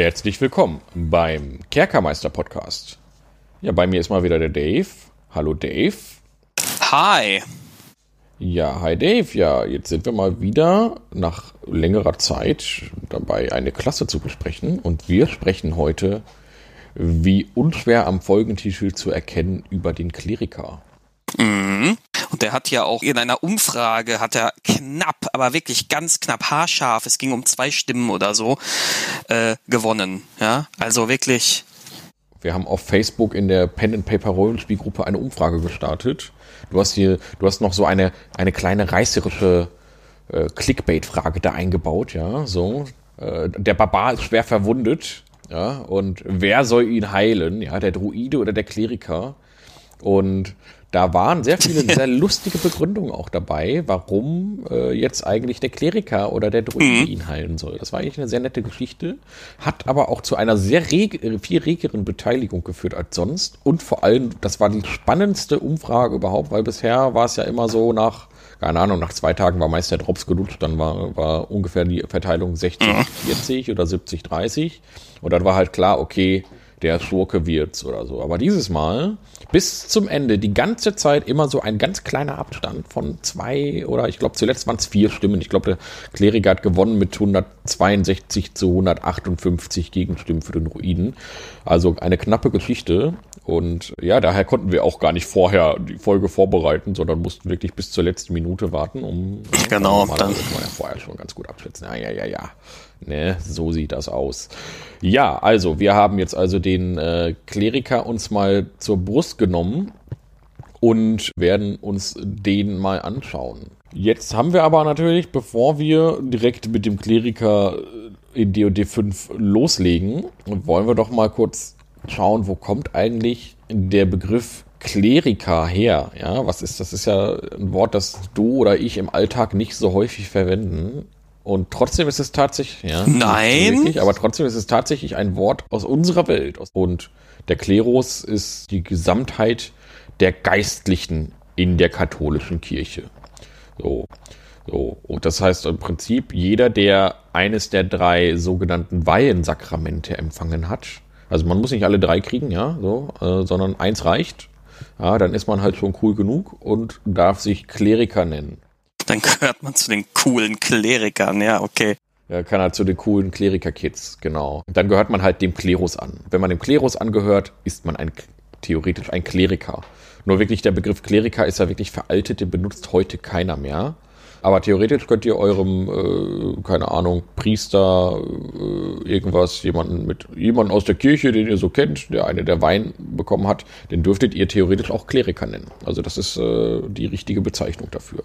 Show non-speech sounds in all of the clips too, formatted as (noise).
Herzlich willkommen beim Kerkermeister Podcast. Ja, bei mir ist mal wieder der Dave. Hallo Dave. Hi. Ja, hi Dave. Ja, jetzt sind wir mal wieder nach längerer Zeit dabei, eine Klasse zu besprechen. Und wir sprechen heute, wie unschwer am Folgentitel zu erkennen, über den Kleriker. Mhm. Und der hat ja auch in einer Umfrage, hat er knapp, aber wirklich ganz knapp, haarscharf, es ging um zwei Stimmen oder so, äh, gewonnen. Ja, also wirklich. Wir haben auf Facebook in der Pen and Paper Rollenspielgruppe eine Umfrage gestartet. Du hast hier, du hast noch so eine, eine kleine reißerische äh, Clickbait-Frage da eingebaut, ja, so. Äh, der Barbar ist schwer verwundet, ja, und wer soll ihn heilen? Ja, der Druide oder der Kleriker? Und da waren sehr viele (laughs) sehr lustige Begründungen auch dabei, warum äh, jetzt eigentlich der Kleriker oder der Druide mhm. ihn heilen soll. Das war eigentlich eine sehr nette Geschichte, hat aber auch zu einer sehr reg viel regeren Beteiligung geführt als sonst. Und vor allem, das war die spannendste Umfrage überhaupt, weil bisher war es ja immer so nach keine Ahnung, nach zwei Tagen war meist der Drops gelutscht, dann war, war ungefähr die Verteilung 60-40 mhm. oder 70-30. Und dann war halt klar, okay, der Schurke wird's oder so. Aber dieses Mal bis zum Ende die ganze Zeit immer so ein ganz kleiner Abstand von zwei oder ich glaube zuletzt waren es vier Stimmen. Ich glaube, der Kleriker hat gewonnen mit 162 zu 158 Gegenstimmen für den Ruiden. Also eine knappe Geschichte. Und ja, daher konnten wir auch gar nicht vorher die Folge vorbereiten, sondern mussten wirklich bis zur letzten Minute warten, um genau, dann kann man ja vorher schon ganz gut abschätzen. Ja, ja, ja, ja. Ne, so sieht das aus. Ja, also wir haben jetzt also den äh, Kleriker uns mal zur Brust genommen und werden uns den mal anschauen. Jetzt haben wir aber natürlich, bevor wir direkt mit dem Kleriker in DoD 5 loslegen, wollen wir doch mal kurz schauen, wo kommt eigentlich der Begriff Kleriker her? Ja, was ist das? Ist ja ein Wort, das du oder ich im Alltag nicht so häufig verwenden. Und trotzdem ist es tatsächlich, ja. Nein. Wirklich, aber trotzdem ist es tatsächlich ein Wort aus unserer Welt. Und der Klerus ist die Gesamtheit der Geistlichen in der katholischen Kirche. So. So. Und das heißt im Prinzip, jeder, der eines der drei sogenannten Weihensakramente empfangen hat, also man muss nicht alle drei kriegen, ja, so, äh, sondern eins reicht. Ja, dann ist man halt schon cool genug und darf sich Kleriker nennen. Dann gehört man zu den coolen Klerikern, ja, okay. Ja, kann halt zu den coolen Kleriker-Kids, genau. Dann gehört man halt dem Klerus an. Wenn man dem Klerus angehört, ist man ein, theoretisch ein Kleriker. Nur wirklich der Begriff Kleriker ist ja wirklich veraltet, den benutzt heute keiner mehr. Aber theoretisch könnt ihr eurem, äh, keine Ahnung, Priester, äh, irgendwas, jemanden mit, jemanden aus der Kirche, den ihr so kennt, der eine der Wein bekommen hat, den dürftet ihr theoretisch auch Kleriker nennen. Also das ist äh, die richtige Bezeichnung dafür.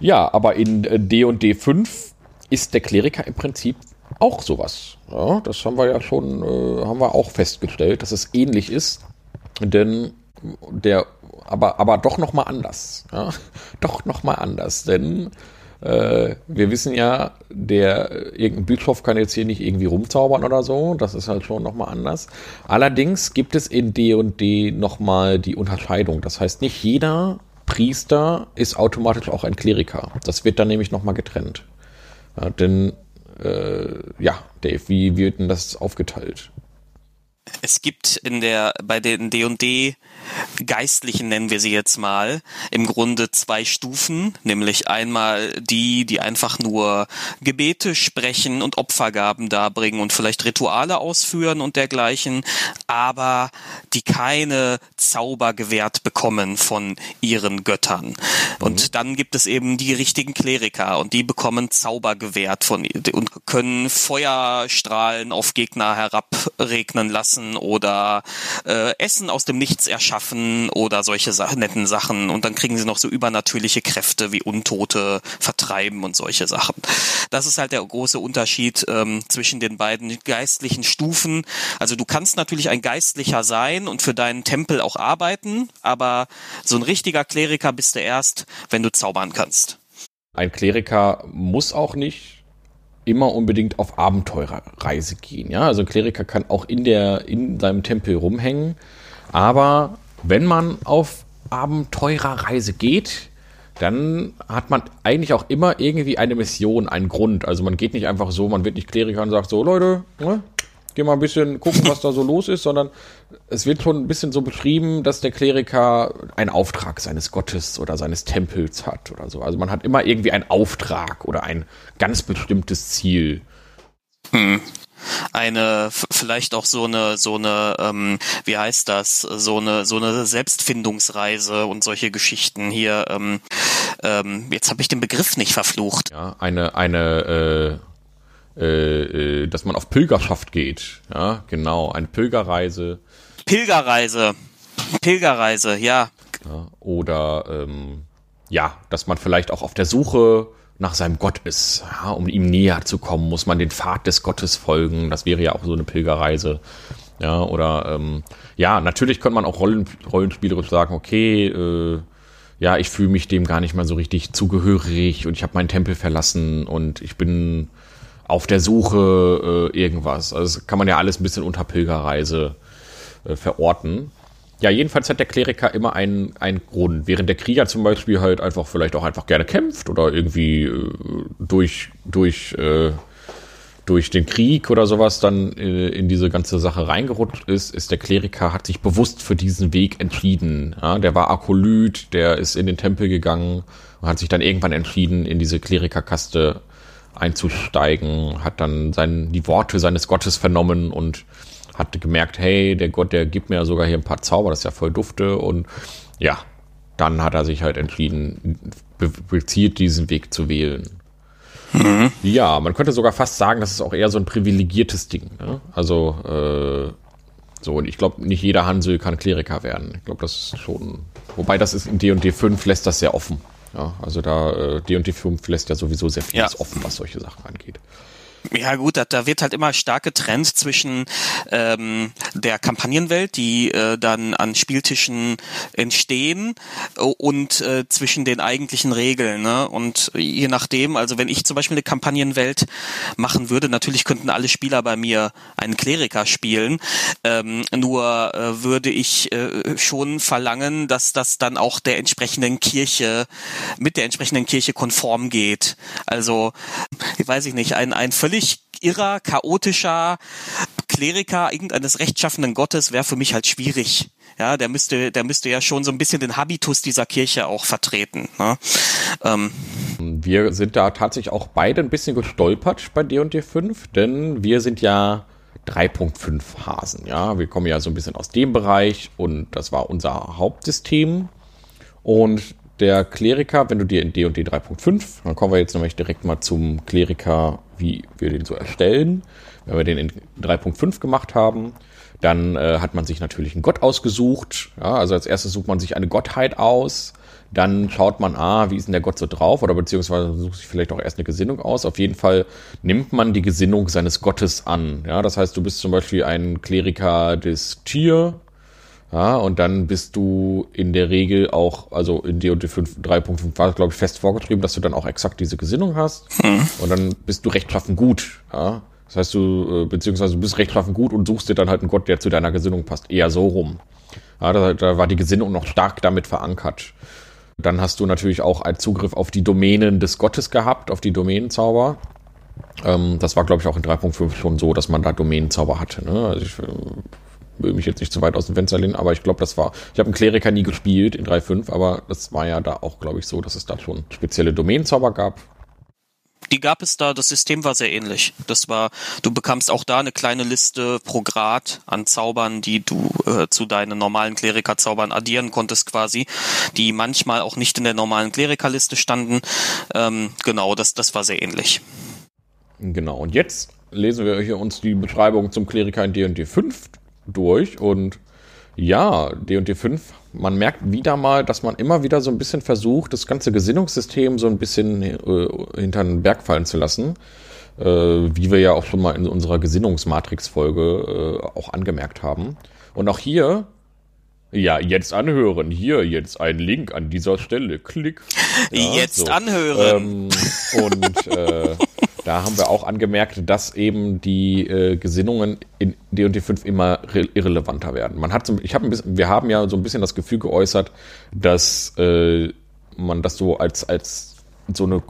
Ja, aber in D und D5 ist der Kleriker im Prinzip auch sowas. Ja, das haben wir ja schon, äh, haben wir auch festgestellt, dass es ähnlich ist. Denn der aber, aber doch nochmal anders. Ja? (laughs) Doch nochmal anders, denn äh, wir wissen ja, der irgendein Bischof kann jetzt hier nicht irgendwie rumzaubern oder so. Das ist halt schon nochmal anders. Allerdings gibt es in D und D nochmal die Unterscheidung. Das heißt, nicht jeder Priester ist automatisch auch ein Kleriker. Das wird dann nämlich nochmal getrennt. Ja, denn, äh, ja, Dave, wie wird denn das aufgeteilt? Es gibt in der, bei den D&D Geistlichen nennen wir sie jetzt mal, im Grunde zwei Stufen, nämlich einmal die, die einfach nur Gebete sprechen und Opfergaben darbringen und vielleicht Rituale ausführen und dergleichen, aber die keine Zauber gewährt bekommen von ihren Göttern. Und mhm. dann gibt es eben die richtigen Kleriker und die bekommen Zauber gewährt von und können Feuerstrahlen auf Gegner herabregnen lassen oder äh, Essen aus dem Nichts erschaffen oder solche netten Sachen. Und dann kriegen sie noch so übernatürliche Kräfte wie Untote vertreiben und solche Sachen. Das ist halt der große Unterschied ähm, zwischen den beiden geistlichen Stufen. Also du kannst natürlich ein Geistlicher sein und für deinen Tempel auch arbeiten, aber so ein richtiger Kleriker bist du erst, wenn du zaubern kannst. Ein Kleriker muss auch nicht immer unbedingt auf Abenteurerreise gehen. Ja, also ein Kleriker kann auch in der, in seinem Tempel rumhängen. Aber wenn man auf Abenteurerreise geht, dann hat man eigentlich auch immer irgendwie eine Mission, einen Grund. Also man geht nicht einfach so, man wird nicht Kleriker und sagt so, Leute, ne, geh mal ein bisschen gucken, was da so los ist, sondern es wird schon ein bisschen so beschrieben, dass der Kleriker einen Auftrag seines Gottes oder seines Tempels hat oder so. Also man hat immer irgendwie einen Auftrag oder ein ganz bestimmtes Ziel. Hm eine vielleicht auch so eine so eine ähm, wie heißt das so eine so eine Selbstfindungsreise und solche Geschichten hier ähm, ähm, jetzt habe ich den Begriff nicht verflucht. Ja eine eine äh, äh, dass man auf Pilgerschaft geht. Ja genau eine Pilgerreise. Pilgerreise. Pilgerreise ja, ja oder ähm, ja dass man vielleicht auch auf der Suche nach seinem Gott ist. Ja, um ihm näher zu kommen, muss man den Pfad des Gottes folgen. Das wäre ja auch so eine Pilgerreise. Ja, oder ähm, ja, natürlich könnte man auch Rollen, rollenspielerisch sagen, okay, äh, ja, ich fühle mich dem gar nicht mal so richtig zugehörig und ich habe meinen Tempel verlassen und ich bin auf der Suche äh, irgendwas. Also das kann man ja alles ein bisschen unter Pilgerreise äh, verorten. Ja, jedenfalls hat der Kleriker immer einen, einen Grund. Während der Krieger zum Beispiel halt einfach vielleicht auch einfach gerne kämpft oder irgendwie äh, durch, durch, äh, durch den Krieg oder sowas dann äh, in diese ganze Sache reingerutscht ist, ist der Kleriker, hat sich bewusst für diesen Weg entschieden. Ja, der war Akolyt, der ist in den Tempel gegangen und hat sich dann irgendwann entschieden, in diese Klerikerkaste einzusteigen, hat dann sein, die Worte seines Gottes vernommen und hat gemerkt, hey, der Gott, der gibt mir sogar hier ein paar Zauber, das ist ja voll dufte und ja, dann hat er sich halt entschieden, gezielt diesen Weg zu wählen. Mhm. Ja, man könnte sogar fast sagen, das ist auch eher so ein privilegiertes Ding. Ne? Also, äh, so, und ich glaube, nicht jeder Hansel kann Kleriker werden. Ich glaube, das ist schon, wobei das ist in D&D 5 lässt das sehr offen. Ja, also da, D&D 5 lässt ja sowieso sehr vieles ja. offen, was solche Sachen angeht. Ja gut, da, da wird halt immer stark getrennt zwischen ähm, der Kampagnenwelt, die äh, dann an Spieltischen entstehen, und äh, zwischen den eigentlichen Regeln. Ne? Und je nachdem, also wenn ich zum Beispiel eine Kampagnenwelt machen würde, natürlich könnten alle Spieler bei mir einen Kleriker spielen, ähm, nur äh, würde ich äh, schon verlangen, dass das dann auch der entsprechenden Kirche, mit der entsprechenden Kirche konform geht. Also, ich weiß ich nicht, ein, ein völlig völlig irrer, chaotischer Kleriker irgendeines rechtschaffenden Gottes wäre für mich halt schwierig. Ja, der müsste, der müsste ja schon so ein bisschen den Habitus dieser Kirche auch vertreten. Ne? Ähm. Wir sind da tatsächlich auch beide ein bisschen gestolpert bei D&D 5, denn wir sind ja 3.5 Hasen. Ja, wir kommen ja so ein bisschen aus dem Bereich und das war unser Hauptsystem. Und der Kleriker, wenn du dir in D&D 3.5, dann kommen wir jetzt nämlich direkt mal zum Kleriker, wie wir den so erstellen. Wenn wir den in 3.5 gemacht haben, dann äh, hat man sich natürlich einen Gott ausgesucht. Ja, also als erstes sucht man sich eine Gottheit aus. Dann schaut man, ah, wie ist denn der Gott so drauf? Oder beziehungsweise sucht sich vielleicht auch erst eine Gesinnung aus. Auf jeden Fall nimmt man die Gesinnung seines Gottes an. Ja, das heißt, du bist zum Beispiel ein Kleriker des Tier, ja, und dann bist du in der Regel auch, also in D&D 3.5 war glaube ich fest vorgeschrieben, dass du dann auch exakt diese Gesinnung hast. Hm. Und dann bist du rechtschaffen gut. Ja. Das heißt, du, äh, beziehungsweise du bist rechtschaffen gut und suchst dir dann halt einen Gott, der zu deiner Gesinnung passt. Eher so rum. Ja, da, da war die Gesinnung noch stark damit verankert. Dann hast du natürlich auch einen Zugriff auf die Domänen des Gottes gehabt, auf die Domänenzauber. Ähm, das war, glaube ich, auch in 3.5 schon so, dass man da Domänenzauber hatte. Ne? Also ich, äh, will mich jetzt nicht zu weit aus dem Fenster lehnen, aber ich glaube, das war, ich habe einen Kleriker nie gespielt in 3.5, aber das war ja da auch, glaube ich, so, dass es da schon spezielle Domänenzauber gab. Die gab es da, das System war sehr ähnlich. Das war, du bekamst auch da eine kleine Liste pro Grad an Zaubern, die du äh, zu deinen normalen Klerikerzaubern addieren konntest quasi, die manchmal auch nicht in der normalen Klerikerliste standen. Ähm, genau, das, das war sehr ähnlich. Genau, und jetzt lesen wir hier uns die Beschreibung zum Kleriker in D&D 5 durch und ja, D&D 5, man merkt wieder mal, dass man immer wieder so ein bisschen versucht, das ganze Gesinnungssystem so ein bisschen äh, hinter den Berg fallen zu lassen. Äh, wie wir ja auch schon mal in unserer Gesinnungsmatrix-Folge äh, auch angemerkt haben. Und auch hier, ja, jetzt anhören. Hier jetzt ein Link an dieser Stelle. Klick. (laughs) Ja, jetzt so. anhören. Ähm, und äh, da haben wir auch angemerkt, dass eben die äh, Gesinnungen in D&D 5 immer irrelevanter werden. Man hat so, ich hab ein bisschen, wir haben ja so ein bisschen das Gefühl geäußert, dass äh, man das so als als so eine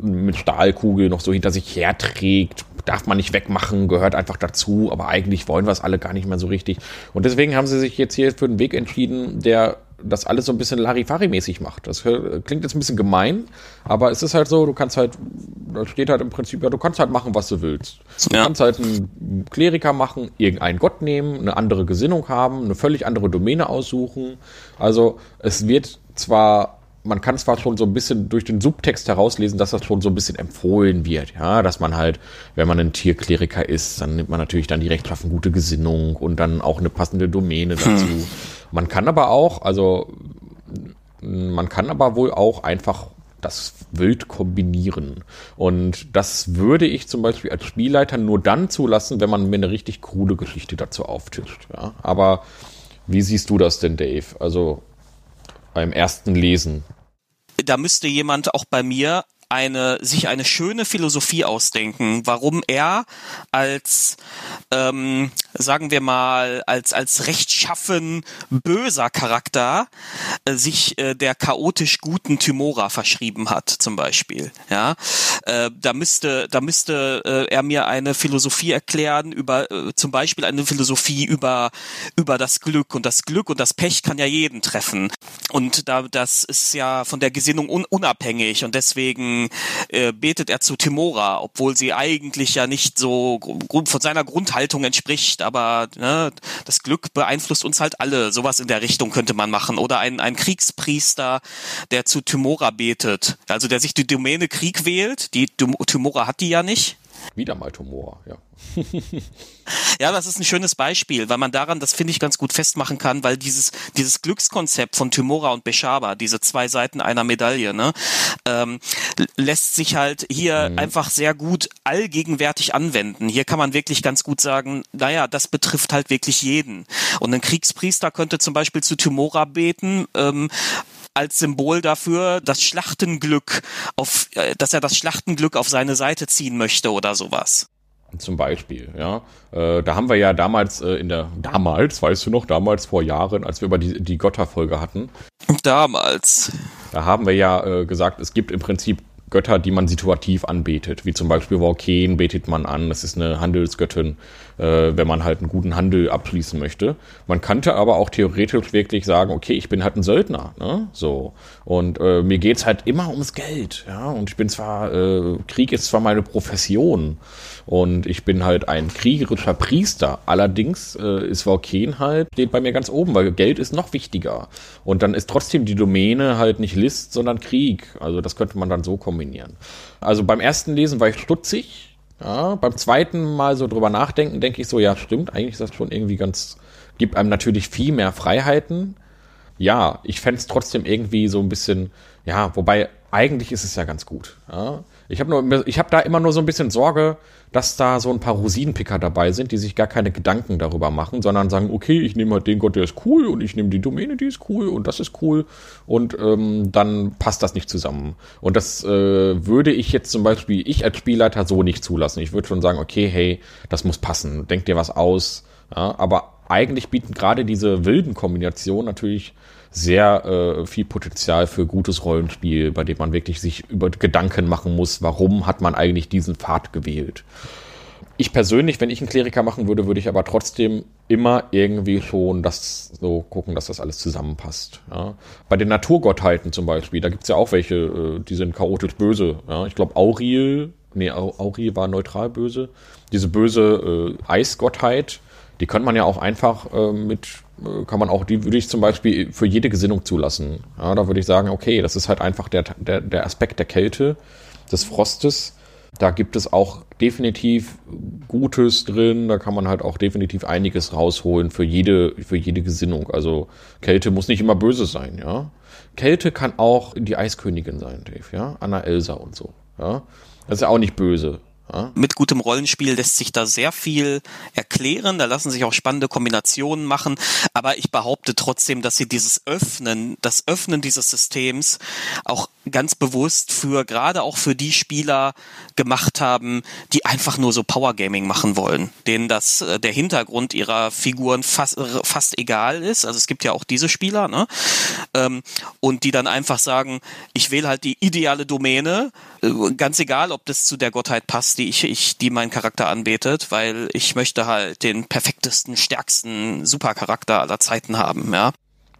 mit Stahlkugel noch so hinter sich herträgt, darf man nicht wegmachen, gehört einfach dazu, aber eigentlich wollen wir es alle gar nicht mehr so richtig. Und deswegen haben sie sich jetzt hier für einen Weg entschieden, der das alles so ein bisschen Larifari-mäßig macht. Das klingt jetzt ein bisschen gemein, aber es ist halt so, du kannst halt, da steht halt im Prinzip, ja, du kannst halt machen, was du willst. Du ja. kannst halt einen Kleriker machen, irgendeinen Gott nehmen, eine andere Gesinnung haben, eine völlig andere Domäne aussuchen. Also es wird zwar man kann zwar schon so ein bisschen durch den Subtext herauslesen, dass das schon so ein bisschen empfohlen wird, ja, dass man halt, wenn man ein Tierkleriker ist, dann nimmt man natürlich dann die rechtschaffen gute Gesinnung und dann auch eine passende Domäne dazu. Hm. Man kann aber auch, also man kann aber wohl auch einfach das wild kombinieren. Und das würde ich zum Beispiel als Spielleiter nur dann zulassen, wenn man mir eine richtig coole Geschichte dazu auftischt. Ja? Aber wie siehst du das denn, Dave? Also beim ersten Lesen. Da müsste jemand auch bei mir eine, sich eine schöne Philosophie ausdenken, warum er als, ähm, sagen wir mal, als, als rechtschaffen böser Charakter äh, sich äh, der chaotisch guten Tymora verschrieben hat, zum Beispiel. Ja, äh, da müsste, da müsste äh, er mir eine Philosophie erklären über, äh, zum Beispiel eine Philosophie über, über das Glück und das Glück und das Pech kann ja jeden treffen. Und da, das ist ja von der Gesinnung un unabhängig und deswegen äh, betet er zu Timora, obwohl sie eigentlich ja nicht so von seiner Grundhaltung entspricht, aber ne, das Glück beeinflusst uns halt alle. Sowas in der Richtung könnte man machen. Oder ein, ein Kriegspriester, der zu Timora betet, also der sich die Domäne Krieg wählt. Die Timora hat die ja nicht. Wieder mal Tumor, ja. ja, das ist ein schönes Beispiel, weil man daran, das finde ich ganz gut festmachen kann, weil dieses, dieses Glückskonzept von Tymora und Beshaba, diese zwei Seiten einer Medaille, ne, ähm, lässt sich halt hier mhm. einfach sehr gut allgegenwärtig anwenden. Hier kann man wirklich ganz gut sagen, naja, das betrifft halt wirklich jeden. Und ein Kriegspriester könnte zum Beispiel zu Tymora beten, ähm, als Symbol dafür das Schlachtenglück auf, äh, dass er das Schlachtenglück auf seine Seite ziehen möchte oder sowas. Zum Beispiel, ja. Äh, da haben wir ja damals äh, in der, damals, weißt du noch, damals vor Jahren, als wir über die, die Götterfolge hatten. Damals. Da haben wir ja äh, gesagt, es gibt im Prinzip Götter, die man situativ anbetet, wie zum Beispiel Volken betet man an, das ist eine Handelsgöttin, äh, wenn man halt einen guten Handel abschließen möchte. Man könnte aber auch theoretisch wirklich sagen, okay, ich bin halt ein Söldner, ne? So. Und äh, mir geht's halt immer ums Geld, ja. Und ich bin zwar, äh, Krieg ist zwar meine Profession und ich bin halt ein kriegerischer Priester. Allerdings äh, ist Volken halt, steht bei mir ganz oben, weil Geld ist noch wichtiger. Und dann ist trotzdem die Domäne halt nicht List, sondern Krieg. Also das könnte man dann so kombinieren. Also beim ersten Lesen war ich stutzig, ja, beim zweiten Mal so drüber nachdenken, denke ich so, ja, stimmt, eigentlich ist das schon irgendwie ganz, gibt einem natürlich viel mehr Freiheiten. Ja, ich fände es trotzdem irgendwie so ein bisschen, ja, wobei eigentlich ist es ja ganz gut. Ja. Ich habe habe da immer nur so ein bisschen Sorge, dass da so ein paar Rosinenpicker dabei sind, die sich gar keine Gedanken darüber machen, sondern sagen, okay, ich nehme halt den Gott, der ist cool und ich nehme die Domäne, die ist cool und das ist cool und ähm, dann passt das nicht zusammen. Und das äh, würde ich jetzt zum Beispiel, ich als Spielleiter so nicht zulassen. Ich würde schon sagen, okay, hey, das muss passen, denk dir was aus. Ja, aber eigentlich bieten gerade diese wilden Kombinationen natürlich sehr äh, viel Potenzial für gutes Rollenspiel, bei dem man wirklich sich über Gedanken machen muss, warum hat man eigentlich diesen Pfad gewählt. Ich persönlich, wenn ich einen Kleriker machen würde, würde ich aber trotzdem immer irgendwie schon das so gucken, dass das alles zusammenpasst. Ja. Bei den Naturgottheiten zum Beispiel, da gibt's ja auch welche, äh, die sind chaotisch böse. Ja. Ich glaube, Auriel, nee, Auriel war neutral böse. Diese böse äh, Eisgottheit, die könnte man ja auch einfach äh, mit, kann man auch, die würde ich zum Beispiel für jede Gesinnung zulassen. Ja, da würde ich sagen, okay, das ist halt einfach der, der, der Aspekt der Kälte, des Frostes. Da gibt es auch definitiv Gutes drin, da kann man halt auch definitiv einiges rausholen für jede, für jede Gesinnung. Also Kälte muss nicht immer böse sein, ja. Kälte kann auch die Eiskönigin sein, Dave, ja. Anna Elsa und so, ja. Das ist ja auch nicht böse. Mit gutem Rollenspiel lässt sich da sehr viel erklären, da lassen sich auch spannende Kombinationen machen, aber ich behaupte trotzdem, dass sie dieses Öffnen, das Öffnen dieses Systems auch ganz bewusst für, gerade auch für die Spieler gemacht haben, die einfach nur so Power Gaming machen wollen, denen das, äh, der Hintergrund ihrer Figuren fast, fast egal ist, also es gibt ja auch diese Spieler, ne, ähm, und die dann einfach sagen, ich wähle halt die ideale Domäne, äh, ganz egal, ob das zu der Gottheit passt, die ich, ich, die mein Charakter anbetet, weil ich möchte halt den perfektesten, stärksten Supercharakter aller Zeiten haben, ja.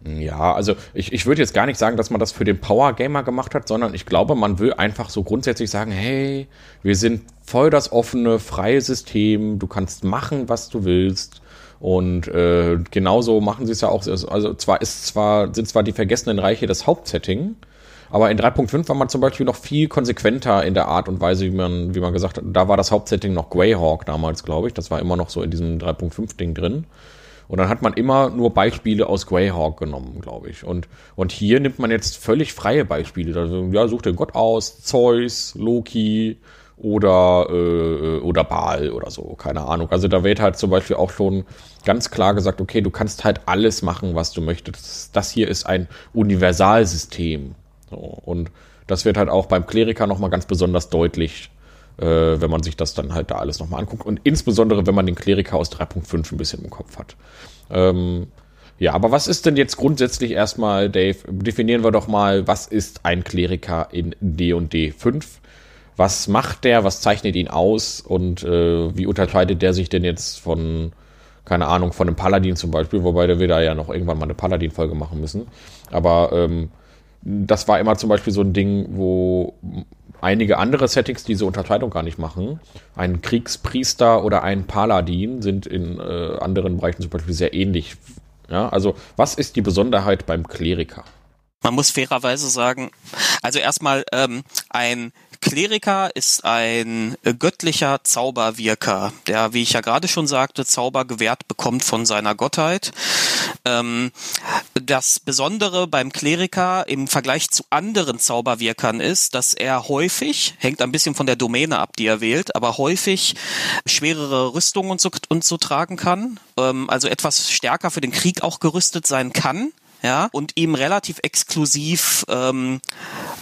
Ja, also ich, ich würde jetzt gar nicht sagen, dass man das für den Power Gamer gemacht hat, sondern ich glaube, man will einfach so grundsätzlich sagen, hey, wir sind voll das offene, freie System, du kannst machen, was du willst. Und äh, genauso machen sie es ja auch. Also zwar ist zwar, sind zwar die vergessenen Reiche das Hauptsetting, aber in 3.5 war man zum Beispiel noch viel konsequenter in der Art und Weise, wie man, wie man gesagt hat, da war das Hauptsetting noch Greyhawk damals, glaube ich. Das war immer noch so in diesem 3.5-Ding drin. Und dann hat man immer nur Beispiele aus Greyhawk genommen, glaube ich. Und, und hier nimmt man jetzt völlig freie Beispiele. Also, ja, such den Gott aus, Zeus, Loki oder, äh, oder Baal oder so, keine Ahnung. Also da wird halt zum Beispiel auch schon ganz klar gesagt, okay, du kannst halt alles machen, was du möchtest. Das hier ist ein Universalsystem. Und das wird halt auch beim Kleriker nochmal ganz besonders deutlich, äh, wenn man sich das dann halt da alles nochmal anguckt. Und insbesondere, wenn man den Kleriker aus 3.5 ein bisschen im Kopf hat. Ähm, ja, aber was ist denn jetzt grundsätzlich erstmal, Dave? Definieren wir doch mal, was ist ein Kleriker in D&D 5? Was macht der? Was zeichnet ihn aus? Und äh, wie unterscheidet der sich denn jetzt von, keine Ahnung, von einem Paladin zum Beispiel? Wobei wir da ja noch irgendwann mal eine Paladin-Folge machen müssen. Aber ähm, das war immer zum Beispiel so ein Ding, wo einige andere Settings diese Unterscheidung gar nicht machen. Ein Kriegspriester oder ein Paladin sind in äh, anderen Bereichen zum Beispiel sehr ähnlich. Ja, also was ist die Besonderheit beim Kleriker? Man muss fairerweise sagen, also erstmal ähm, ein Kleriker ist ein äh, göttlicher Zauberwirker, der, wie ich ja gerade schon sagte, Zauber gewährt bekommt von seiner Gottheit. Ähm, das Besondere beim Kleriker im Vergleich zu anderen Zauberwirkern ist, dass er häufig, hängt ein bisschen von der Domäne ab, die er wählt, aber häufig schwerere Rüstungen und so, und so tragen kann, ähm, also etwas stärker für den Krieg auch gerüstet sein kann ja, und ihm relativ exklusiv ähm,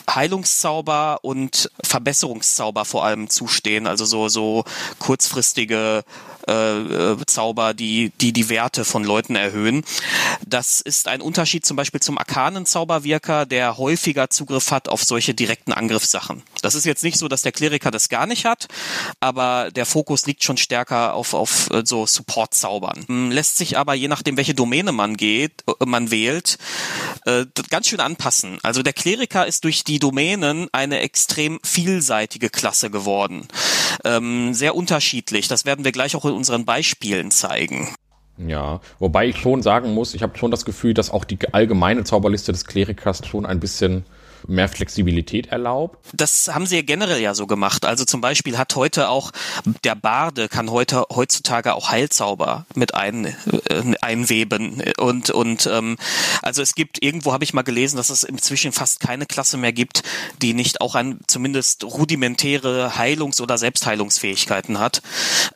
Heilungszauber und Verbesserungszauber vor allem zustehen, also so so kurzfristige äh, Zauber, die, die die Werte von Leuten erhöhen. Das ist ein Unterschied zum Beispiel zum arkanen Zauberwirker, der häufiger Zugriff hat auf solche direkten Angriffssachen. Das ist jetzt nicht so, dass der Kleriker das gar nicht hat, aber der Fokus liegt schon stärker auf, auf äh, so Support-Zaubern. Hm, lässt sich aber je nachdem, welche Domäne man geht, äh, man wählt, äh, ganz schön anpassen. Also der Kleriker ist durch die Domänen eine extrem vielseitige Klasse geworden. Ähm, sehr unterschiedlich. Das werden wir gleich auch in unseren Beispielen zeigen. Ja, wobei ich schon sagen muss, ich habe schon das Gefühl, dass auch die allgemeine Zauberliste des Klerikers schon ein bisschen mehr Flexibilität erlaubt? Das haben sie ja generell ja so gemacht. Also zum Beispiel hat heute auch der Barde kann heute heutzutage auch Heilzauber mit ein, äh, einweben und und ähm, also es gibt irgendwo habe ich mal gelesen, dass es inzwischen fast keine Klasse mehr gibt, die nicht auch ein zumindest rudimentäre Heilungs- oder Selbstheilungsfähigkeiten hat,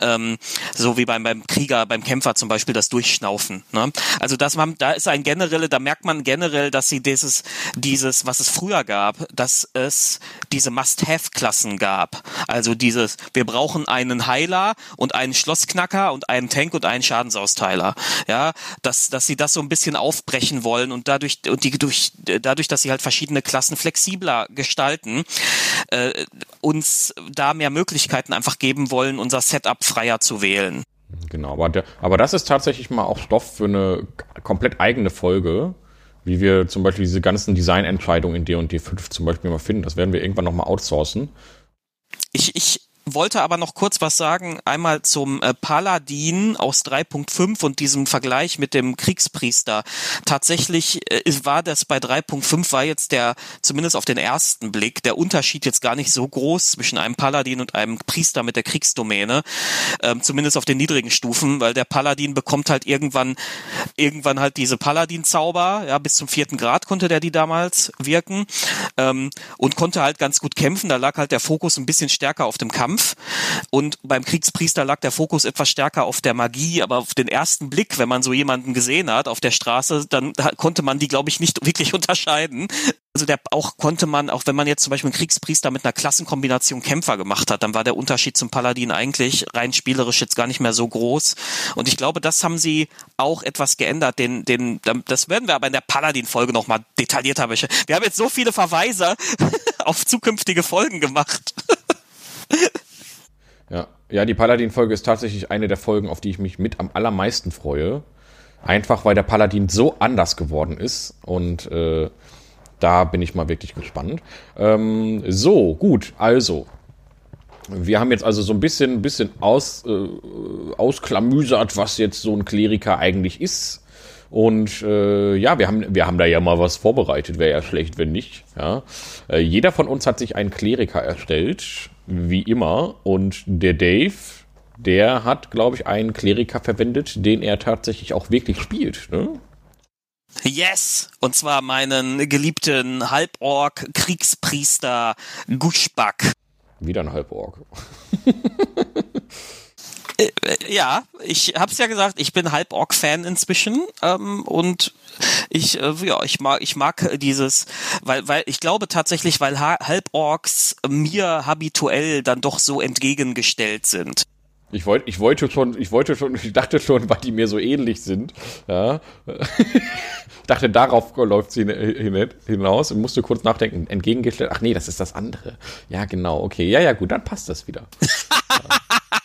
ähm, so wie beim beim Krieger, beim Kämpfer zum Beispiel das Durchschnaufen. Ne? Also das da ist ein generelle, da merkt man generell, dass sie dieses dieses was es früher früher gab, dass es diese Must-Have-Klassen gab. Also dieses, wir brauchen einen Heiler und einen Schlossknacker und einen Tank und einen Schadensausteiler. Ja, dass, dass sie das so ein bisschen aufbrechen wollen und dadurch, und die durch, dadurch, dass sie halt verschiedene Klassen flexibler gestalten, äh, uns da mehr Möglichkeiten einfach geben wollen, unser Setup freier zu wählen. Genau, aber, der, aber das ist tatsächlich mal auch Stoff für eine komplett eigene Folge wie wir zum Beispiel diese ganzen Designentscheidungen in D&D 5 zum Beispiel mal finden. Das werden wir irgendwann nochmal outsourcen. Ich, ich wollte aber noch kurz was sagen, einmal zum äh, Paladin aus 3.5 und diesem Vergleich mit dem Kriegspriester. Tatsächlich äh, war das bei 3.5 war jetzt der, zumindest auf den ersten Blick, der Unterschied jetzt gar nicht so groß zwischen einem Paladin und einem Priester mit der Kriegsdomäne, ähm, zumindest auf den niedrigen Stufen, weil der Paladin bekommt halt irgendwann, irgendwann halt diese Paladin-Zauber, ja, bis zum vierten Grad konnte der die damals wirken, ähm, und konnte halt ganz gut kämpfen, da lag halt der Fokus ein bisschen stärker auf dem Kampf Kampf. Und beim Kriegspriester lag der Fokus etwas stärker auf der Magie, aber auf den ersten Blick, wenn man so jemanden gesehen hat auf der Straße, dann konnte man die, glaube ich, nicht wirklich (laughs) unterscheiden. Also der auch konnte man, auch wenn man jetzt zum Beispiel einen Kriegspriester mit einer Klassenkombination Kämpfer gemacht hat, dann war der Unterschied zum Paladin eigentlich rein spielerisch jetzt gar nicht mehr so groß. Und ich glaube, das haben sie auch etwas geändert. Den, den, das werden wir aber in der Paladin-Folge nochmal detaillierter. Wir haben jetzt so viele Verweise (laughs) auf zukünftige Folgen gemacht. Ja, ja die Paladin-Folge ist tatsächlich eine der Folgen, auf die ich mich mit am allermeisten freue. Einfach weil der Paladin so anders geworden ist und äh, da bin ich mal wirklich gespannt. Ähm, so, gut, also. Wir haben jetzt also so ein bisschen, bisschen aus, äh, ausklamüsert, was jetzt so ein Kleriker eigentlich ist. Und äh, ja, wir haben, wir haben da ja mal was vorbereitet, wäre ja schlecht, wenn nicht. Ja. Äh, jeder von uns hat sich einen Kleriker erstellt, wie immer. Und der Dave, der hat, glaube ich, einen Kleriker verwendet, den er tatsächlich auch wirklich spielt. Ne? Yes! Und zwar meinen geliebten Halborg-Kriegspriester Gushbak. Wieder ein Halborg. (laughs) Äh, äh, ja, ich hab's ja gesagt, ich bin Halborg-Fan inzwischen ähm, und ich äh, ja, ich mag ich mag dieses, weil weil ich glaube tatsächlich, weil Halborgs mir habituell dann doch so entgegengestellt sind. Ich wollte, ich wollte schon, ich wollte schon, ich dachte schon, weil die mir so ähnlich sind. Ja. ich dachte, darauf läuft sie hinaus und musste kurz nachdenken. Entgegengestellt, ach nee, das ist das andere. Ja, genau, okay. Ja, ja, gut, dann passt das wieder. ja. (laughs)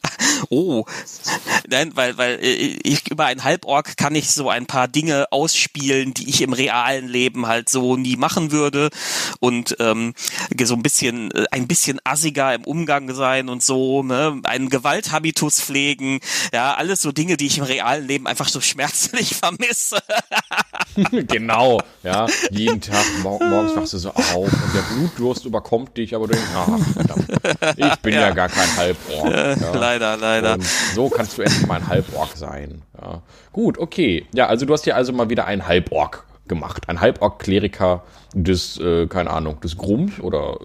oh, nein, weil, weil äh, ich über ein Halborg kann ich so ein paar Dinge ausspielen, die ich im realen Leben halt so nie machen würde und ähm, so ein bisschen, äh, ein bisschen assiger im Umgang sein und so, ne, einen Gewalthabitus pflegen, ja, alles so Dinge, die ich im realen Leben einfach so schmerzlich (laughs) vermisse. (laughs) genau, ja, jeden Tag mor morgens wachst du so auf und der Blutdurst überkommt dich, aber du denkst, ach, verdammt, ich bin ja, ja gar kein Halborg. Äh, ja. Leider, leider. Und so kannst du endlich mal ein Halborg sein. Ja. Gut, okay. Ja, also du hast dir also mal wieder ein Halborg gemacht. Ein Halborg-Kleriker des, äh, keine Ahnung, des Grums oder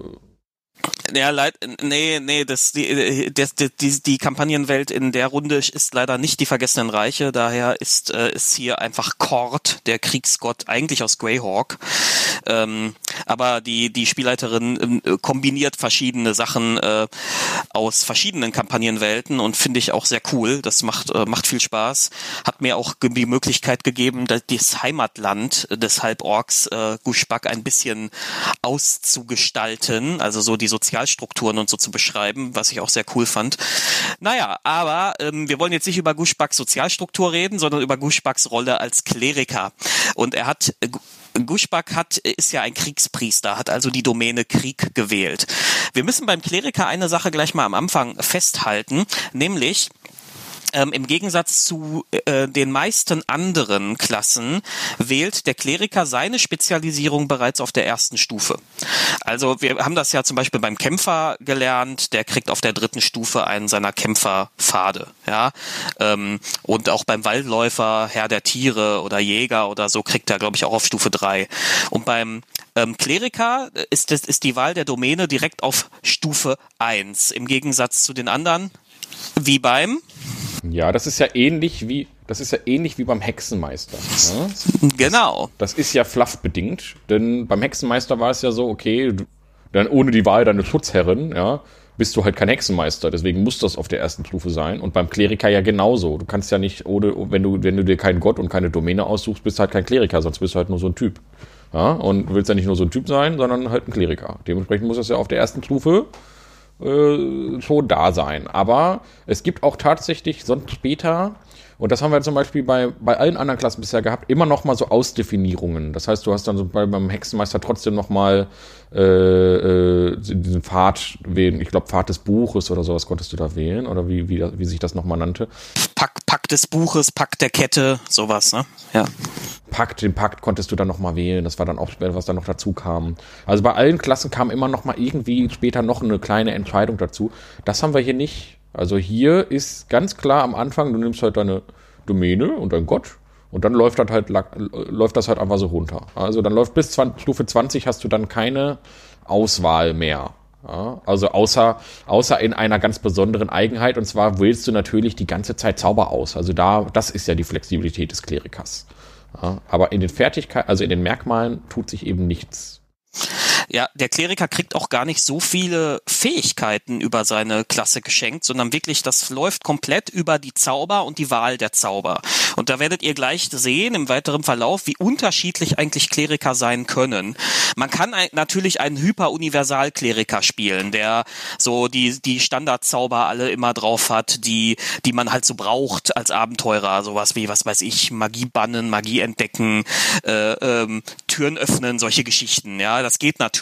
ja, leid, nee, nee, das, die, die, die, die Kampagnenwelt in der Runde ist leider nicht die Vergessenen Reiche, daher ist, äh, ist hier einfach Kord, der Kriegsgott, eigentlich aus Greyhawk. Ähm, aber die, die Spielleiterin äh, kombiniert verschiedene Sachen äh, aus verschiedenen Kampagnenwelten und finde ich auch sehr cool. Das macht, äh, macht viel Spaß. Hat mir auch die Möglichkeit gegeben, das Heimatland des Halborgs äh, Gushbak ein bisschen auszugestalten, also so die Sozialstrukturen und so zu beschreiben, was ich auch sehr cool fand. Naja, aber ähm, wir wollen jetzt nicht über Gushbaks Sozialstruktur reden, sondern über Gushbaks Rolle als Kleriker. Und er hat äh, Gushbak hat, ist ja ein Kriegspriester, hat also die Domäne Krieg gewählt. Wir müssen beim Kleriker eine Sache gleich mal am Anfang festhalten, nämlich, ähm, Im Gegensatz zu äh, den meisten anderen Klassen wählt der Kleriker seine Spezialisierung bereits auf der ersten Stufe. Also wir haben das ja zum Beispiel beim Kämpfer gelernt, der kriegt auf der dritten Stufe einen seiner Kämpferpfade, ja. Ähm, und auch beim Waldläufer, Herr der Tiere oder Jäger oder so kriegt er, glaube ich, auch auf Stufe drei. Und beim ähm, Kleriker ist, das, ist die Wahl der Domäne direkt auf Stufe eins im Gegensatz zu den anderen, wie beim ja, das ist ja ähnlich wie, das ist ja ähnlich wie beim Hexenmeister. Ne? Genau. Das, das ist ja fluffbedingt, denn beim Hexenmeister war es ja so, okay, du, dann ohne die Wahl deiner Schutzherrin, ja, bist du halt kein Hexenmeister, deswegen muss das auf der ersten Stufe sein. Und beim Kleriker ja genauso. Du kannst ja nicht, ohne, wenn du, wenn du dir keinen Gott und keine Domäne aussuchst, bist du halt kein Kleriker, sonst bist du halt nur so ein Typ. Ja, und du willst ja nicht nur so ein Typ sein, sondern halt ein Kleriker. Dementsprechend muss das ja auf der ersten Stufe äh, schon da sein. Aber es gibt auch tatsächlich sonst später, und das haben wir zum Beispiel bei, bei allen anderen Klassen bisher gehabt, immer noch mal so Ausdefinierungen. Das heißt, du hast dann so bei, beim Hexenmeister trotzdem noch mal äh, äh, diesen Pfad wählen. Ich glaube, Pfad des Buches oder sowas konntest du da wählen oder wie, wie, wie sich das nochmal nannte. Pack, Pack des Buches, Pack der Kette, sowas, ne? Ja. Pakt, den Pakt konntest du dann nochmal wählen. Das war dann auch was dann noch dazu kam. Also bei allen Klassen kam immer noch mal irgendwie später noch eine kleine Entscheidung dazu. Das haben wir hier nicht. Also hier ist ganz klar am Anfang, du nimmst halt deine Domäne und dein Gott und dann läuft das halt, läuft das halt einfach so runter. Also dann läuft bis 20, Stufe 20 hast du dann keine Auswahl mehr. Ja, also außer, außer in einer ganz besonderen Eigenheit, und zwar wählst du natürlich die ganze Zeit Zauber aus. Also da, das ist ja die Flexibilität des Klerikers. Ja, aber in den Fertigkeiten, also in den Merkmalen tut sich eben nichts. Ja, der Kleriker kriegt auch gar nicht so viele Fähigkeiten über seine Klasse geschenkt, sondern wirklich, das läuft komplett über die Zauber und die Wahl der Zauber. Und da werdet ihr gleich sehen im weiteren Verlauf, wie unterschiedlich eigentlich Kleriker sein können. Man kann ein, natürlich einen Hyper-Universal-Kleriker spielen, der so die, die Standardzauber alle immer drauf hat, die, die man halt so braucht als Abenteurer. Sowas wie, was weiß ich, Magie bannen, Magie entdecken, äh, ähm, Türen öffnen, solche Geschichten. Ja, das geht natürlich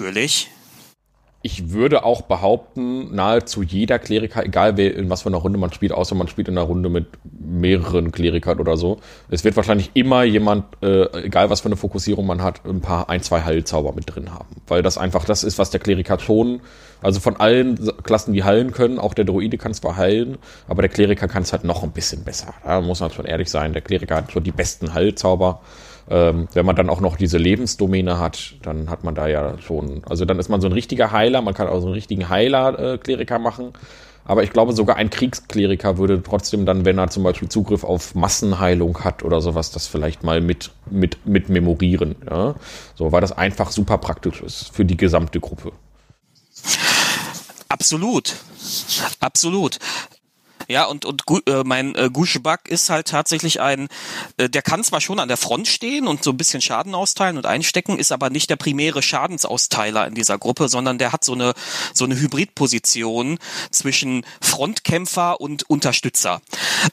ich würde auch behaupten, nahezu jeder Kleriker, egal in was für einer Runde man spielt, außer man spielt in einer Runde mit mehreren Klerikern oder so, es wird wahrscheinlich immer jemand, äh, egal was für eine Fokussierung man hat, ein paar, ein, zwei Heilzauber mit drin haben. Weil das einfach das ist, was der Kleriker schon, also von allen Klassen, die heilen können, auch der Druide kann zwar heilen, aber der Kleriker kann es halt noch ein bisschen besser. Da muss man schon ehrlich sein, der Kleriker hat schon die besten Heilzauber. Ähm, wenn man dann auch noch diese Lebensdomäne hat, dann hat man da ja schon, also dann ist man so ein richtiger Heiler, man kann auch so einen richtigen Heiler-Kleriker machen. Aber ich glaube, sogar ein Kriegskleriker würde trotzdem dann, wenn er zum Beispiel Zugriff auf Massenheilung hat oder sowas, das vielleicht mal mit, mit, mit memorieren. Ja? So, weil das einfach super praktisch ist für die gesamte Gruppe. Absolut. Absolut. Ja, und, und äh, mein äh, Gushbak ist halt tatsächlich ein, äh, der kann zwar schon an der Front stehen und so ein bisschen Schaden austeilen und einstecken, ist aber nicht der primäre Schadensausteiler in dieser Gruppe, sondern der hat so eine, so eine Hybridposition zwischen Frontkämpfer und Unterstützer.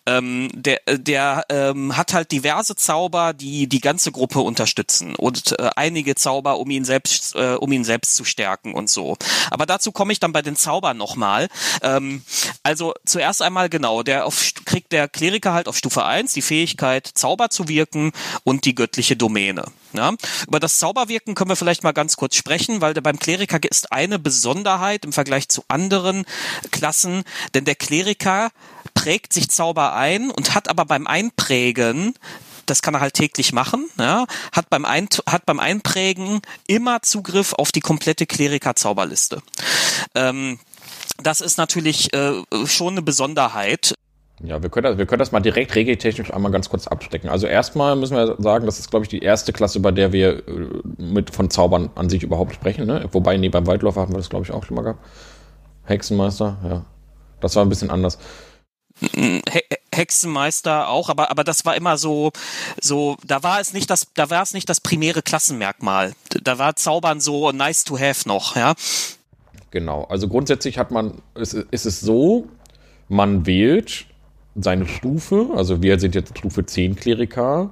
Ähm, der der ähm, hat halt diverse Zauber, die die ganze Gruppe unterstützen und äh, einige Zauber, um ihn selbst, äh, um ihn selbst zu stärken und so. Aber dazu komme ich dann bei den Zaubern nochmal. Ähm, also zuerst einmal einmal genau, der auf, kriegt der Kleriker halt auf Stufe 1 die Fähigkeit, Zauber zu wirken und die göttliche Domäne. Ja, über das Zauberwirken können wir vielleicht mal ganz kurz sprechen, weil beim Kleriker ist eine Besonderheit im Vergleich zu anderen Klassen, denn der Kleriker prägt sich Zauber ein und hat aber beim Einprägen das kann er halt täglich machen, ja, hat beim, ein, hat beim Einprägen immer Zugriff auf die komplette Kleriker-Zauberliste. Ähm, das ist natürlich äh, schon eine Besonderheit. Ja, wir können, das, wir können das mal direkt regeltechnisch einmal ganz kurz abstecken. Also erstmal müssen wir sagen, das ist, glaube ich, die erste Klasse, bei der wir äh, mit von Zaubern an sich überhaupt sprechen. Ne? Wobei, nee, beim Waldläufer hatten wir das, glaube ich, auch schon mal gehabt. Hexenmeister, ja. Das war ein bisschen anders. He Hexenmeister auch, aber aber das war immer so so da war es nicht das da war es nicht das primäre Klassenmerkmal. Da war Zaubern so nice to have noch, ja. Genau. Also grundsätzlich hat man, ist, ist es so, man wählt seine Stufe, also wir sind jetzt Stufe 10 Kleriker,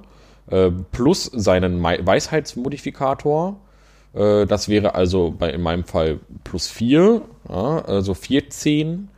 äh, plus seinen Weisheitsmodifikator. Äh, das wäre also bei, in meinem Fall plus 4, ja, also 14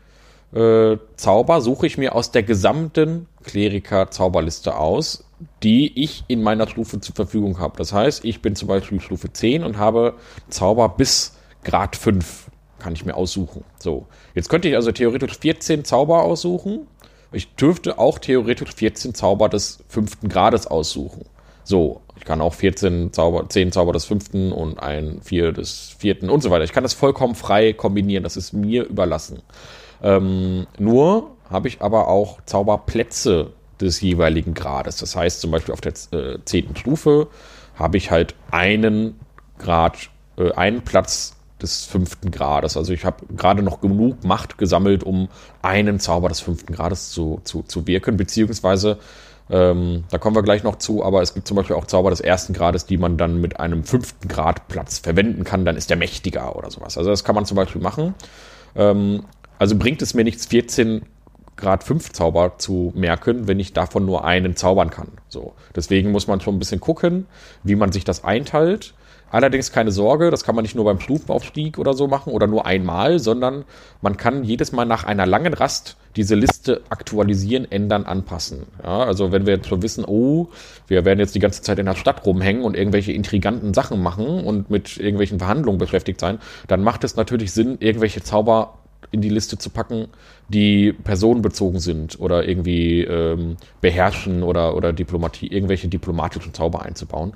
äh, Zauber suche ich mir aus der gesamten Kleriker-Zauberliste aus, die ich in meiner Stufe zur Verfügung habe. Das heißt, ich bin zum Beispiel Stufe 10 und habe Zauber bis Grad 5 kann ich mir aussuchen. So, jetzt könnte ich also theoretisch 14 Zauber aussuchen. Ich dürfte auch theoretisch 14 Zauber des fünften Grades aussuchen. So, ich kann auch 14 Zauber, 10 Zauber des fünften und ein 4 des vierten und so weiter. Ich kann das vollkommen frei kombinieren. Das ist mir überlassen. Ähm, nur habe ich aber auch Zauberplätze des jeweiligen Grades. Das heißt zum Beispiel auf der äh, zehnten Stufe habe ich halt einen Grad, äh, einen Platz des fünften Grades. Also ich habe gerade noch genug Macht gesammelt, um einen Zauber des fünften Grades zu, zu, zu wirken, beziehungsweise ähm, da kommen wir gleich noch zu, aber es gibt zum Beispiel auch Zauber des ersten Grades, die man dann mit einem fünften Grad Platz verwenden kann, dann ist der mächtiger oder sowas. Also das kann man zum Beispiel machen. Ähm, also bringt es mir nichts, 14 Grad 5 Zauber zu merken, wenn ich davon nur einen zaubern kann. So. Deswegen muss man schon ein bisschen gucken, wie man sich das einteilt. Allerdings keine Sorge, das kann man nicht nur beim Stufenaufstieg oder so machen oder nur einmal, sondern man kann jedes Mal nach einer langen Rast diese Liste aktualisieren, ändern, anpassen. Ja, also wenn wir jetzt schon wissen, oh, wir werden jetzt die ganze Zeit in der Stadt rumhängen und irgendwelche intriganten Sachen machen und mit irgendwelchen Verhandlungen beschäftigt sein, dann macht es natürlich Sinn, irgendwelche Zauber in die Liste zu packen, die personenbezogen sind oder irgendwie ähm, beherrschen oder, oder Diplomatie, irgendwelche diplomatischen Zauber einzubauen.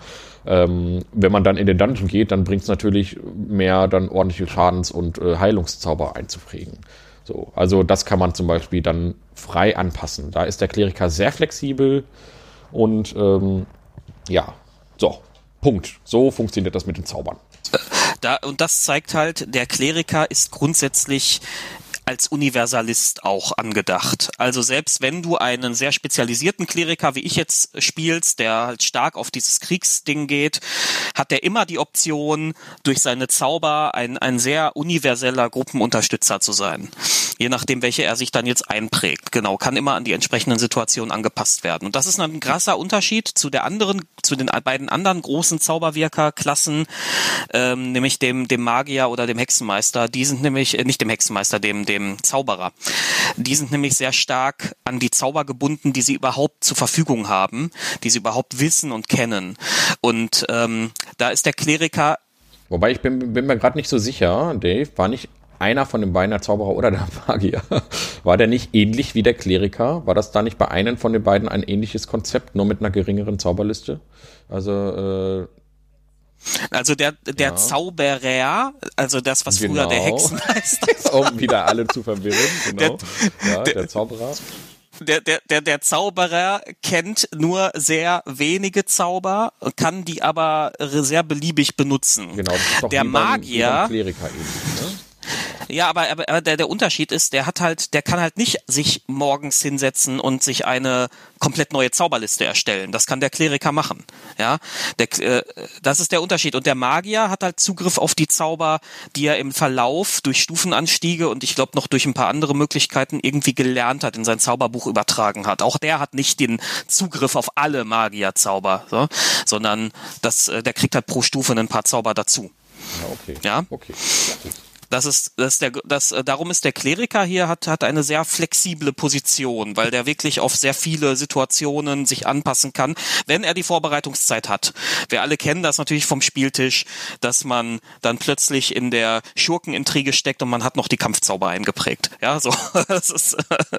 Ähm, wenn man dann in den Dungeon geht, dann bringt es natürlich mehr, dann ordentliche Schadens- und äh, Heilungszauber einzuprägen. So, also das kann man zum Beispiel dann frei anpassen. Da ist der Kleriker sehr flexibel und ähm, ja, so, Punkt. So funktioniert das mit den Zaubern da, und das zeigt halt, der Kleriker ist grundsätzlich als Universalist auch angedacht. Also selbst wenn du einen sehr spezialisierten Kleriker wie ich jetzt spielst, der halt stark auf dieses Kriegsding geht, hat er immer die Option, durch seine Zauber ein, ein sehr universeller Gruppenunterstützer zu sein. Je nachdem, welche er sich dann jetzt einprägt. Genau, kann immer an die entsprechenden Situationen angepasst werden. Und das ist ein krasser Unterschied zu der anderen, zu den beiden anderen großen Zauberwirkerklassen, ähm, nämlich dem, dem Magier oder dem Hexenmeister. Die sind nämlich, äh, nicht dem Hexenmeister, dem, dem dem Zauberer. Die sind nämlich sehr stark an die Zauber gebunden, die sie überhaupt zur Verfügung haben, die sie überhaupt wissen und kennen. Und ähm, da ist der Kleriker. Wobei ich bin, bin mir gerade nicht so sicher, Dave, war nicht einer von den beiden der Zauberer oder der Magier, (laughs) war der nicht ähnlich wie der Kleriker? War das da nicht bei einem von den beiden ein ähnliches Konzept, nur mit einer geringeren Zauberliste? Also äh, also der, der ja. Zauberer, also das, was genau. früher der genau. Hexenmeister (laughs) war. um wieder alle zu verwirren, genau. Der, ja, der, der Zauberer. Der, der, der, der Zauberer kennt nur sehr wenige Zauber, kann die aber sehr beliebig benutzen. Genau, das ist doch der Magier. Beim, Kleriker ähnlich, ne? Ja, aber, aber, aber der, der Unterschied ist, der hat halt, der kann halt nicht sich morgens hinsetzen und sich eine komplett neue Zauberliste erstellen. Das kann der Kleriker machen. Ja, der, äh, das ist der Unterschied. Und der Magier hat halt Zugriff auf die Zauber, die er im Verlauf durch Stufenanstiege und ich glaube noch durch ein paar andere Möglichkeiten irgendwie gelernt hat, in sein Zauberbuch übertragen hat. Auch der hat nicht den Zugriff auf alle Magierzauber, so, sondern das, äh, der kriegt halt pro Stufe ein paar Zauber dazu. Ja, okay. Ja. Okay. Das ist, das ist der, das, äh, darum ist der Kleriker hier hat, hat eine sehr flexible Position, weil der wirklich auf sehr viele Situationen sich anpassen kann, wenn er die Vorbereitungszeit hat. Wir alle kennen das natürlich vom Spieltisch, dass man dann plötzlich in der Schurkenintrige steckt und man hat noch die Kampfzauber eingeprägt. Ja, so. (laughs) Das ist,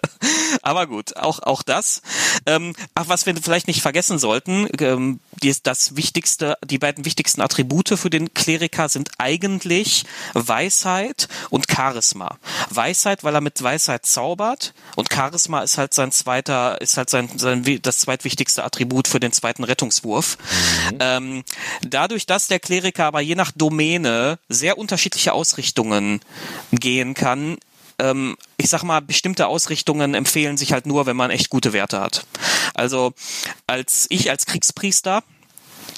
(laughs) aber gut, auch, auch das. Ähm, ach, was wir vielleicht nicht vergessen sollten, ähm, die, das wichtigste, die beiden wichtigsten Attribute für den Kleriker sind eigentlich Weisheit Weisheit und Charisma. Weisheit, weil er mit Weisheit zaubert und Charisma ist halt sein zweiter, ist halt sein, sein das zweitwichtigste Attribut für den zweiten Rettungswurf. Mhm. Ähm, dadurch, dass der Kleriker aber je nach Domäne sehr unterschiedliche Ausrichtungen gehen kann, ähm, ich sag mal, bestimmte Ausrichtungen empfehlen sich halt nur, wenn man echt gute Werte hat. Also als ich als Kriegspriester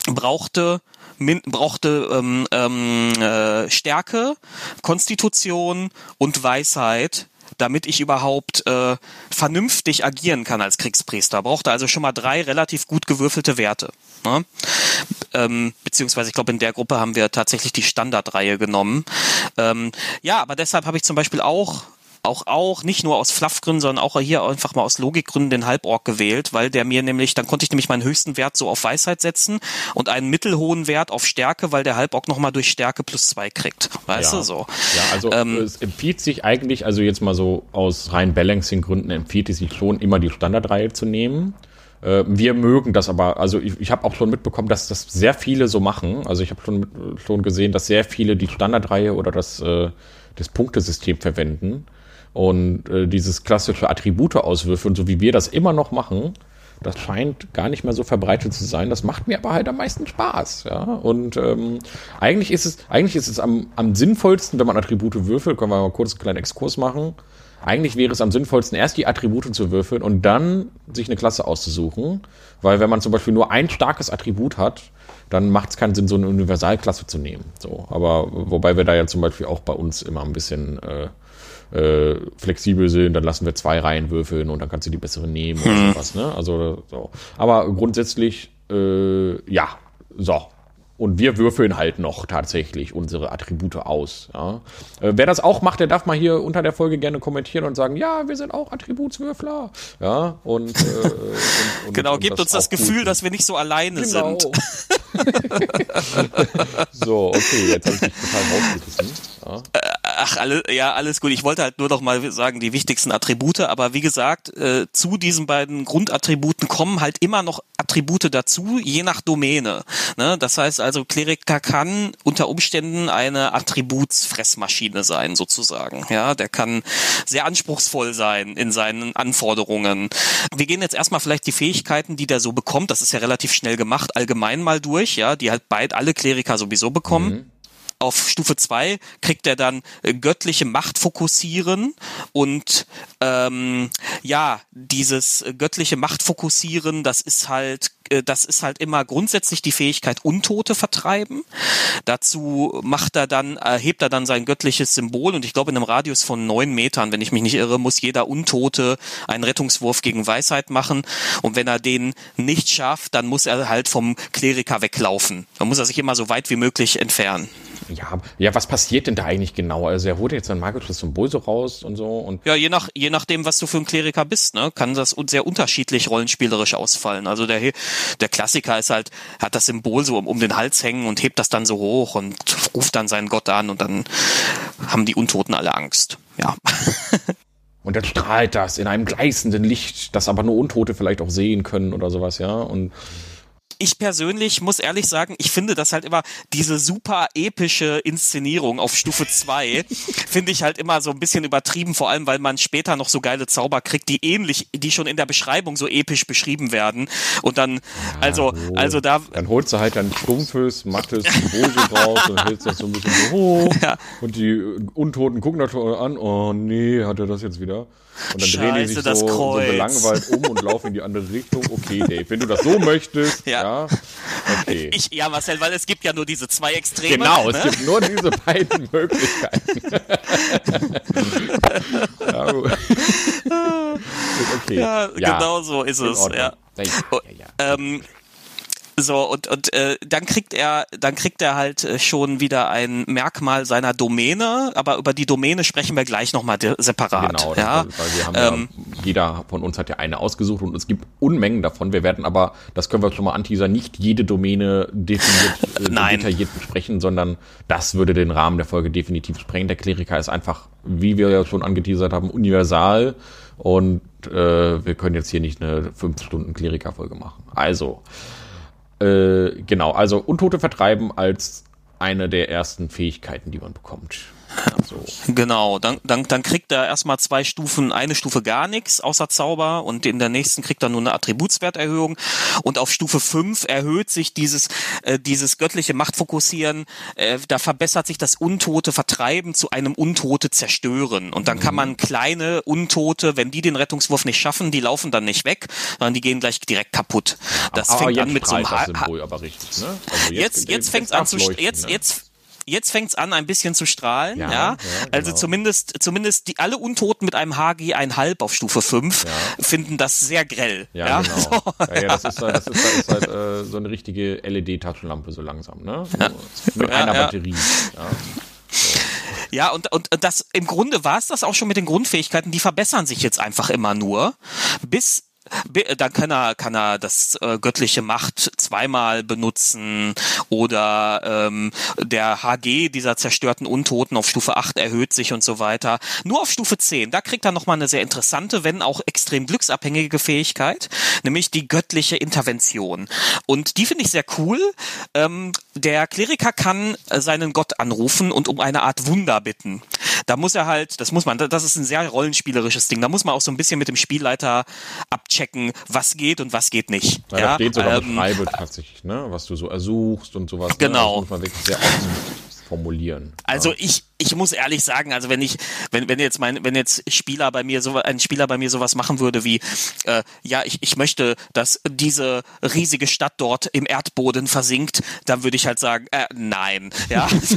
brauchte min, brauchte ähm, ähm, äh, Stärke, Konstitution und Weisheit, damit ich überhaupt äh, vernünftig agieren kann als Kriegspriester. Brauchte also schon mal drei relativ gut gewürfelte Werte. Ne? Ähm, beziehungsweise ich glaube, in der Gruppe haben wir tatsächlich die Standardreihe genommen. Ähm, ja, aber deshalb habe ich zum Beispiel auch auch auch nicht nur aus Fluffgründen, sondern auch hier einfach mal aus Logikgründen den Halborg gewählt, weil der mir nämlich, dann konnte ich nämlich meinen höchsten Wert so auf Weisheit setzen und einen mittelhohen Wert auf Stärke, weil der Halborg nochmal durch Stärke plus zwei kriegt. Weißt ja. du so? Ja, also ähm, es empfiehlt sich eigentlich, also jetzt mal so aus rein Balancing-Gründen empfiehlt es sich schon, immer die Standardreihe zu nehmen. Äh, wir mögen das aber, also ich, ich habe auch schon mitbekommen, dass das sehr viele so machen. Also ich habe schon, schon gesehen, dass sehr viele die Standardreihe oder das, äh, das Punktesystem verwenden. Und äh, dieses klassische Attribute auswürfeln, so wie wir das immer noch machen, das scheint gar nicht mehr so verbreitet zu sein. Das macht mir aber halt am meisten Spaß. Ja? Und ähm, eigentlich ist es, eigentlich ist es am, am sinnvollsten, wenn man Attribute würfelt, können wir mal kurz einen kleinen Exkurs machen. Eigentlich wäre es am sinnvollsten, erst die Attribute zu würfeln und dann sich eine Klasse auszusuchen. Weil wenn man zum Beispiel nur ein starkes Attribut hat, dann macht es keinen Sinn, so eine Universalklasse zu nehmen. So, aber wobei wir da ja zum Beispiel auch bei uns immer ein bisschen äh, äh, flexibel sind, dann lassen wir zwei Reihen würfeln und dann kannst du die bessere nehmen oder hm. sowas. Ne? Also so. Aber grundsätzlich, äh, ja, so. Und wir würfeln halt noch tatsächlich unsere Attribute aus. Ja. Äh, wer das auch macht, der darf mal hier unter der Folge gerne kommentieren und sagen, ja, wir sind auch Attributswürfler. Ja, und, äh, und, und (laughs) genau, und gibt uns das Gefühl, dass wir nicht so alleine genau. sind. (laughs) so, okay, jetzt habe ich dich total rausgerissen. Ja. Ach, alle, ja, alles gut. Ich wollte halt nur noch mal sagen, die wichtigsten Attribute, aber wie gesagt, äh, zu diesen beiden Grundattributen kommen halt immer noch Attribute dazu, je nach Domäne. Ne? Das heißt also, Kleriker kann unter Umständen eine Attributsfressmaschine sein, sozusagen. Ja, der kann sehr anspruchsvoll sein in seinen Anforderungen. Wir gehen jetzt erstmal vielleicht die Fähigkeiten, die der so bekommt, das ist ja relativ schnell gemacht, allgemein mal durch, ja, die halt beide alle Kleriker sowieso bekommen. Mhm. Auf Stufe 2 kriegt er dann äh, göttliche Macht fokussieren und ähm, ja, dieses göttliche Macht fokussieren, das ist halt äh, das ist halt immer grundsätzlich die Fähigkeit Untote vertreiben. Dazu macht er dann, erhebt er dann sein göttliches Symbol und ich glaube in einem Radius von neun Metern, wenn ich mich nicht irre, muss jeder Untote einen Rettungswurf gegen Weisheit machen und wenn er den nicht schafft, dann muss er halt vom Kleriker weglaufen. Dann muss er sich immer so weit wie möglich entfernen. Ja, ja, was passiert denn da eigentlich genau? Also er holt jetzt ein magisches Symbol so raus und so und. Ja, je nach, je nachdem, was du für ein Kleriker bist, ne, kann das sehr unterschiedlich rollenspielerisch ausfallen. Also der, der Klassiker ist halt, hat das Symbol so um, um den Hals hängen und hebt das dann so hoch und ruft dann seinen Gott an und dann haben die Untoten alle Angst. Ja. (laughs) Und dann strahlt das in einem gleißenden Licht, das aber nur Untote vielleicht auch sehen können oder sowas, ja. Und ich persönlich muss ehrlich sagen, ich finde das halt immer diese super epische Inszenierung auf Stufe 2 (laughs) finde ich halt immer so ein bisschen übertrieben, vor allem weil man später noch so geile Zauber kriegt, die ähnlich, die schon in der Beschreibung so episch beschrieben werden und dann also oh. also da dann holst du halt ein stumpfes, mattes so (laughs) raus und hältst das so ein bisschen so hoch ja. und die Untoten gucken das an, oh nee, hat er das jetzt wieder? Und dann Scheiße, drehen die sich so, so belangweilt um und laufen in die andere Richtung. Okay, Dave, wenn du das so möchtest, (laughs) ja. ja. okay. Ich, ja, Marcel, weil es gibt ja nur diese zwei Extreme. Genau, ne? es gibt nur diese beiden (laughs) Möglichkeiten. (laughs) ja, okay. ja, genau so ist es. Ja. Ja, ja. Ähm, so, und, und äh, dann kriegt er, dann kriegt er halt äh, schon wieder ein Merkmal seiner Domäne, aber über die Domäne sprechen wir gleich nochmal separat. Genau, ja? weil wir haben ähm, ja, jeder von uns hat ja eine ausgesucht und es gibt Unmengen davon. Wir werden aber, das können wir schon mal anteasern, nicht jede Domäne definiert, (laughs) äh, detailliert besprechen, sondern das würde den Rahmen der Folge definitiv sprengen. Der Kleriker ist einfach, wie wir ja schon angeteasert haben, universal und äh, wir können jetzt hier nicht eine 5 Stunden Kleriker-Folge machen. Also, äh, genau, also Untote vertreiben als eine der ersten Fähigkeiten, die man bekommt. So. Genau, dann, dann, dann kriegt er erstmal zwei Stufen, eine Stufe gar nichts außer Zauber und in der nächsten kriegt er nur eine Attributswerterhöhung und auf Stufe 5 erhöht sich dieses, äh, dieses göttliche Machtfokussieren, äh, da verbessert sich das Untote Vertreiben zu einem Untote Zerstören und dann kann mhm. man kleine Untote, wenn die den Rettungswurf nicht schaffen, die laufen dann nicht weg, sondern die gehen gleich direkt kaputt. Das aber, fängt aber an mit so einem ha aber richtig, ne? also jetzt, jetzt, jetzt fängt es an zu, jetzt, ne? jetzt jetzt fängt's an, ein bisschen zu strahlen, ja. ja. also genau. zumindest, zumindest die alle Untoten mit einem HG 1,5 auf Stufe 5 ja. finden das sehr grell. Ja, genau. (laughs) So, ja, das ist, halt, das ist, das ist halt äh, so eine richtige LED-Taschenlampe so langsam, ne? So, mit einer Batterie. Ja. So. Ja, und, und das im Grunde war es das auch schon mit den Grundfähigkeiten, die verbessern sich jetzt einfach immer nur, bis dann kann er, kann er das äh, göttliche Macht zweimal benutzen oder ähm, der HG dieser zerstörten Untoten auf Stufe 8 erhöht sich und so weiter. Nur auf Stufe 10, da kriegt er nochmal eine sehr interessante, wenn auch extrem glücksabhängige Fähigkeit, nämlich die göttliche Intervention. Und die finde ich sehr cool. Ähm, der Kleriker kann seinen Gott anrufen und um eine Art Wunder bitten. Da muss er halt, das muss man, das ist ein sehr rollenspielerisches Ding. Da muss man auch so ein bisschen mit dem Spielleiter abchecken, was geht und was geht nicht. Ja, ja da steht sogar ähm, Beschreibe tatsächlich, ne, was du so ersuchst und sowas. Genau. Ne? Also formulieren. Also ja. ich, ich muss ehrlich sagen, also wenn ich, wenn, wenn jetzt mein, wenn jetzt Spieler bei mir so, ein Spieler bei mir sowas machen würde wie, äh, ja, ich, ich möchte, dass diese riesige Stadt dort im Erdboden versinkt, dann würde ich halt sagen, äh, nein. (laughs) Ja, so,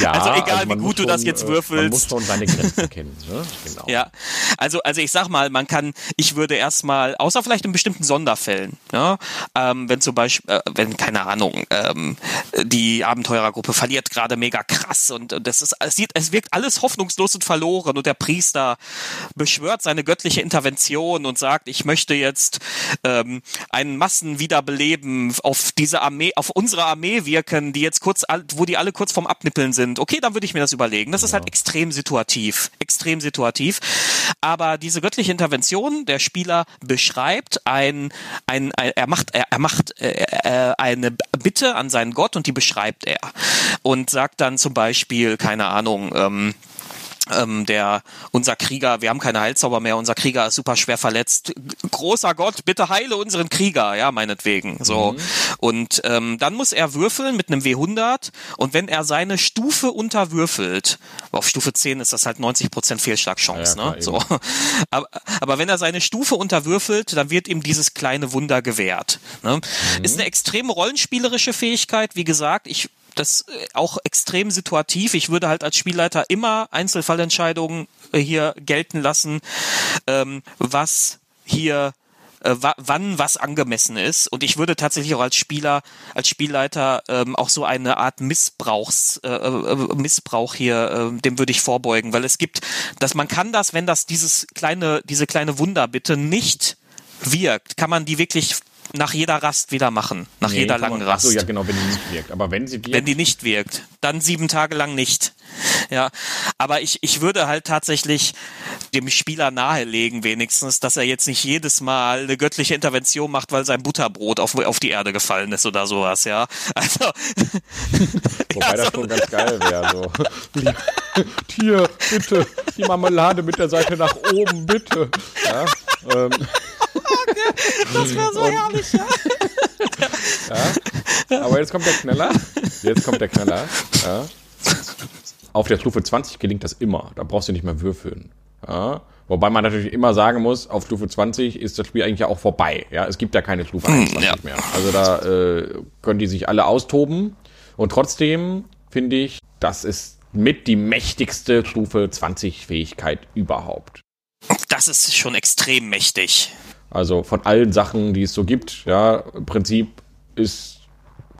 ja (laughs) also egal also wie gut du das jetzt würfelst. Äh, man muss schon seine Grenzen kennen, ne? Genau. Ja, also, also ich sag mal, man kann, ich würde erstmal, außer vielleicht in bestimmten Sonderfällen, ja, ähm, wenn zum Beispiel, äh, wenn, keine Ahnung, ähm, die Abenteurergruppe verliert gerade mega krass und das ist, es sieht, es wirkt alles hoffnungslos und verloren und der Priester beschwört seine göttliche Intervention und sagt, ich möchte jetzt ähm, einen Massenwiederbeleben auf diese Armee, auf unsere Armee wirken, die jetzt kurz, wo die alle kurz vorm Abnippeln sind. Okay, dann würde ich mir das überlegen. Das ist halt extrem situativ, extrem situativ. Aber diese göttliche Intervention, der Spieler beschreibt ein, ein, ein er macht, er, er macht äh, äh, eine Bitte an seinen Gott und die beschreibt er und sagt dann zum Beispiel keine Ahnung, ähm, ähm, der unser Krieger, wir haben keine Heilzauber mehr, unser Krieger ist super schwer verletzt. Großer Gott, bitte heile unseren Krieger, ja, meinetwegen. So. Mhm. Und ähm, dann muss er würfeln mit einem W100 und wenn er seine Stufe unterwürfelt, auf Stufe 10 ist das halt 90% Fehlschlagchance, ja, ne? So. (laughs) Aber, aber wenn er seine Stufe unterwürfelt, dann wird ihm dieses kleine Wunder gewährt. Ne? Mhm. Ist eine extrem rollenspielerische Fähigkeit, wie gesagt, ich das äh, auch extrem situativ. Ich würde halt als Spielleiter immer Einzelfallentscheidungen äh, hier gelten lassen, ähm, was hier äh, wann was angemessen ist. Und ich würde tatsächlich auch als Spieler, als Spielleiter ähm, auch so eine Art Missbrauchs, äh, Missbrauch hier, äh, dem würde ich vorbeugen, weil es gibt, dass man kann das, wenn das dieses kleine, diese kleine Wunder bitte nicht wirkt, kann man die wirklich nach jeder Rast wieder machen, nach nee, jeder langen man, Rast. Achso, ja genau, wenn die nicht wirkt. Aber wenn sie wirkt. Wenn die nicht wirkt, dann sieben Tage lang nicht. Ja, aber ich, ich würde halt tatsächlich dem Spieler nahelegen wenigstens, dass er jetzt nicht jedes Mal eine göttliche Intervention macht, weil sein Butterbrot auf, auf die Erde gefallen ist oder sowas, ja. Also. (laughs) Wobei (laughs) ja, das so schon ganz geil wäre, so. (laughs) Tier, bitte, die Marmelade mit der Seite nach oben, bitte. Ja, ähm. Das wäre so herrlich, ja. ja. Aber jetzt kommt der Knaller. Jetzt kommt der Knaller. Ja. Auf der Stufe 20 gelingt das immer. Da brauchst du nicht mehr würfeln. Ja. Wobei man natürlich immer sagen muss, auf Stufe 20 ist das Spiel eigentlich ja auch vorbei. Ja, es gibt ja keine Stufe 21 hm, ja. mehr. Also da äh, können die sich alle austoben. Und trotzdem finde ich, das ist mit die mächtigste Stufe 20 Fähigkeit überhaupt. Das ist schon extrem mächtig. Also von allen Sachen, die es so gibt, ja, im Prinzip ist,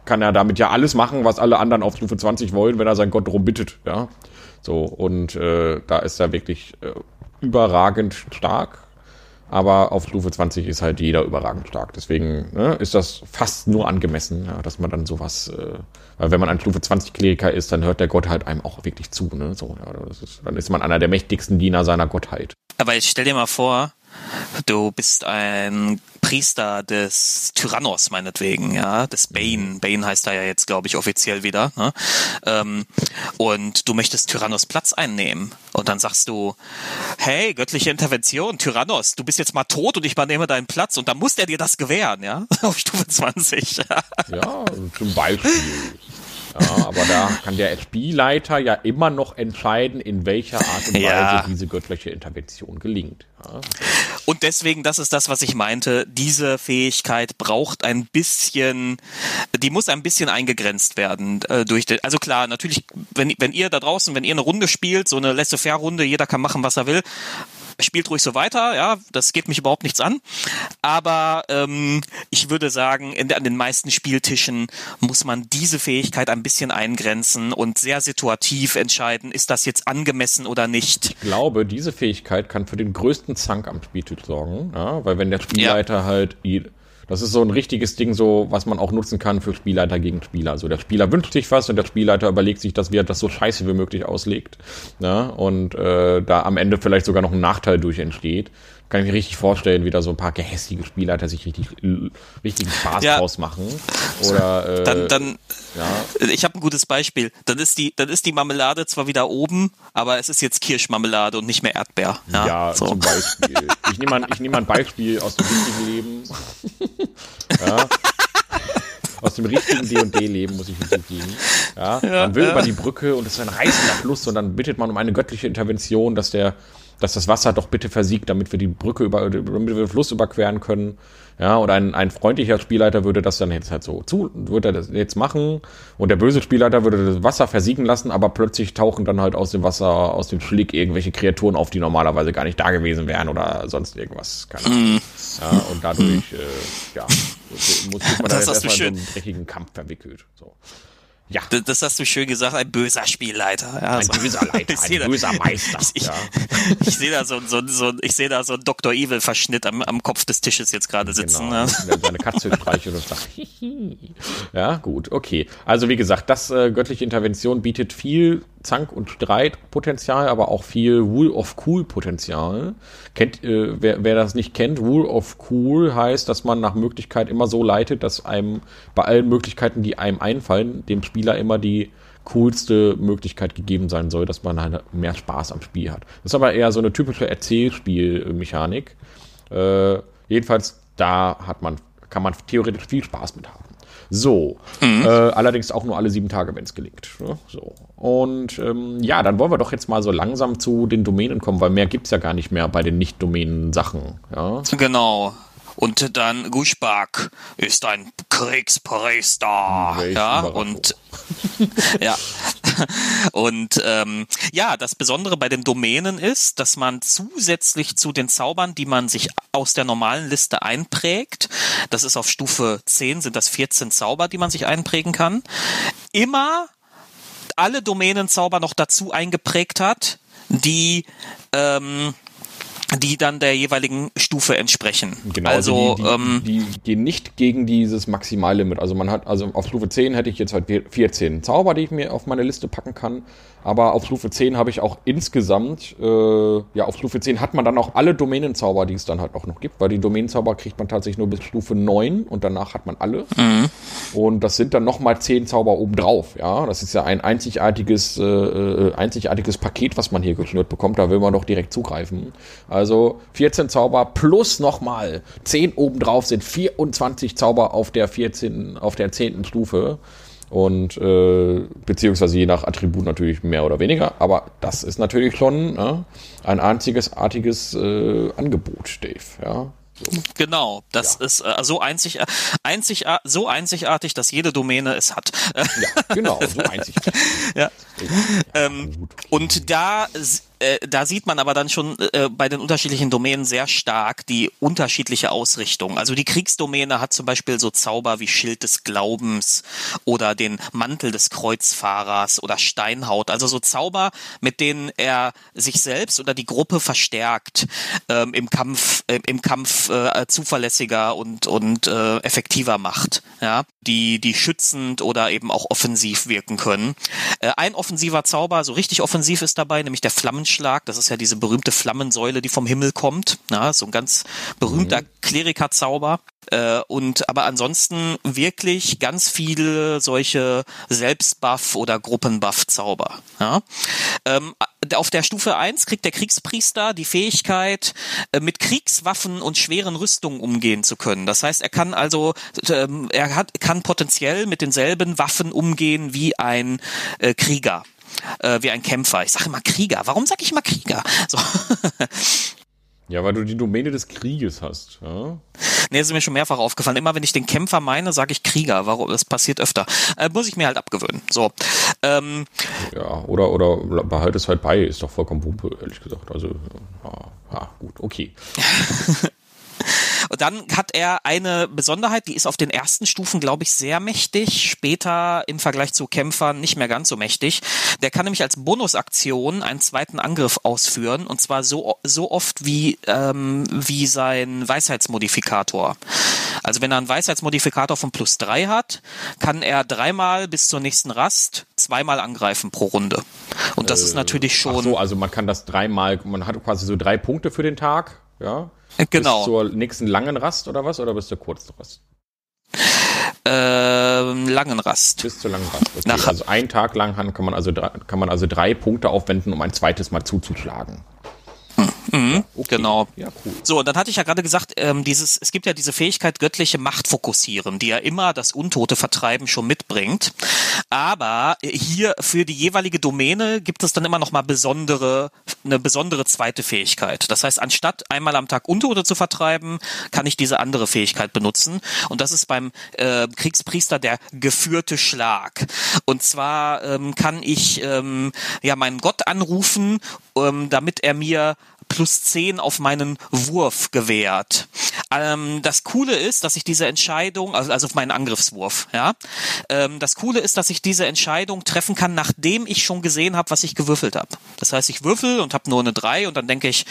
kann er damit ja alles machen, was alle anderen auf Stufe 20 wollen, wenn er seinen Gott drum bittet, ja. So, und äh, da ist er wirklich äh, überragend stark. Aber auf Stufe 20 ist halt jeder überragend stark. Deswegen ne, ist das fast nur angemessen, ja, dass man dann sowas, äh, weil wenn man ein Stufe 20 Kleriker ist, dann hört der Gott halt einem auch wirklich zu. Ne? So, ja, ist, dann ist man einer der mächtigsten Diener seiner Gottheit. Aber jetzt stell dir mal vor, Du bist ein Priester des Tyrannos, meinetwegen, ja, des Bane. Bane heißt da ja jetzt, glaube ich, offiziell wieder. Ne? Ähm, und du möchtest Tyrannos Platz einnehmen. Und dann sagst du, hey, göttliche Intervention, Tyrannos, du bist jetzt mal tot und ich übernehme deinen Platz. Und dann muss der dir das gewähren, ja, (laughs) auf Stufe 20. ja, zum Beispiel. (laughs) Ja, aber da kann der Spielleiter ja immer noch entscheiden, in welcher Art und Weise ja. diese göttliche Intervention gelingt. Ja. Und deswegen, das ist das, was ich meinte, diese Fähigkeit braucht ein bisschen, die muss ein bisschen eingegrenzt werden äh, durch den, also klar, natürlich, wenn, wenn ihr da draußen, wenn ihr eine Runde spielt, so eine Laissez-faire-Runde, jeder kann machen, was er will, spielt ruhig so weiter, ja, das geht mich überhaupt nichts an. Aber ähm, ich würde sagen, in, an den meisten Spieltischen muss man diese Fähigkeit ein bisschen eingrenzen und sehr situativ entscheiden, ist das jetzt angemessen oder nicht. Ich glaube, diese Fähigkeit kann für den größten Zank am Spieltisch sorgen, ja, weil wenn der Spielleiter ja. halt das ist so ein richtiges Ding, so was man auch nutzen kann für Spielleiter gegen Spieler. Also der Spieler wünscht sich was und der Spielleiter überlegt sich, dass wir das so scheiße wie möglich auslegt. Ja, und äh, da am Ende vielleicht sogar noch ein Nachteil durch entsteht kann ich mir richtig vorstellen, wie da so ein paar gehässige Spielleiter sich richtig richtigen Spaß ja. draus machen. Oder äh, dann, dann ja. ich habe ein gutes Beispiel. Dann ist die, dann ist die Marmelade zwar wieder oben, aber es ist jetzt Kirschmarmelade und nicht mehr Erdbeer. Ja, ja so. zum Beispiel. Ich nehme ich nehme mal ein Beispiel aus dem richtigen Leben. ja aus dem richtigen D&D-Leben, muss ich hinzufügen. Ja, ja, man will über die Brücke und es ist ein reißender Fluss und dann bittet man um eine göttliche Intervention, dass der dass das Wasser doch bitte versiegt, damit wir die Brücke über, damit wir den Fluss überqueren können. Ja, und ein, ein freundlicher Spielleiter würde das dann jetzt halt so zu, würde er das jetzt machen. Und der böse Spielleiter würde das Wasser versiegen lassen, aber plötzlich tauchen dann halt aus dem Wasser, aus dem Schlick irgendwelche Kreaturen auf, die normalerweise gar nicht da gewesen wären oder sonst irgendwas. Keine Ahnung. Ja, und dadurch, äh, ja, muss, muss (laughs) man da jetzt erstmal in so einen dreckigen Kampf verwickelt. So. Ja. Das, das, hast du schön gesagt, ein böser Spielleiter. Ja, ein so. böser Leiter, (laughs) ein da, böser Meister. Ich, ja. (laughs) ich sehe da so, so, so, ich sehe da so einen Dr. Evil Verschnitt am, am Kopf des Tisches jetzt gerade sitzen. Genau. Ne? Seine Katze streichelt und sagt, (laughs) ja, gut, okay. Also wie gesagt, das äh, göttliche Intervention bietet viel Zank- und Streitpotenzial, aber auch viel Rule of Cool-Potenzial. Kennt, äh, wer, wer das nicht kennt, Rule of Cool heißt, dass man nach Möglichkeit immer so leitet, dass einem bei allen Möglichkeiten, die einem einfallen, dem Spieler immer die coolste Möglichkeit gegeben sein soll, dass man halt mehr Spaß am Spiel hat. Das ist aber eher so eine typische Erzählspielmechanik. Äh, jedenfalls, da hat man, kann man theoretisch viel Spaß mit haben. So, mhm. äh, allerdings auch nur alle sieben Tage, wenn es gelingt. Ne? So. Und ähm, ja, dann wollen wir doch jetzt mal so langsam zu den Domänen kommen, weil mehr gibt es ja gar nicht mehr bei den Nicht-Domänen-Sachen. Ja? Genau. Und dann Guschbak ist ein Kriegspriester. Ja, und (laughs) ja. (laughs) Und ähm, ja, das Besondere bei den Domänen ist, dass man zusätzlich zu den Zaubern, die man sich aus der normalen Liste einprägt, das ist auf Stufe 10, sind das 14 Zauber, die man sich einprägen kann, immer alle Domänenzauber noch dazu eingeprägt hat, die ähm, die dann der jeweiligen Stufe entsprechen. Genau, also, also die, die, ähm, die, gehen nicht gegen dieses Maximallimit. Also man hat, also auf Stufe 10 hätte ich jetzt halt 14 Zauber, die ich mir auf meine Liste packen kann. Aber auf Stufe 10 habe ich auch insgesamt, äh, ja, auf Stufe 10 hat man dann auch alle Domänenzauber, die es dann halt auch noch gibt, weil die Domänenzauber kriegt man tatsächlich nur bis Stufe 9 und danach hat man alle. Mhm. Und das sind dann nochmal 10 Zauber obendrauf, ja. Das ist ja ein einzigartiges, äh, äh, einzigartiges Paket, was man hier geschnürt bekommt. Da will man doch direkt zugreifen. Also 14 Zauber plus nochmal 10 obendrauf sind 24 Zauber auf der 14, auf der 10. Stufe und äh, beziehungsweise je nach Attribut natürlich mehr oder weniger. Aber das ist natürlich schon ne, ein einziges artiges äh, Angebot, Dave. Ja. So. Genau, das ja. ist äh, so, einzig, einzig, so einzigartig, dass jede Domäne es hat. Ja, genau, so einzigartig. (laughs) ja. ja. Ähm, und da äh, da sieht man aber dann schon äh, bei den unterschiedlichen Domänen sehr stark die unterschiedliche Ausrichtung. Also die Kriegsdomäne hat zum Beispiel so Zauber wie Schild des Glaubens oder den Mantel des Kreuzfahrers oder Steinhaut. Also so Zauber, mit denen er sich selbst oder die Gruppe verstärkt ähm, im Kampf, äh, im Kampf äh, zuverlässiger und und äh, effektiver macht. Ja, die die schützend oder eben auch offensiv wirken können. Äh, ein offensiver Zauber, so richtig offensiv ist dabei, nämlich der Flammen Einschlag. Das ist ja diese berühmte Flammensäule, die vom Himmel kommt. Na, so ein ganz berühmter mhm. Klerikerzauber. Äh, und aber ansonsten wirklich ganz viele solche Selbstbuff- oder Gruppenbuff-Zauber. Ja? Ähm, auf der Stufe 1 kriegt der Kriegspriester die Fähigkeit, äh, mit Kriegswaffen und schweren Rüstungen umgehen zu können. Das heißt, er kann also, ähm, er hat, kann potenziell mit denselben Waffen umgehen wie ein äh, Krieger äh, wie ein Kämpfer. Ich sage immer Krieger. Warum sage ich immer Krieger? So. (laughs) Ja, weil du die Domäne des Krieges hast. Ja? Nee, das ist mir schon mehrfach aufgefallen. Immer wenn ich den Kämpfer meine, sage ich Krieger. Warum? Das passiert öfter. Äh, muss ich mir halt abgewöhnen. So. Ähm, ja, oder, oder behalte es halt bei. Ist doch vollkommen Wumpe, ehrlich gesagt. Also, ja, ja gut, okay. (laughs) Und dann hat er eine Besonderheit, die ist auf den ersten Stufen, glaube ich, sehr mächtig, später im Vergleich zu Kämpfern nicht mehr ganz so mächtig. Der kann nämlich als Bonusaktion einen zweiten Angriff ausführen und zwar so, so oft wie, ähm, wie sein Weisheitsmodifikator. Also wenn er einen Weisheitsmodifikator von plus drei hat, kann er dreimal bis zur nächsten Rast zweimal angreifen pro Runde. Und das äh, ist natürlich schon. Ach so, also man kann das dreimal, man hat quasi so drei Punkte für den Tag, ja. Genau. Bis zur nächsten langen Rast oder was? Oder bis zur kurzen Rast? Ähm, langen Rast. Bis zur langen Rast. Okay. Nach also einen Tag lang kann man also kann man also drei Punkte aufwenden, um ein zweites Mal zuzuschlagen. Mhm, okay. Genau. Ja, cool. So, und dann hatte ich ja gerade gesagt, ähm, dieses, es gibt ja diese Fähigkeit göttliche Macht fokussieren, die ja immer das Untote vertreiben schon mitbringt. Aber hier für die jeweilige Domäne gibt es dann immer noch mal besondere, eine besondere zweite Fähigkeit. Das heißt, anstatt einmal am Tag Untote zu vertreiben, kann ich diese andere Fähigkeit benutzen. Und das ist beim äh, Kriegspriester der geführte Schlag. Und zwar ähm, kann ich ähm, ja meinen Gott anrufen, ähm, damit er mir plus 10 auf meinen Wurf gewährt. Ähm, das Coole ist, dass ich diese Entscheidung, also, also auf meinen Angriffswurf, ja. Ähm, das Coole ist, dass ich diese Entscheidung treffen kann, nachdem ich schon gesehen habe, was ich gewürfelt habe. Das heißt, ich würfel und habe nur eine 3 und dann denke ich,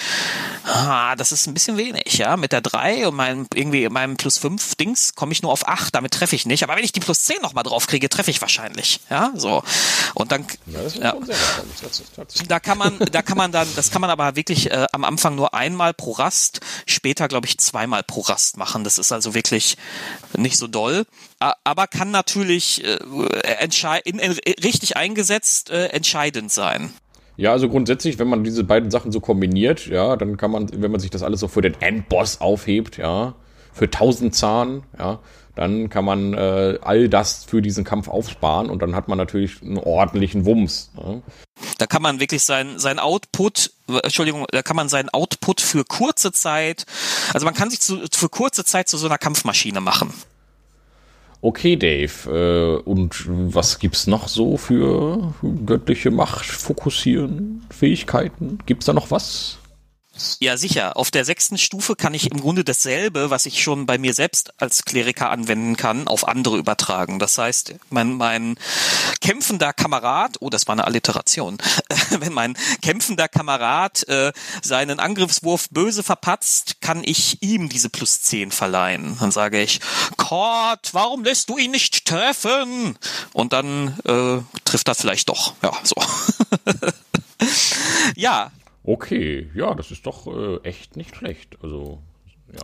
ah, das ist ein bisschen wenig, ja. Mit der 3 und meinem irgendwie meinem plus 5 Dings komme ich nur auf 8, damit treffe ich nicht. Aber wenn ich die plus 10 nochmal drauf kriege, treffe ich wahrscheinlich. Ja, so. Und dann. Ja, ja. Da kann man, da kann man dann, das kann man aber wirklich äh, am Anfang nur einmal pro Rast, später glaube ich zweimal Aporast machen. Das ist also wirklich nicht so doll, aber kann natürlich äh, in, in, richtig eingesetzt äh, entscheidend sein. Ja, also grundsätzlich, wenn man diese beiden Sachen so kombiniert, ja, dann kann man, wenn man sich das alles so für den Endboss aufhebt, ja, für 1000 Zahn, ja, dann kann man äh, all das für diesen Kampf aufsparen und dann hat man natürlich einen ordentlichen Wumms. Ja. Da kann man wirklich sein, sein Output, Entschuldigung, da kann man seinen Output für kurze Zeit, also man kann sich zu, für kurze Zeit zu so einer Kampfmaschine machen. Okay, Dave. Äh, und was gibt's noch so für göttliche Macht, Fokussieren, Fähigkeiten? Gibt's da noch was? Ja, sicher. Auf der sechsten Stufe kann ich im Grunde dasselbe, was ich schon bei mir selbst als Kleriker anwenden kann, auf andere übertragen. Das heißt, mein, mein kämpfender Kamerad, oh, das war eine Alliteration, (laughs) wenn mein kämpfender Kamerad äh, seinen Angriffswurf böse verpatzt, kann ich ihm diese plus zehn verleihen. Dann sage ich, Gott, warum lässt du ihn nicht treffen? Und dann äh, trifft er vielleicht doch. Ja, so. (laughs) ja, Okay, ja, das ist doch äh, echt nicht schlecht. Also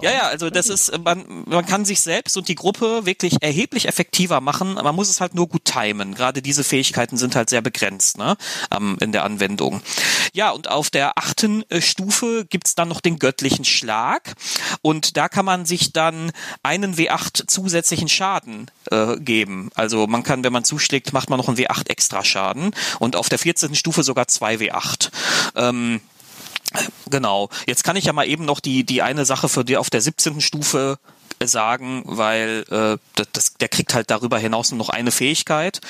ja. ja, ja, also das ist, man, man kann sich selbst und die Gruppe wirklich erheblich effektiver machen. Man muss es halt nur gut timen. Gerade diese Fähigkeiten sind halt sehr begrenzt ne, ähm, in der Anwendung. Ja, und auf der achten äh, Stufe gibt's dann noch den göttlichen Schlag. Und da kann man sich dann einen W8 zusätzlichen Schaden äh, geben. Also man kann, wenn man zuschlägt, macht man noch einen W8 extra Schaden. Und auf der 14. Stufe sogar zwei W8. Ähm, Genau. Jetzt kann ich ja mal eben noch die, die eine Sache für die auf der 17. Stufe sagen, weil äh, das, der kriegt halt darüber hinaus nur noch eine Fähigkeit,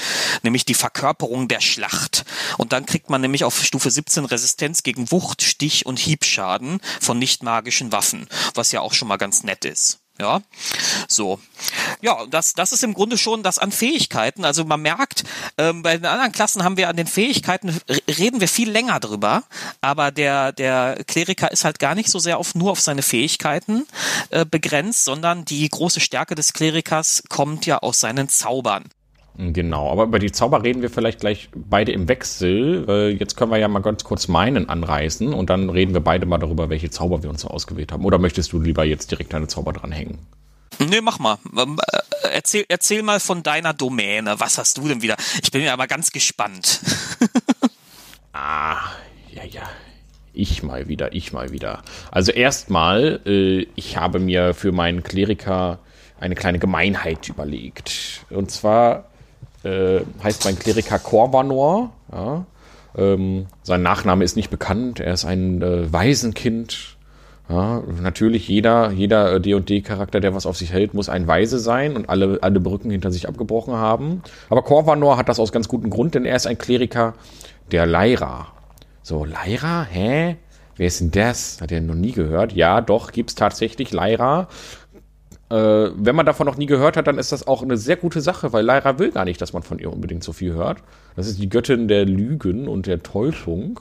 nämlich die Verkörperung der Schlacht. Und dann kriegt man nämlich auf Stufe 17 Resistenz gegen Wucht, Stich und Hiebschaden von nicht magischen Waffen, was ja auch schon mal ganz nett ist. Ja, so. Ja, das, das ist im Grunde schon das an Fähigkeiten. Also man merkt, ähm, bei den anderen Klassen haben wir an den Fähigkeiten, reden wir viel länger drüber, aber der, der Kleriker ist halt gar nicht so sehr auf, nur auf seine Fähigkeiten äh, begrenzt, sondern die große Stärke des Klerikers kommt ja aus seinen Zaubern. Genau, aber über die Zauber reden wir vielleicht gleich beide im Wechsel. Jetzt können wir ja mal ganz kurz meinen anreißen und dann reden wir beide mal darüber, welche Zauber wir uns so ausgewählt haben. Oder möchtest du lieber jetzt direkt deine Zauber dranhängen? Nee, mach mal. Ähm, äh, erzähl, erzähl mal von deiner Domäne. Was hast du denn wieder? Ich bin ja aber ganz gespannt. (laughs) ah, ja, ja. Ich mal wieder, ich mal wieder. Also erstmal, äh, ich habe mir für meinen Kleriker eine kleine Gemeinheit überlegt. Und zwar äh, heißt mein Kleriker Corvanor. Ja. Ähm, sein Nachname ist nicht bekannt. Er ist ein äh, Waisenkind. Ja, natürlich jeder, jeder D&D-Charakter, der was auf sich hält, muss ein Weise sein und alle, alle Brücken hinter sich abgebrochen haben. Aber Corvanor hat das aus ganz gutem Grund, denn er ist ein Kleriker der Lyra. So, Lyra? Hä? Wer ist denn das? Hat er noch nie gehört? Ja, doch, gibt's tatsächlich Lyra. Äh, wenn man davon noch nie gehört hat, dann ist das auch eine sehr gute Sache, weil Lyra will gar nicht, dass man von ihr unbedingt so viel hört. Das ist die Göttin der Lügen und der Täuschung.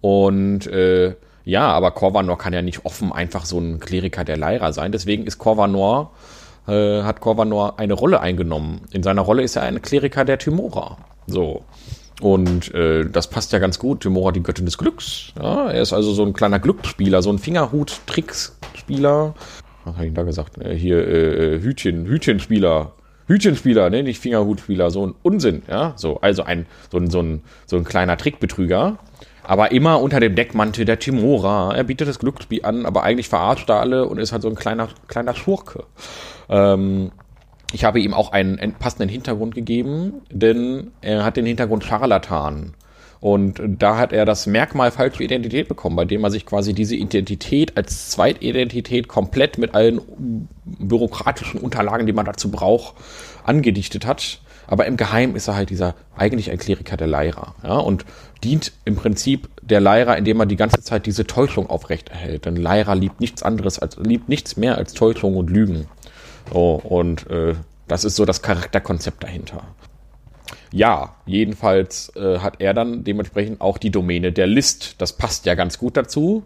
Und äh, ja, aber Corvanor kann ja nicht offen einfach so ein Kleriker der Lyra sein. Deswegen ist Corvanor, äh, hat Corvanor eine Rolle eingenommen. In seiner Rolle ist er ein Kleriker der Timora. So. Und äh, das passt ja ganz gut. Timora, die Göttin des Glücks. Ja, er ist also so ein kleiner Glücksspieler, so ein Fingerhut-Tricksspieler, was habe ich da gesagt? Äh, hier äh, äh, Hütchen, Hütchenspieler. Hütchenspieler, ne, nicht Fingerhutspieler, so ein Unsinn, ja, so, also ein, so ein, so ein, so ein kleiner Trickbetrüger, aber immer unter dem Deckmantel der Timora. Er bietet das Glücksspiel an, aber eigentlich verarscht er alle und ist halt so ein kleiner, kleiner Schurke. Ähm, ich habe ihm auch einen passenden Hintergrund gegeben, denn er hat den Hintergrund Scharlatan. Und da hat er das Merkmal falsche Identität bekommen, bei dem er sich quasi diese Identität als Zweitidentität komplett mit allen bürokratischen Unterlagen, die man dazu braucht, angedichtet hat. Aber im Geheim ist er halt dieser eigentlich ein Kleriker der Leira. Ja, und dient im Prinzip der Leira, indem er die ganze Zeit diese Täuschung aufrechterhält. Denn Leira liebt nichts anderes als, liebt nichts mehr als Täuschung und Lügen. So, und äh, das ist so das Charakterkonzept dahinter. Ja, jedenfalls äh, hat er dann dementsprechend auch die Domäne der List. Das passt ja ganz gut dazu.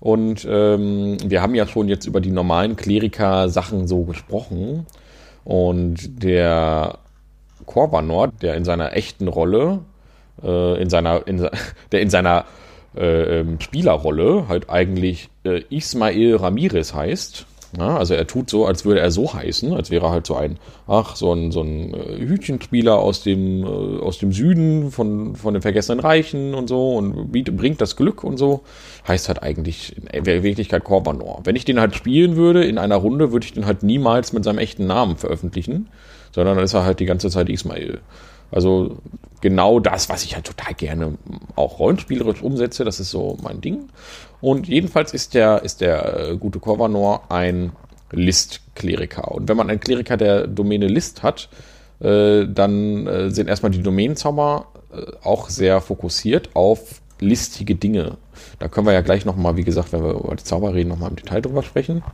Und ähm, wir haben ja schon jetzt über die normalen Kleriker-Sachen so gesprochen. Und der Korvanor, der in seiner echten Rolle, äh, in seiner, in, (laughs) der in seiner äh, ähm, Spielerrolle halt eigentlich äh, Ismael Ramirez heißt. Ja, also er tut so, als würde er so heißen, als wäre er halt so ein, ach, so ein, so ein äh, Hütchenspieler aus dem, äh, aus dem Süden von, von den vergessenen Reichen und so und bringt das Glück und so. Heißt halt eigentlich in Wirklichkeit Corvanor. Wenn ich den halt spielen würde in einer Runde, würde ich den halt niemals mit seinem echten Namen veröffentlichen, sondern dann ist er halt die ganze Zeit Ismail. Also genau das, was ich halt total gerne auch rollenspielerisch umsetze, das ist so mein Ding. Und jedenfalls ist der, ist der äh, gute Corvanor ein List-Kleriker. Und wenn man einen Kleriker der Domäne List hat, äh, dann äh, sind erstmal die Domänenzauber auch sehr fokussiert auf listige Dinge. Da können wir ja gleich nochmal, wie gesagt, wenn wir über die Zauber reden, nochmal im Detail drüber sprechen.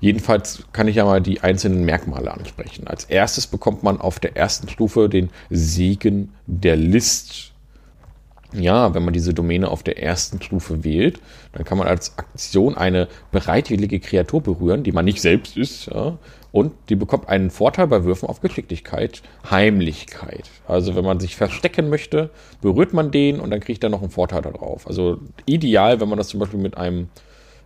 Jedenfalls kann ich ja mal die einzelnen Merkmale ansprechen. Als erstes bekommt man auf der ersten Stufe den Segen der List. Ja, wenn man diese Domäne auf der ersten Stufe wählt, dann kann man als Aktion eine bereitwillige Kreatur berühren, die man nicht selbst ist, ja, und die bekommt einen Vorteil bei Würfen auf Geschicklichkeit, Heimlichkeit. Also wenn man sich verstecken möchte, berührt man den und dann kriegt er noch einen Vorteil darauf. Also ideal, wenn man das zum Beispiel mit einem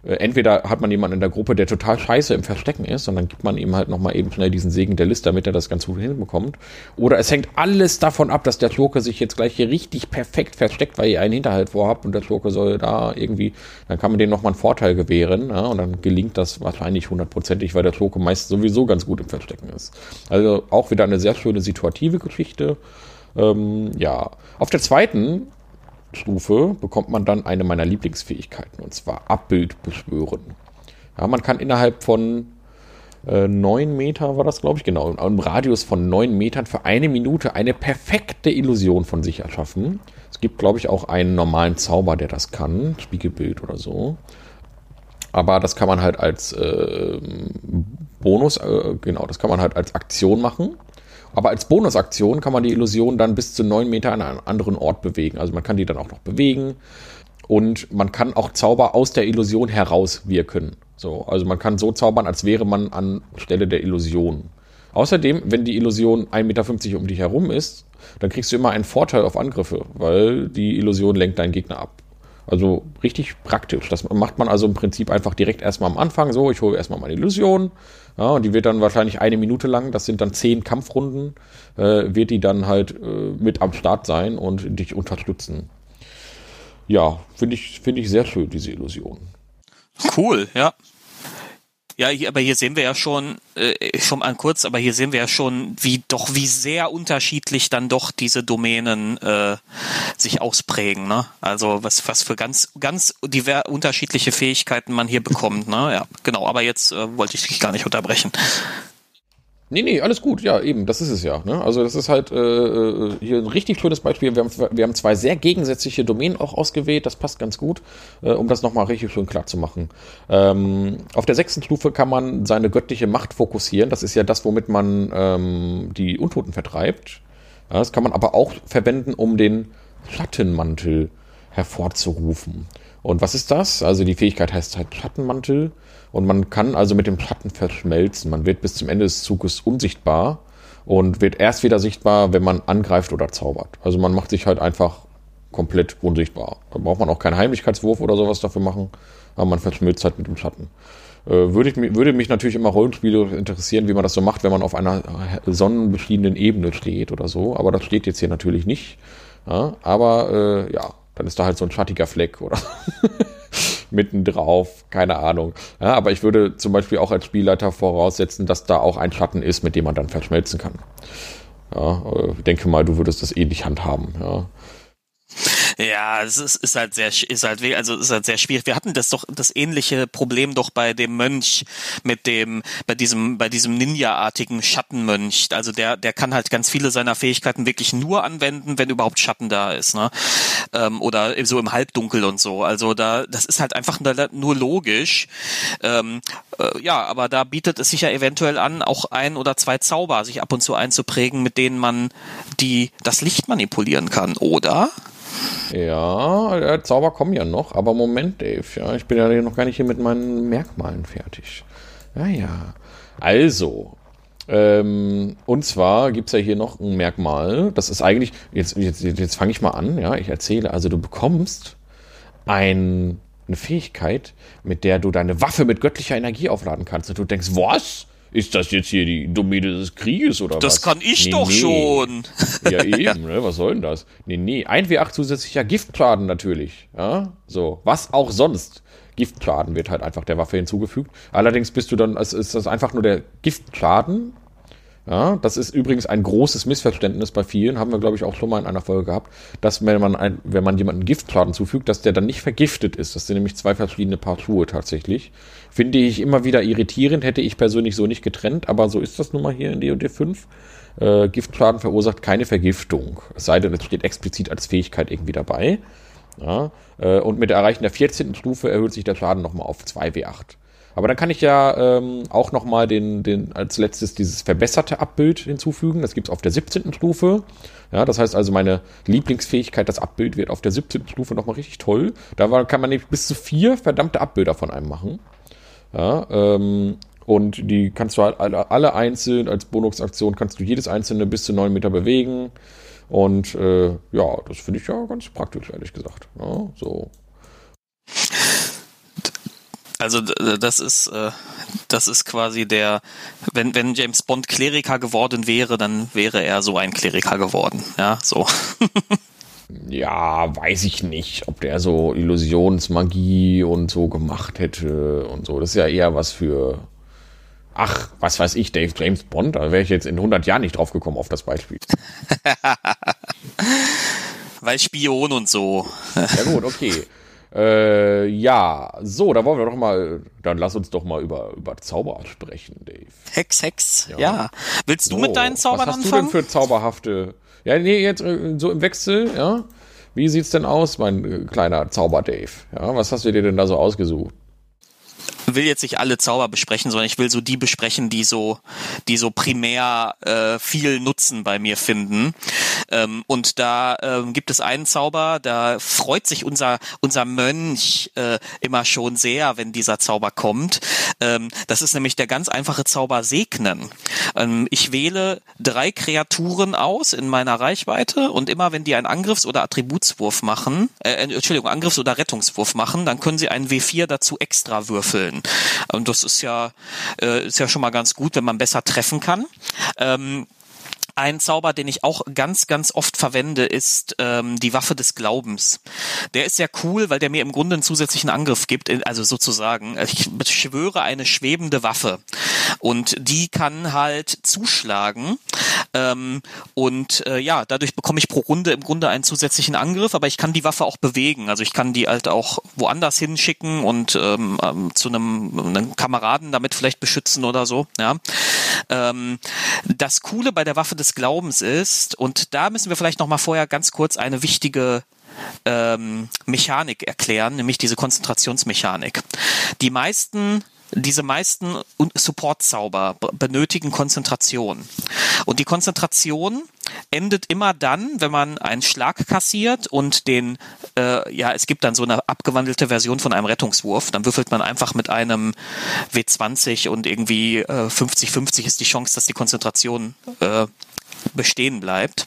entweder hat man jemanden in der Gruppe, der total scheiße im Verstecken ist, und dann gibt man ihm halt nochmal eben schnell diesen Segen der Liste, damit er das ganz gut hinbekommt. Oder es hängt alles davon ab, dass der Schurke sich jetzt gleich hier richtig perfekt versteckt, weil ihr einen Hinterhalt vorhabt und der Schurke soll da irgendwie, dann kann man dem nochmal einen Vorteil gewähren, ja, und dann gelingt das wahrscheinlich hundertprozentig, weil der Schurke meist sowieso ganz gut im Verstecken ist. Also auch wieder eine sehr schöne situative Geschichte. Ähm, ja, auf der zweiten Stufe bekommt man dann eine meiner Lieblingsfähigkeiten, und zwar Abbild beschwören. Ja, man kann innerhalb von äh, 9 Meter, war das glaube ich, genau, im Radius von 9 Metern für eine Minute eine perfekte Illusion von sich erschaffen. Es gibt, glaube ich, auch einen normalen Zauber, der das kann, Spiegelbild oder so. Aber das kann man halt als äh, Bonus, äh, genau, das kann man halt als Aktion machen. Aber als Bonusaktion kann man die Illusion dann bis zu neun Meter an einen anderen Ort bewegen. Also man kann die dann auch noch bewegen und man kann auch Zauber aus der Illusion herauswirken. So, also man kann so zaubern, als wäre man an Stelle der Illusion. Außerdem, wenn die Illusion 1,50 Meter um dich herum ist, dann kriegst du immer einen Vorteil auf Angriffe, weil die Illusion lenkt deinen Gegner ab. Also richtig praktisch. Das macht man also im Prinzip einfach direkt erstmal am Anfang so. Ich hole erstmal meine Illusion. Ja, und die wird dann wahrscheinlich eine Minute lang, das sind dann zehn Kampfrunden, äh, wird die dann halt äh, mit am Start sein und dich unterstützen. Ja, finde ich, finde ich sehr schön, diese Illusion. Cool, ja. Ja, hier, aber hier sehen wir ja schon, äh, schon mal kurz, aber hier sehen wir ja schon, wie doch, wie sehr unterschiedlich dann doch diese Domänen äh, sich ausprägen. Ne? Also was, was für ganz, ganz diver unterschiedliche Fähigkeiten man hier bekommt. Ne? Ja, genau, aber jetzt äh, wollte ich dich gar nicht unterbrechen. Nee, nee, alles gut. Ja, eben, das ist es ja. Ne? Also das ist halt äh, äh, hier ein richtig schönes Beispiel. Wir haben, wir haben zwei sehr gegensätzliche Domänen auch ausgewählt. Das passt ganz gut, äh, um das nochmal richtig schön klar zu machen. Ähm, auf der sechsten Stufe kann man seine göttliche Macht fokussieren. Das ist ja das, womit man ähm, die Untoten vertreibt. Ja, das kann man aber auch verwenden, um den Schattenmantel hervorzurufen. Und was ist das? Also die Fähigkeit heißt halt Schattenmantel. Und man kann also mit dem Schatten verschmelzen. Man wird bis zum Ende des Zuges unsichtbar und wird erst wieder sichtbar, wenn man angreift oder zaubert. Also man macht sich halt einfach komplett unsichtbar. Da braucht man auch keinen Heimlichkeitswurf oder sowas dafür machen, aber man verschmilzt halt mit dem Schatten. Äh, würde, ich, würde mich natürlich immer Rollenspiele interessieren, wie man das so macht, wenn man auf einer sonnenbeschienenen Ebene steht oder so. Aber das steht jetzt hier natürlich nicht. Ja, aber äh, ja, dann ist da halt so ein schattiger Fleck oder (laughs) mittendrauf, keine Ahnung. Ja, aber ich würde zum Beispiel auch als Spielleiter voraussetzen, dass da auch ein Schatten ist, mit dem man dann verschmelzen kann. Ja, äh, ich denke mal, du würdest das ähnlich handhaben. Ja. Ja, es ist, ist halt sehr, ist halt, also ist halt sehr schwierig. Wir hatten das doch, das ähnliche Problem doch bei dem Mönch mit dem, bei diesem, bei diesem Ninja-artigen Schattenmönch. Also der, der kann halt ganz viele seiner Fähigkeiten wirklich nur anwenden, wenn überhaupt Schatten da ist, ne? Ähm, oder so im Halbdunkel und so. Also da, das ist halt einfach nur logisch. Ähm, äh, ja, aber da bietet es sich ja eventuell an, auch ein oder zwei Zauber sich ab und zu einzuprägen, mit denen man die, das Licht manipulieren kann, oder? Ja, äh, Zauber kommen ja noch, aber Moment, Dave, ja, ich bin ja noch gar nicht hier mit meinen Merkmalen fertig. Ja, ja. Also, Ähm, und zwar gibt's ja hier noch ein Merkmal, das ist eigentlich, jetzt, jetzt, jetzt fange ich mal an, ja, ich erzähle, also du bekommst ein, eine Fähigkeit, mit der du deine Waffe mit göttlicher Energie aufladen kannst. Und du denkst, was? Ist das jetzt hier die Domäne des Krieges oder das was? Das kann ich nee, doch nee. schon. (laughs) (laughs) Ja, eben, ne? Was soll denn das? Nee, nee. 1W8 zusätzlicher Giftschaden natürlich. Ja, so. Was auch sonst. Giftschaden wird halt einfach der Waffe hinzugefügt. Allerdings bist du dann, es ist das einfach nur der Giftschaden. Ja, das ist übrigens ein großes Missverständnis bei vielen, haben wir glaube ich auch schon mal in einer Folge gehabt, dass wenn man, ein, wenn man jemanden Giftschaden zufügt, dass der dann nicht vergiftet ist. Das sind nämlich zwei verschiedene Paar Schuhe tatsächlich. Finde ich immer wieder irritierend, hätte ich persönlich so nicht getrennt, aber so ist das nun mal hier in D&D 5. Äh, Giftschaden verursacht keine Vergiftung, es sei denn, es steht explizit als Fähigkeit irgendwie dabei. Ja, äh, und mit Erreichen der 14. Stufe erhöht sich der Schaden nochmal auf 2W8. Aber dann kann ich ja ähm, auch nochmal den, den, als letztes dieses verbesserte Abbild hinzufügen. Das gibt's auf der 17. Stufe. Ja, das heißt also, meine Lieblingsfähigkeit, das Abbild, wird auf der 17. Stufe nochmal richtig toll. Da kann man nämlich bis zu vier verdammte Abbilder von einem machen. Ja, ähm, und die kannst du halt alle, einzeln als Bonusaktion kannst du jedes einzelne bis zu neun Meter bewegen. Und äh, ja, das finde ich ja ganz praktisch, ehrlich gesagt. Ja, so. Also das ist äh, das ist quasi der, wenn wenn James Bond Kleriker geworden wäre, dann wäre er so ein Kleriker geworden. Ja, so. (laughs) ja, weiß ich nicht, ob der so Illusionsmagie und so gemacht hätte und so. Das ist ja eher was für Ach, was weiß ich, Dave James Bond, da wäre ich jetzt in 100 Jahren nicht drauf gekommen auf das Beispiel. (laughs) Weil Spion und so. ja gut, okay. Äh, ja, so, da wollen wir doch mal, dann lass uns doch mal über, über Zauber sprechen, Dave. Hex, Hex, ja. ja. Willst du so, mit deinen Zaubern anfangen? Was hast anfangen? du denn für zauberhafte, ja, nee, jetzt äh, so im Wechsel, ja? Wie sieht's denn aus, mein äh, kleiner Zauber-Dave? Ja, was hast du dir denn da so ausgesucht? Will jetzt nicht alle Zauber besprechen, sondern ich will so die besprechen, die so, die so primär äh, viel Nutzen bei mir finden. Ähm, und da ähm, gibt es einen Zauber, da freut sich unser unser Mönch äh, immer schon sehr, wenn dieser Zauber kommt. Ähm, das ist nämlich der ganz einfache Zauber Segnen. Ähm, ich wähle drei Kreaturen aus in meiner Reichweite und immer wenn die einen Angriffs- oder Attributswurf machen, äh, Entschuldigung, Angriffs- oder Rettungswurf machen, dann können sie einen W4 dazu extra würfeln. Und das ist ja, äh, ist ja schon mal ganz gut, wenn man besser treffen kann. Ähm, ein Zauber, den ich auch ganz, ganz oft verwende, ist ähm, die Waffe des Glaubens. Der ist sehr cool, weil der mir im Grunde einen zusätzlichen Angriff gibt, äh, also sozusagen, ich beschwöre eine schwebende Waffe und die kann halt zuschlagen ähm, und äh, ja, dadurch bekomme ich pro Runde im Grunde einen zusätzlichen Angriff, aber ich kann die Waffe auch bewegen, also ich kann die halt auch woanders hinschicken und ähm, ähm, zu einem, einem Kameraden damit vielleicht beschützen oder so, ja. Ähm, das Coole bei der Waffe des Glaubens ist, und da müssen wir vielleicht noch mal vorher ganz kurz eine wichtige ähm, Mechanik erklären, nämlich diese Konzentrationsmechanik. Die meisten diese meisten Support-Zauber benötigen Konzentration. Und die Konzentration endet immer dann, wenn man einen Schlag kassiert und den, äh, ja, es gibt dann so eine abgewandelte Version von einem Rettungswurf. Dann würfelt man einfach mit einem W20 und irgendwie 50-50 äh, ist die Chance, dass die Konzentration äh, bestehen bleibt.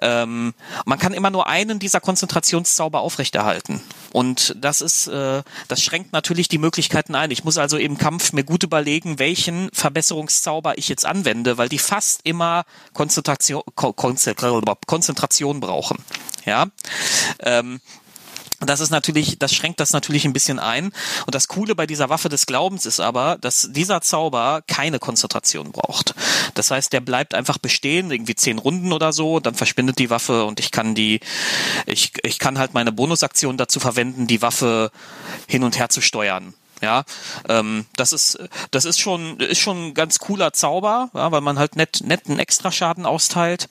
Ähm, man kann immer nur einen dieser Konzentrationszauber aufrechterhalten. Und das ist, äh, das schränkt natürlich die Möglichkeiten ein. Ich muss also im Kampf mir gut überlegen, welchen Verbesserungszauber ich jetzt anwende, weil die fast immer Konzentration, Konzentration brauchen. Ja. Ähm, das ist natürlich, das schränkt das natürlich ein bisschen ein. Und das Coole bei dieser Waffe des Glaubens ist aber, dass dieser Zauber keine Konzentration braucht. Das heißt, der bleibt einfach bestehen, irgendwie zehn Runden oder so, dann verschwindet die Waffe und ich kann die, ich, ich kann halt meine Bonusaktion dazu verwenden, die Waffe hin und her zu steuern. Ja, ähm, das ist das ist schon ist schon ein ganz cooler Zauber, ja, weil man halt nett netten Extraschaden austeilt.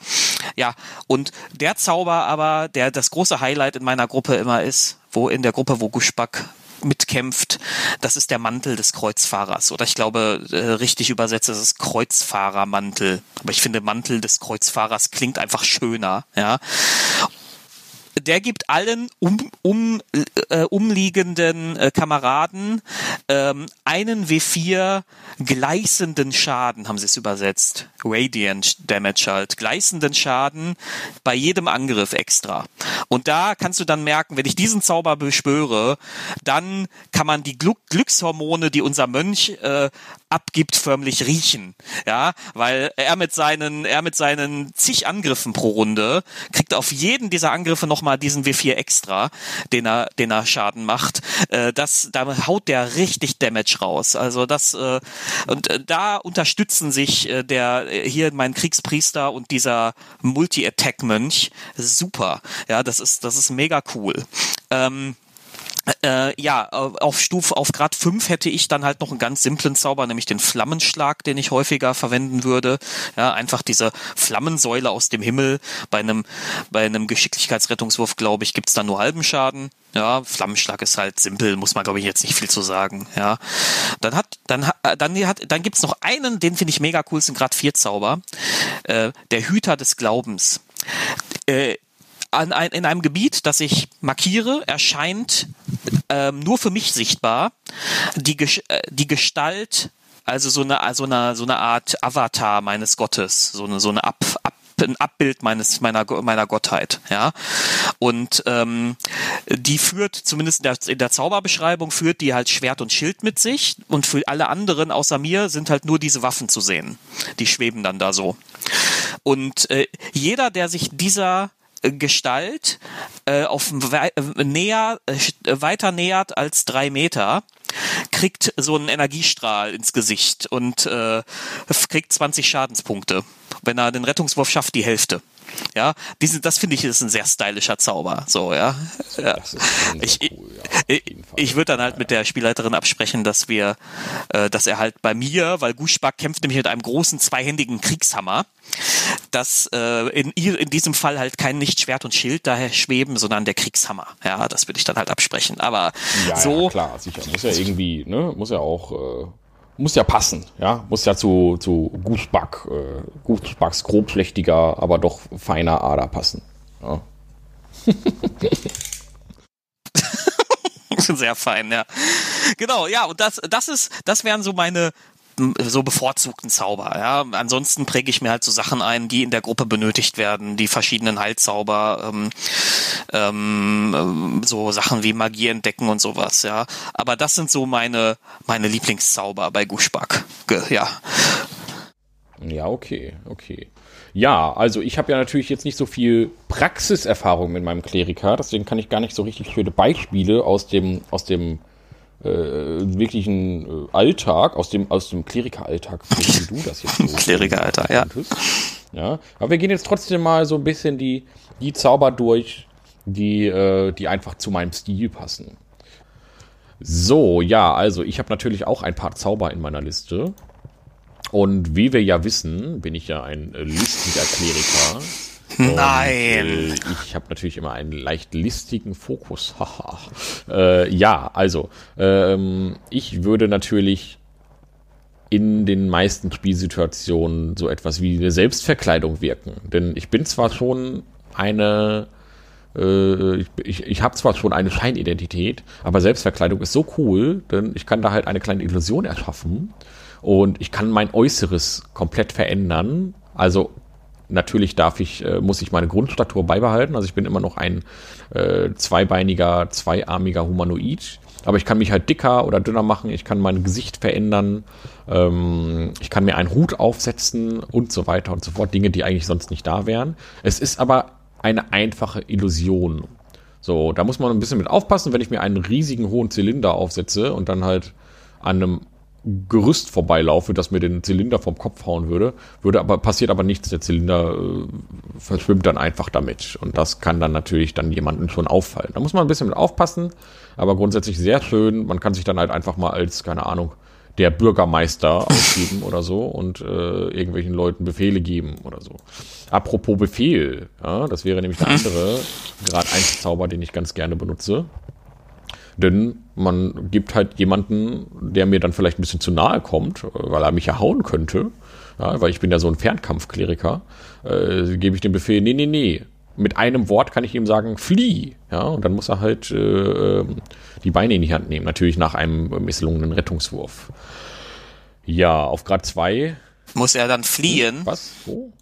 Ja, und der Zauber aber, der das große Highlight in meiner Gruppe immer ist, wo in der Gruppe, wo Guschback mitkämpft, das ist der Mantel des Kreuzfahrers. Oder ich glaube, äh, richtig übersetzt ist es Kreuzfahrermantel. Aber ich finde, Mantel des Kreuzfahrers klingt einfach schöner, ja. Der gibt allen um, um, äh, umliegenden äh, Kameraden ähm, einen W4 gleißenden Schaden, haben sie es übersetzt. Radiant Damage halt. Gleißenden Schaden bei jedem Angriff extra. Und da kannst du dann merken, wenn ich diesen Zauber beschwöre, dann kann man die Glück Glückshormone, die unser Mönch äh, abgibt, förmlich riechen. Ja, weil er mit seinen, er mit seinen zig Angriffen pro Runde kriegt auf jeden dieser Angriffe nochmal diesen W4 extra, den er, den er Schaden macht. Äh, das, da haut der richtig Damage raus. Also das, äh, und äh, da unterstützen sich äh, der, äh, hier mein Kriegspriester und dieser Multi-Attack-Mönch super. Ja, das ist, das ist mega cool. Ähm, äh, ja, auf Stufe, auf Grad 5 hätte ich dann halt noch einen ganz simplen Zauber, nämlich den Flammenschlag, den ich häufiger verwenden würde. Ja, einfach diese Flammensäule aus dem Himmel. Bei einem, bei einem Geschicklichkeitsrettungswurf, glaube ich, gibt's da nur halben Schaden. Ja, Flammenschlag ist halt simpel, muss man, glaube ich, jetzt nicht viel zu sagen. Ja, dann hat, dann, äh, dann hat, dann gibt's noch einen, den finde ich mega cool, ist ein Grad 4 Zauber. Äh, der Hüter des Glaubens. Äh, an ein, in einem Gebiet, das ich markiere, erscheint ähm, nur für mich sichtbar die, äh, die Gestalt, also so eine, so eine, so eine Art Avatar meines Gottes, so eine, so eine Ab, Ab ein Abbild meines meiner meiner Gottheit, ja. Und ähm, die führt zumindest in der, in der Zauberbeschreibung führt die halt Schwert und Schild mit sich und für alle anderen außer mir sind halt nur diese Waffen zu sehen. Die schweben dann da so. Und äh, jeder, der sich dieser Gestalt äh, auf äh, näher, äh, weiter nähert als drei Meter, kriegt so einen Energiestrahl ins Gesicht und äh, kriegt 20 Schadenspunkte. Wenn er den Rettungswurf schafft, die Hälfte. Ja, diese, das finde ich ist ein sehr stylischer Zauber. So, ja. ja. Ich, cool, ja, ich, ich würde dann halt mit der Spielleiterin absprechen, dass wir, äh, dass er halt bei mir, weil Guschbak kämpft nämlich mit einem großen zweihändigen Kriegshammer, dass äh, in, in diesem Fall halt kein nicht Schwert und Schild daher schweben, sondern der Kriegshammer. Ja, das würde ich dann halt absprechen. Aber ja, so. Ja, klar, sicher. Muss ja irgendwie, ne, muss ja auch. Äh muss ja passen, ja, muss ja zu, zu Gußback, äh, Gußbacks grobschlächtiger, aber doch feiner Ader passen. Ja. (laughs) Sehr fein, ja. Genau, ja, und das, das ist, das wären so meine, so bevorzugten Zauber. Ja. Ansonsten präge ich mir halt so Sachen ein, die in der Gruppe benötigt werden, die verschiedenen Heilzauber, ähm, ähm, so Sachen wie Magie entdecken und sowas. Ja. Aber das sind so meine meine Lieblingszauber bei Guschback. Ja. Ja, okay, okay. Ja, also ich habe ja natürlich jetzt nicht so viel Praxiserfahrung mit meinem Kleriker, deswegen kann ich gar nicht so richtig schöne Beispiele aus dem aus dem äh, wirklichen äh, Alltag, aus dem, aus dem Klerikeralltag, wie du das jetzt (laughs) so Klerikeralltag, ja. ja. Aber wir gehen jetzt trotzdem mal so ein bisschen die, die Zauber durch, die, äh, die einfach zu meinem Stil passen. So, ja, also ich habe natürlich auch ein paar Zauber in meiner Liste. Und wie wir ja wissen, bin ich ja ein äh, listiger Kleriker. Nein. Und, äh, ich habe natürlich immer einen leicht listigen Fokus. (laughs) äh, ja, also ähm, ich würde natürlich in den meisten Spielsituationen so etwas wie eine Selbstverkleidung wirken. Denn ich bin zwar schon eine äh, ich, ich, ich habe zwar schon eine Scheinidentität, aber Selbstverkleidung ist so cool, denn ich kann da halt eine kleine Illusion erschaffen und ich kann mein Äußeres komplett verändern. Also Natürlich darf ich, äh, muss ich meine Grundstatur beibehalten. Also ich bin immer noch ein äh, zweibeiniger, zweiarmiger Humanoid. Aber ich kann mich halt dicker oder dünner machen. Ich kann mein Gesicht verändern. Ähm, ich kann mir einen Hut aufsetzen und so weiter und so fort. Dinge, die eigentlich sonst nicht da wären. Es ist aber eine einfache Illusion. So, da muss man ein bisschen mit aufpassen, wenn ich mir einen riesigen hohen Zylinder aufsetze und dann halt an einem Gerüst vorbeilaufe, das mir den Zylinder vom Kopf hauen würde, würde aber passiert aber nichts. Der Zylinder äh, verschwimmt dann einfach damit und das kann dann natürlich dann jemandem schon auffallen. Da muss man ein bisschen mit aufpassen, aber grundsätzlich sehr schön. Man kann sich dann halt einfach mal als keine Ahnung der Bürgermeister (laughs) ausgeben oder so und äh, irgendwelchen Leuten Befehle geben oder so. Apropos Befehl, ja, das wäre nämlich der andere (laughs) Grad 1 Zauber, den ich ganz gerne benutze. Denn man gibt halt jemanden, der mir dann vielleicht ein bisschen zu nahe kommt, weil er mich ja hauen könnte, ja, weil ich bin ja so ein Fernkampfkleriker, äh, gebe ich den Befehl, nee, nee, nee, mit einem Wort kann ich ihm sagen, flieh. Ja, und dann muss er halt äh, die Beine in die Hand nehmen. Natürlich nach einem misslungenen Rettungswurf. Ja, auf Grad 2. Muss er dann fliehen? Was? Wo?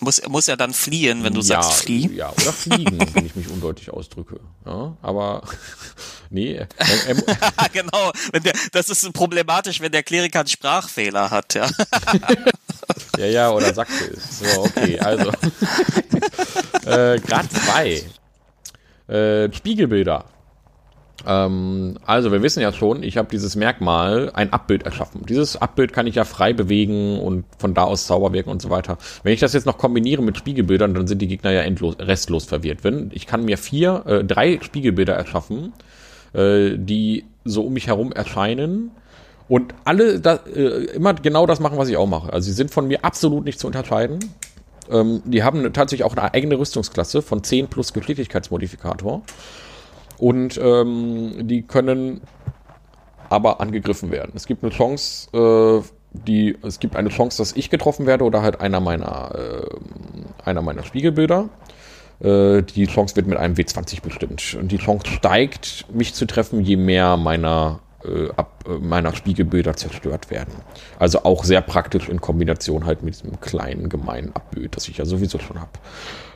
Muss, muss er dann fliehen, wenn du ja, sagst flieh? Ja, oder fliegen, (laughs) wenn ich mich undeutlich ausdrücke. Ja, aber (laughs) nee. Er, er, (laughs) genau, der, das ist problematisch, wenn der Kleriker einen Sprachfehler hat, ja. ja, ja, oder Sachse ist. So, okay, also. äh, Grad 2. Äh, Spiegelbilder. Ähm, also wir wissen ja schon, ich habe dieses Merkmal, ein Abbild erschaffen. Dieses Abbild kann ich ja frei bewegen und von da aus Zauber wirken und so weiter. Wenn ich das jetzt noch kombiniere mit Spiegelbildern, dann sind die Gegner ja endlos, restlos verwirrt. Wenn ich kann mir vier, äh, drei Spiegelbilder erschaffen, äh, die so um mich herum erscheinen und alle da, äh, immer genau das machen, was ich auch mache. Also sie sind von mir absolut nicht zu unterscheiden. Ähm, die haben tatsächlich auch eine eigene Rüstungsklasse von 10 plus Geschicklichkeitsmodifikator. Und ähm, die können aber angegriffen werden. Es gibt eine Chance, äh, die, es gibt eine Chance, dass ich getroffen werde oder halt einer meiner, äh, einer meiner Spiegelbilder. Äh, die Chance wird mit einem W20 bestimmt. Und die Chance steigt, mich zu treffen, je mehr meiner äh, ab äh, meiner Spiegelbilder zerstört werden. Also auch sehr praktisch in Kombination halt mit diesem kleinen gemeinen Abbild, das ich ja sowieso schon habe.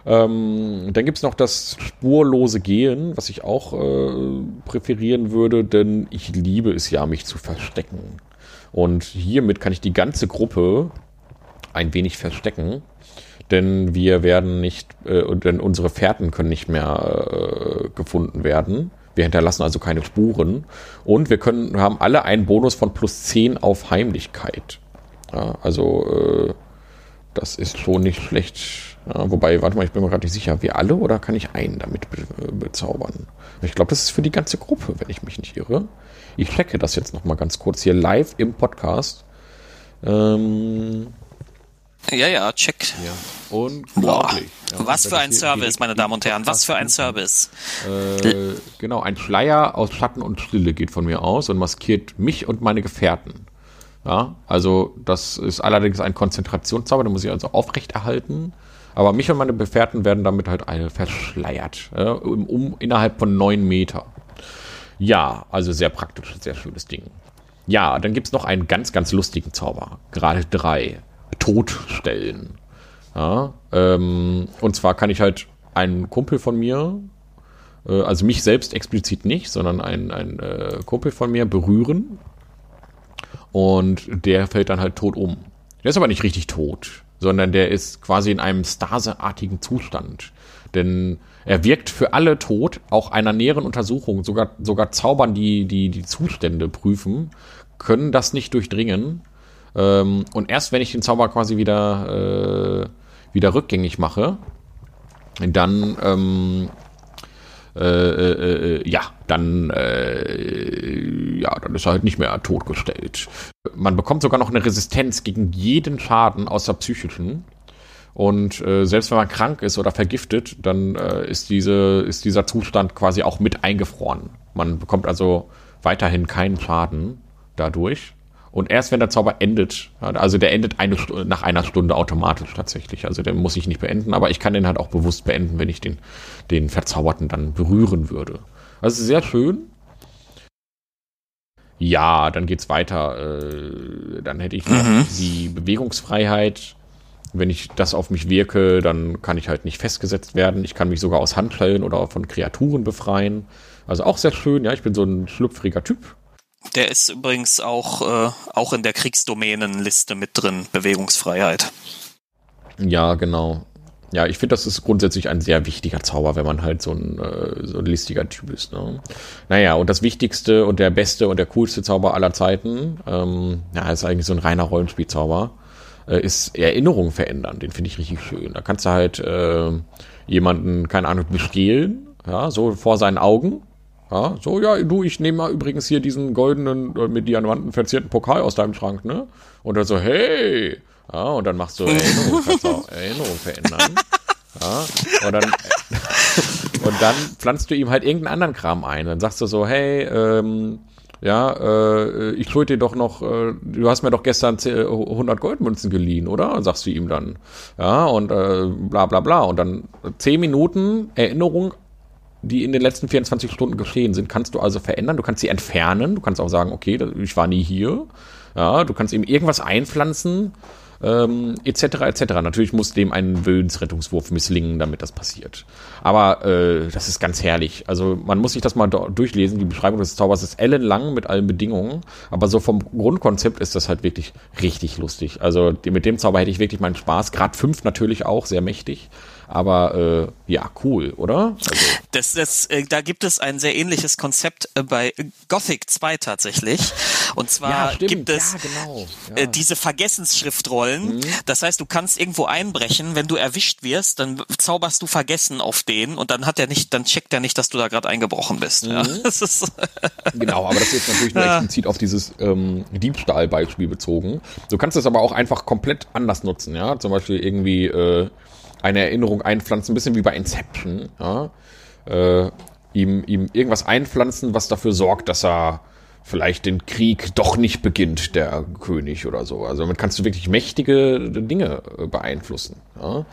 Ähm, dann gibt's noch das spurlose Gehen, was ich auch äh, präferieren würde, denn ich liebe es ja, mich zu verstecken. Und hiermit kann ich die ganze Gruppe ein wenig verstecken, denn wir werden nicht, äh, denn unsere Fährten können nicht mehr äh, gefunden werden. Wir hinterlassen also keine Spuren und wir können, haben alle einen Bonus von plus 10 auf Heimlichkeit. Ja, also äh, das ist schon nicht schlecht. Ja, wobei, warte mal, ich bin mir gerade nicht sicher, wir alle oder kann ich einen damit be bezaubern? Ich glaube, das ist für die ganze Gruppe, wenn ich mich nicht irre. Ich checke das jetzt nochmal ganz kurz hier live im Podcast. Ähm, ja, ja, check. Ja. Unglaublich. Ja, was für ein Service, meine Damen und Herren, was für ein Service. Äh, genau, ein Schleier aus Schatten und Stille geht von mir aus und maskiert mich und meine Gefährten. Ja, also das ist allerdings ein Konzentrationszauber, den muss ich also aufrechterhalten. Aber mich und meine Gefährten werden damit halt verschleiert. Ja, um, um, innerhalb von neun Meter. Ja, also sehr praktisch, sehr schönes Ding. Ja, dann gibt es noch einen ganz, ganz lustigen Zauber. Gerade drei. Totstellen. Ja, ähm, und zwar kann ich halt einen Kumpel von mir, äh, also mich selbst explizit nicht, sondern einen, einen äh, Kumpel von mir berühren und der fällt dann halt tot um. Der ist aber nicht richtig tot, sondern der ist quasi in einem staseartigen Zustand. Denn er wirkt für alle tot, auch einer näheren Untersuchung, sogar, sogar Zaubern, die, die die Zustände prüfen, können das nicht durchdringen. Ähm, und erst wenn ich den Zauber quasi wieder, äh, wieder rückgängig mache, dann ähm, äh, äh, äh, ja, dann, äh, ja, dann ist er halt nicht mehr totgestellt. Man bekommt sogar noch eine Resistenz gegen jeden Schaden außer psychischen. Und äh, selbst wenn man krank ist oder vergiftet, dann äh, ist, diese, ist dieser Zustand quasi auch mit eingefroren. Man bekommt also weiterhin keinen Schaden dadurch. Und erst wenn der Zauber endet, also der endet eine, nach einer Stunde automatisch tatsächlich. Also der muss ich nicht beenden, aber ich kann den halt auch bewusst beenden, wenn ich den, den Verzauberten dann berühren würde. Also sehr schön. Ja, dann geht's weiter. Äh, dann hätte ich mhm. die Bewegungsfreiheit. Wenn ich das auf mich wirke, dann kann ich halt nicht festgesetzt werden. Ich kann mich sogar aus Handschellen oder von Kreaturen befreien. Also auch sehr schön. Ja, ich bin so ein schlüpfriger Typ. Der ist übrigens auch, äh, auch in der Kriegsdomänenliste mit drin, Bewegungsfreiheit. Ja, genau. Ja, ich finde, das ist grundsätzlich ein sehr wichtiger Zauber, wenn man halt so ein, äh, so ein listiger Typ ist. Ne? Naja, und das wichtigste und der beste und der coolste Zauber aller Zeiten, ähm, ja, ist eigentlich so ein reiner Rollenspielzauber, äh, ist Erinnerungen verändern. Den finde ich richtig schön. Da kannst du halt äh, jemanden, keine Ahnung, bestehlen, ja, so vor seinen Augen ja, so, ja, du, ich nehme mal übrigens hier diesen goldenen, äh, mit Diamanten verzierten Pokal aus deinem Schrank, ne? Und dann so, hey! Ja, und dann machst du Erinnerung, Erinnerung verändern. Ja, und dann, und dann pflanzt du ihm halt irgendeinen anderen Kram ein. Dann sagst du so, hey, ähm, ja, äh, ich schuld dir doch noch, äh, du hast mir doch gestern 100 Goldmünzen geliehen, oder? Sagst du ihm dann. Ja, und äh, bla bla bla. Und dann 10 Minuten Erinnerung, die in den letzten 24 Stunden geschehen sind, kannst du also verändern. Du kannst sie entfernen. Du kannst auch sagen, okay, ich war nie hier. Ja, du kannst ihm irgendwas einpflanzen ähm, etc. etc. Natürlich muss dem ein Willensrettungswurf misslingen, damit das passiert. Aber äh, das ist ganz herrlich. Also man muss sich das mal durchlesen. Die Beschreibung des Zaubers ist ellenlang mit allen Bedingungen, aber so vom Grundkonzept ist das halt wirklich richtig lustig. Also mit dem Zauber hätte ich wirklich meinen Spaß. Grad 5 natürlich auch, sehr mächtig. Aber äh, ja, cool, oder? Also. Das, das, äh, da gibt es ein sehr ähnliches Konzept äh, bei Gothic 2 tatsächlich. Und zwar ja, gibt es ja, genau. ja. äh, diese Vergessensschriftrollen. Mhm. Das heißt, du kannst irgendwo einbrechen, wenn du erwischt wirst, dann zauberst du Vergessen auf den und dann hat er nicht, dann checkt er nicht, dass du da gerade eingebrochen bist. Mhm. (laughs) Ja, genau, aber das ist natürlich nur explizit auf dieses ähm, Diebstahlbeispiel bezogen. Du kannst es aber auch einfach komplett anders nutzen, ja. Zum Beispiel irgendwie äh, eine Erinnerung einpflanzen, ein bisschen wie bei Inception, ja. Äh, ihm, ihm irgendwas einpflanzen, was dafür sorgt, dass er vielleicht den Krieg doch nicht beginnt, der König oder so. Also damit kannst du wirklich mächtige Dinge äh, beeinflussen. Ja,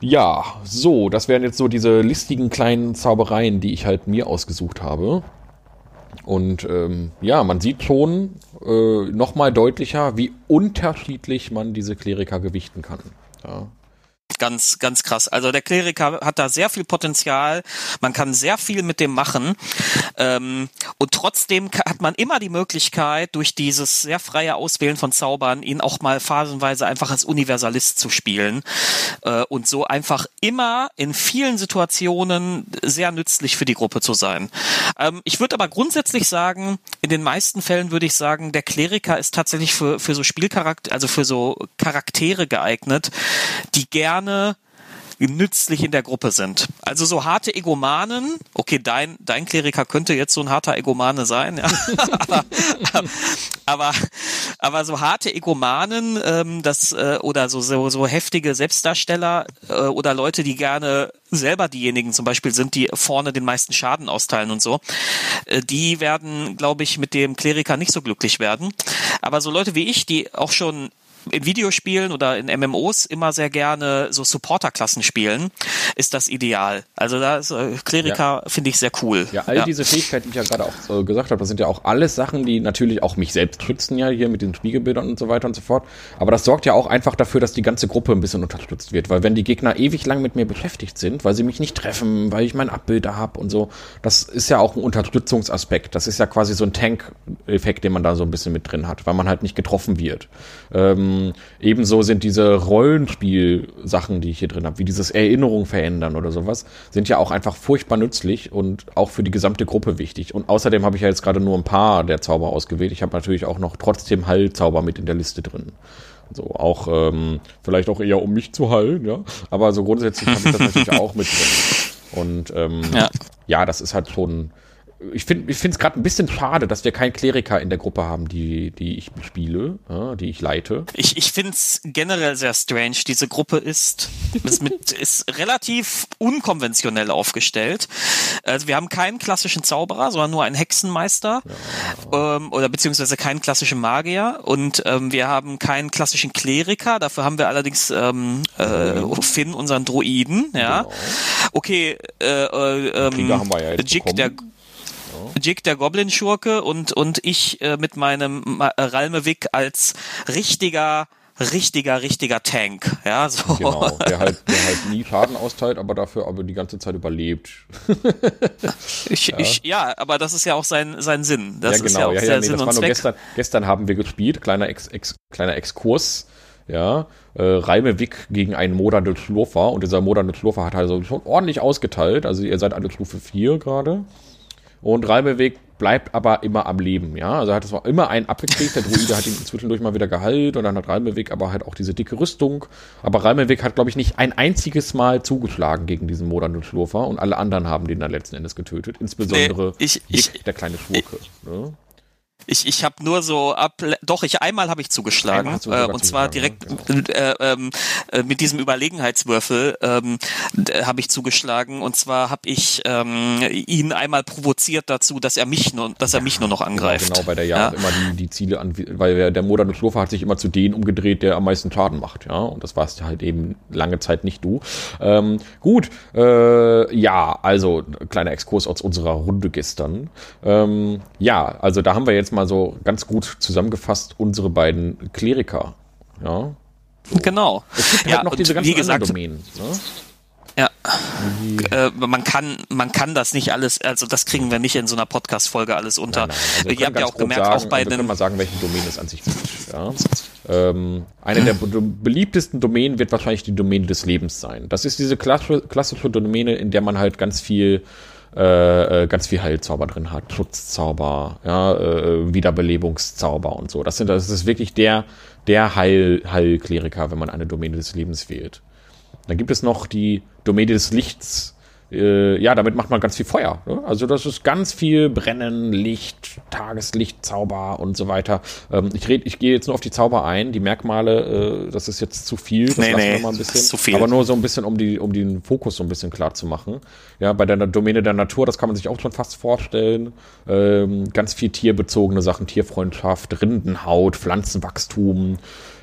ja so, das wären jetzt so diese listigen kleinen Zaubereien, die ich halt mir ausgesucht habe. Und ähm, ja, man sieht schon äh, nochmal deutlicher, wie unterschiedlich man diese Kleriker gewichten kann. Ja ganz, ganz krass. Also der Kleriker hat da sehr viel Potenzial. Man kann sehr viel mit dem machen. Ähm, und trotzdem hat man immer die Möglichkeit, durch dieses sehr freie Auswählen von Zaubern, ihn auch mal phasenweise einfach als Universalist zu spielen. Äh, und so einfach immer in vielen Situationen sehr nützlich für die Gruppe zu sein. Ähm, ich würde aber grundsätzlich sagen, in den meisten Fällen würde ich sagen, der Kleriker ist tatsächlich für, für so Spielcharakter, also für so Charaktere geeignet, die gerne gerne nützlich in der Gruppe sind. Also so harte Egomanen, okay, dein, dein Kleriker könnte jetzt so ein harter Egomane sein, ja. (laughs) aber, aber, aber so harte Egomanen, ähm, das, äh, oder so, so, so heftige Selbstdarsteller äh, oder Leute, die gerne selber diejenigen zum Beispiel sind, die vorne den meisten Schaden austeilen und so, äh, die werden, glaube ich, mit dem Kleriker nicht so glücklich werden. Aber so Leute wie ich, die auch schon in Videospielen oder in MMOs immer sehr gerne so Supporterklassen spielen, ist das ideal. Also da ist äh, Kleriker ja. finde ich sehr cool. Ja, all ja. diese Fähigkeiten, die ich ja gerade auch so gesagt habe, das sind ja auch alles Sachen, die natürlich auch mich selbst schützen ja hier mit den Spiegelbildern und so weiter und so fort. Aber das sorgt ja auch einfach dafür, dass die ganze Gruppe ein bisschen unterstützt wird, weil wenn die Gegner ewig lang mit mir beschäftigt sind, weil sie mich nicht treffen, weil ich mein Abbild da habe und so, das ist ja auch ein Unterstützungsaspekt. Das ist ja quasi so ein Tank-Effekt, den man da so ein bisschen mit drin hat, weil man halt nicht getroffen wird. Ähm, ähm, ebenso sind diese Rollenspiel-Sachen, die ich hier drin habe, wie dieses Erinnerung verändern oder sowas, sind ja auch einfach furchtbar nützlich und auch für die gesamte Gruppe wichtig. Und außerdem habe ich ja jetzt gerade nur ein paar der Zauber ausgewählt. Ich habe natürlich auch noch trotzdem Heilzauber mit in der Liste drin. So auch ähm, vielleicht auch eher um mich zu heilen, ja. Aber so grundsätzlich habe ich das natürlich (laughs) auch mit drin. Und ähm, ja. ja, das ist halt schon ich finde ich finde es gerade ein bisschen schade, dass wir keinen Kleriker in der Gruppe haben, die, die ich spiele, ja, die ich leite. Ich, ich finde es generell sehr strange. Diese Gruppe ist, ist, mit, (laughs) ist relativ unkonventionell aufgestellt. Also wir haben keinen klassischen Zauberer, sondern nur einen Hexenmeister ja. ähm, oder beziehungsweise keinen klassischen Magier und ähm, wir haben keinen klassischen Kleriker. Dafür haben wir allerdings ähm, äh, Finn, unseren Druiden. Ja, genau. okay. Äh, äh, ähm, haben wir ja jetzt Jig, der Jig der Goblin-Schurke und, und ich äh, mit meinem äh, als richtiger richtiger, richtiger Tank. Ja, so. Genau, der halt, der halt (laughs) nie Schaden austeilt, aber dafür aber die ganze Zeit überlebt. (laughs) ich, ja. Ich, ja, aber das ist ja auch sein, sein Sinn. Das ja, genau. ist ja auch ja, ja, nee, Sinn war nur gestern, gestern haben wir gespielt, kleiner, Ex, Ex, kleiner Exkurs. Ja, äh, Reimewig gegen einen modernen Schlurfer und dieser moderne Schlurfer hat also schon ordentlich ausgeteilt. Also ihr seid alle Stufe 4 gerade. Und Reimeweg bleibt aber immer am Leben, ja. Also er hat es immer einen abgekriegt. Der Druide hat ihn (laughs) zwischendurch mal wieder geheilt und dann hat Reimeweg aber halt auch diese dicke Rüstung. Aber Reimeweg hat, glaube ich, nicht ein einziges Mal zugeschlagen gegen diesen modernen Schlurfer und alle anderen haben den dann letzten Endes getötet. Insbesondere nee, ich, ich, der kleine Schurke. ne? Ich, ich habe nur so ab, doch, ich einmal habe ich zugeschlagen. Äh, und zwar zugeschlagen, direkt genau. äh, ähm, äh, mit diesem Überlegenheitswürfel ähm, habe ich zugeschlagen. Und zwar habe ich ähm, ihn einmal provoziert dazu, dass er mich nur, dass er mich nur noch genau, angreift. Genau, weil der ja, ja. immer die, die Ziele an, weil der Modern Schlurfer hat sich immer zu denen umgedreht, der am meisten Schaden macht. Ja, und das warst halt eben lange Zeit nicht du. Ähm, gut, äh, ja, also kleiner Exkurs aus unserer Runde gestern. Ähm, ja, also da haben wir jetzt mal so ganz gut zusammengefasst unsere beiden Kleriker. Ja. Genau. Es gibt halt ja, noch diese ganzen gesagt, Domänen. Ne? Ja, äh, man kann man kann das nicht alles, also das kriegen wir nicht in so einer Podcast-Folge alles unter. Nein, nein. Also Ihr habt ja auch gemerkt, sagen, auch bei den. Wir können mal sagen, welche Domäne es an sich gibt. Ja. Ähm, eine der beliebtesten Domänen wird wahrscheinlich die Domäne des Lebens sein. Das ist diese klassische Domäne, in der man halt ganz viel äh, äh, ganz viel Heilzauber drin hat, Schutzzauber, ja, äh, Wiederbelebungszauber und so. Das sind, das ist wirklich der, der Heil, Heilkleriker, wenn man eine Domäne des Lebens wählt. Dann gibt es noch die Domäne des Lichts, äh, ja, damit macht man ganz viel Feuer. Ne? Also das ist ganz viel Brennen, Licht, Tageslicht, Zauber und so weiter. Ähm, ich red, ich gehe jetzt nur auf die Zauber ein, die Merkmale, äh, das ist jetzt zu viel. Das nee, nee, mal ein bisschen. Zu viel. Aber nur so ein bisschen, um die, um den Fokus so ein bisschen klar zu machen. Ja, bei der Domäne der Natur, das kann man sich auch schon fast vorstellen. Ähm, ganz viel tierbezogene Sachen, Tierfreundschaft, Rindenhaut, Pflanzenwachstum,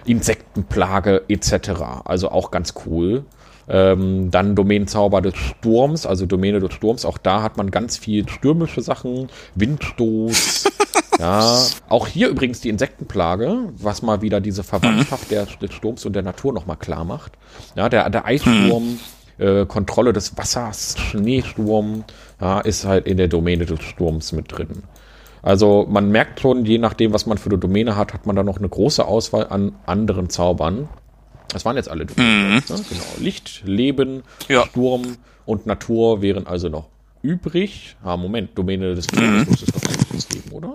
Insektenplage etc. Also auch ganz cool. Ähm, dann Domänenzauber des Sturms, also Domäne des Sturms. Auch da hat man ganz viel stürmische Sachen, Windstoß. (laughs) ja, auch hier übrigens die Insektenplage, was mal wieder diese Verwandtschaft der, des Sturms und der Natur nochmal klar macht. Ja, der, der Eissturm. Äh, Kontrolle des Wassers, Schneesturm, ja, ist halt in der Domäne des Sturms mit drin. Also man merkt schon, je nachdem, was man für eine Domäne hat, hat man da noch eine große Auswahl an anderen Zaubern. Das waren jetzt alle. Mhm. Ne? Genau. Licht, Leben, ja. Sturm und Natur wären also noch übrig. Ah, Moment, Domäne des mhm. muss es doch eigentlich geben, oder?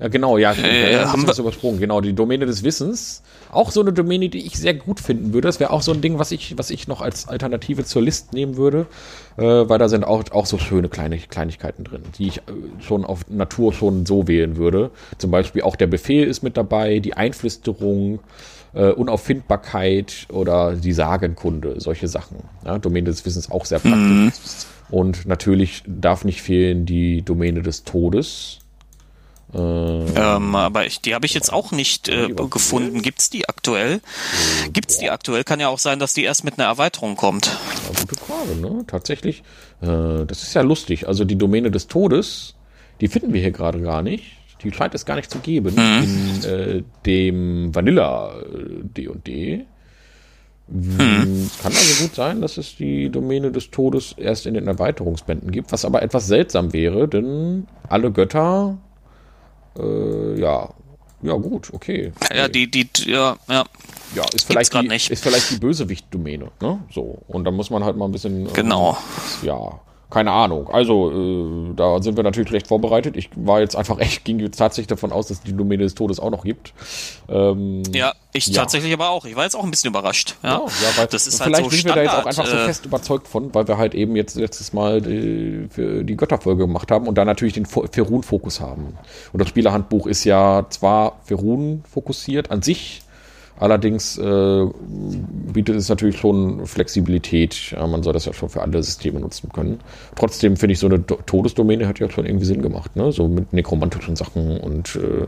Ja, genau, ja, äh, ja haben wir übersprungen. Genau, die Domäne des Wissens. Auch so eine Domäne, die ich sehr gut finden würde. Das wäre auch so ein Ding, was ich, was ich noch als Alternative zur List nehmen würde, äh, weil da sind auch, auch so schöne kleine Kleinigkeiten drin, die ich äh, schon auf Natur schon so wählen würde. Zum Beispiel auch der Befehl ist mit dabei, die Einflüsterung, äh, Unauffindbarkeit oder die Sagenkunde, solche Sachen. Ja, Domäne des Wissens auch sehr praktisch. Mhm. Und natürlich darf nicht fehlen die Domäne des Todes. Äh, ähm, aber ich, die habe ich jetzt auch nicht äh, gefunden. Gibt's die aktuell? Äh, Gibt's die aktuell? Kann ja auch sein, dass die erst mit einer Erweiterung kommt. Ja, gute Frage, ne? Tatsächlich. Äh, das ist ja lustig. Also die Domäne des Todes, die finden wir hier gerade gar nicht. Die scheint es gar nicht zu geben mhm. in äh, dem Vanilla D&D. Mhm. Kann also gut sein, dass es die Domäne des Todes erst in den Erweiterungsbänden gibt, was aber etwas seltsam wäre, denn alle Götter, äh, ja, ja gut, okay. okay. Ja, die, die, ja, ja. Ja, ist vielleicht, die, nicht. ist vielleicht die Bösewicht-Domäne, ne? So. Und da muss man halt mal ein bisschen. Genau. Ähm, ja, keine Ahnung. Also, äh, da sind wir natürlich schlecht vorbereitet. Ich war jetzt einfach echt, ging jetzt tatsächlich davon aus, dass es die Domäne des Todes auch noch gibt. Ähm, ja, ich ja. tatsächlich aber auch. Ich war jetzt auch ein bisschen überrascht. Ja, ja, ja weil das ist halt vielleicht so sind wir da jetzt auch einfach so äh, fest überzeugt von, weil wir halt eben jetzt letztes Mal die, für die Götterfolge gemacht haben und da natürlich den Ferun-Fokus haben. Und das Spielerhandbuch ist ja zwar Ferun fokussiert an sich, Allerdings äh, bietet es natürlich schon Flexibilität. Ja, man soll das ja schon für alle Systeme nutzen können. Trotzdem finde ich, so eine Todesdomäne hat ja schon irgendwie Sinn gemacht, ne? So mit nekromantischen Sachen und äh,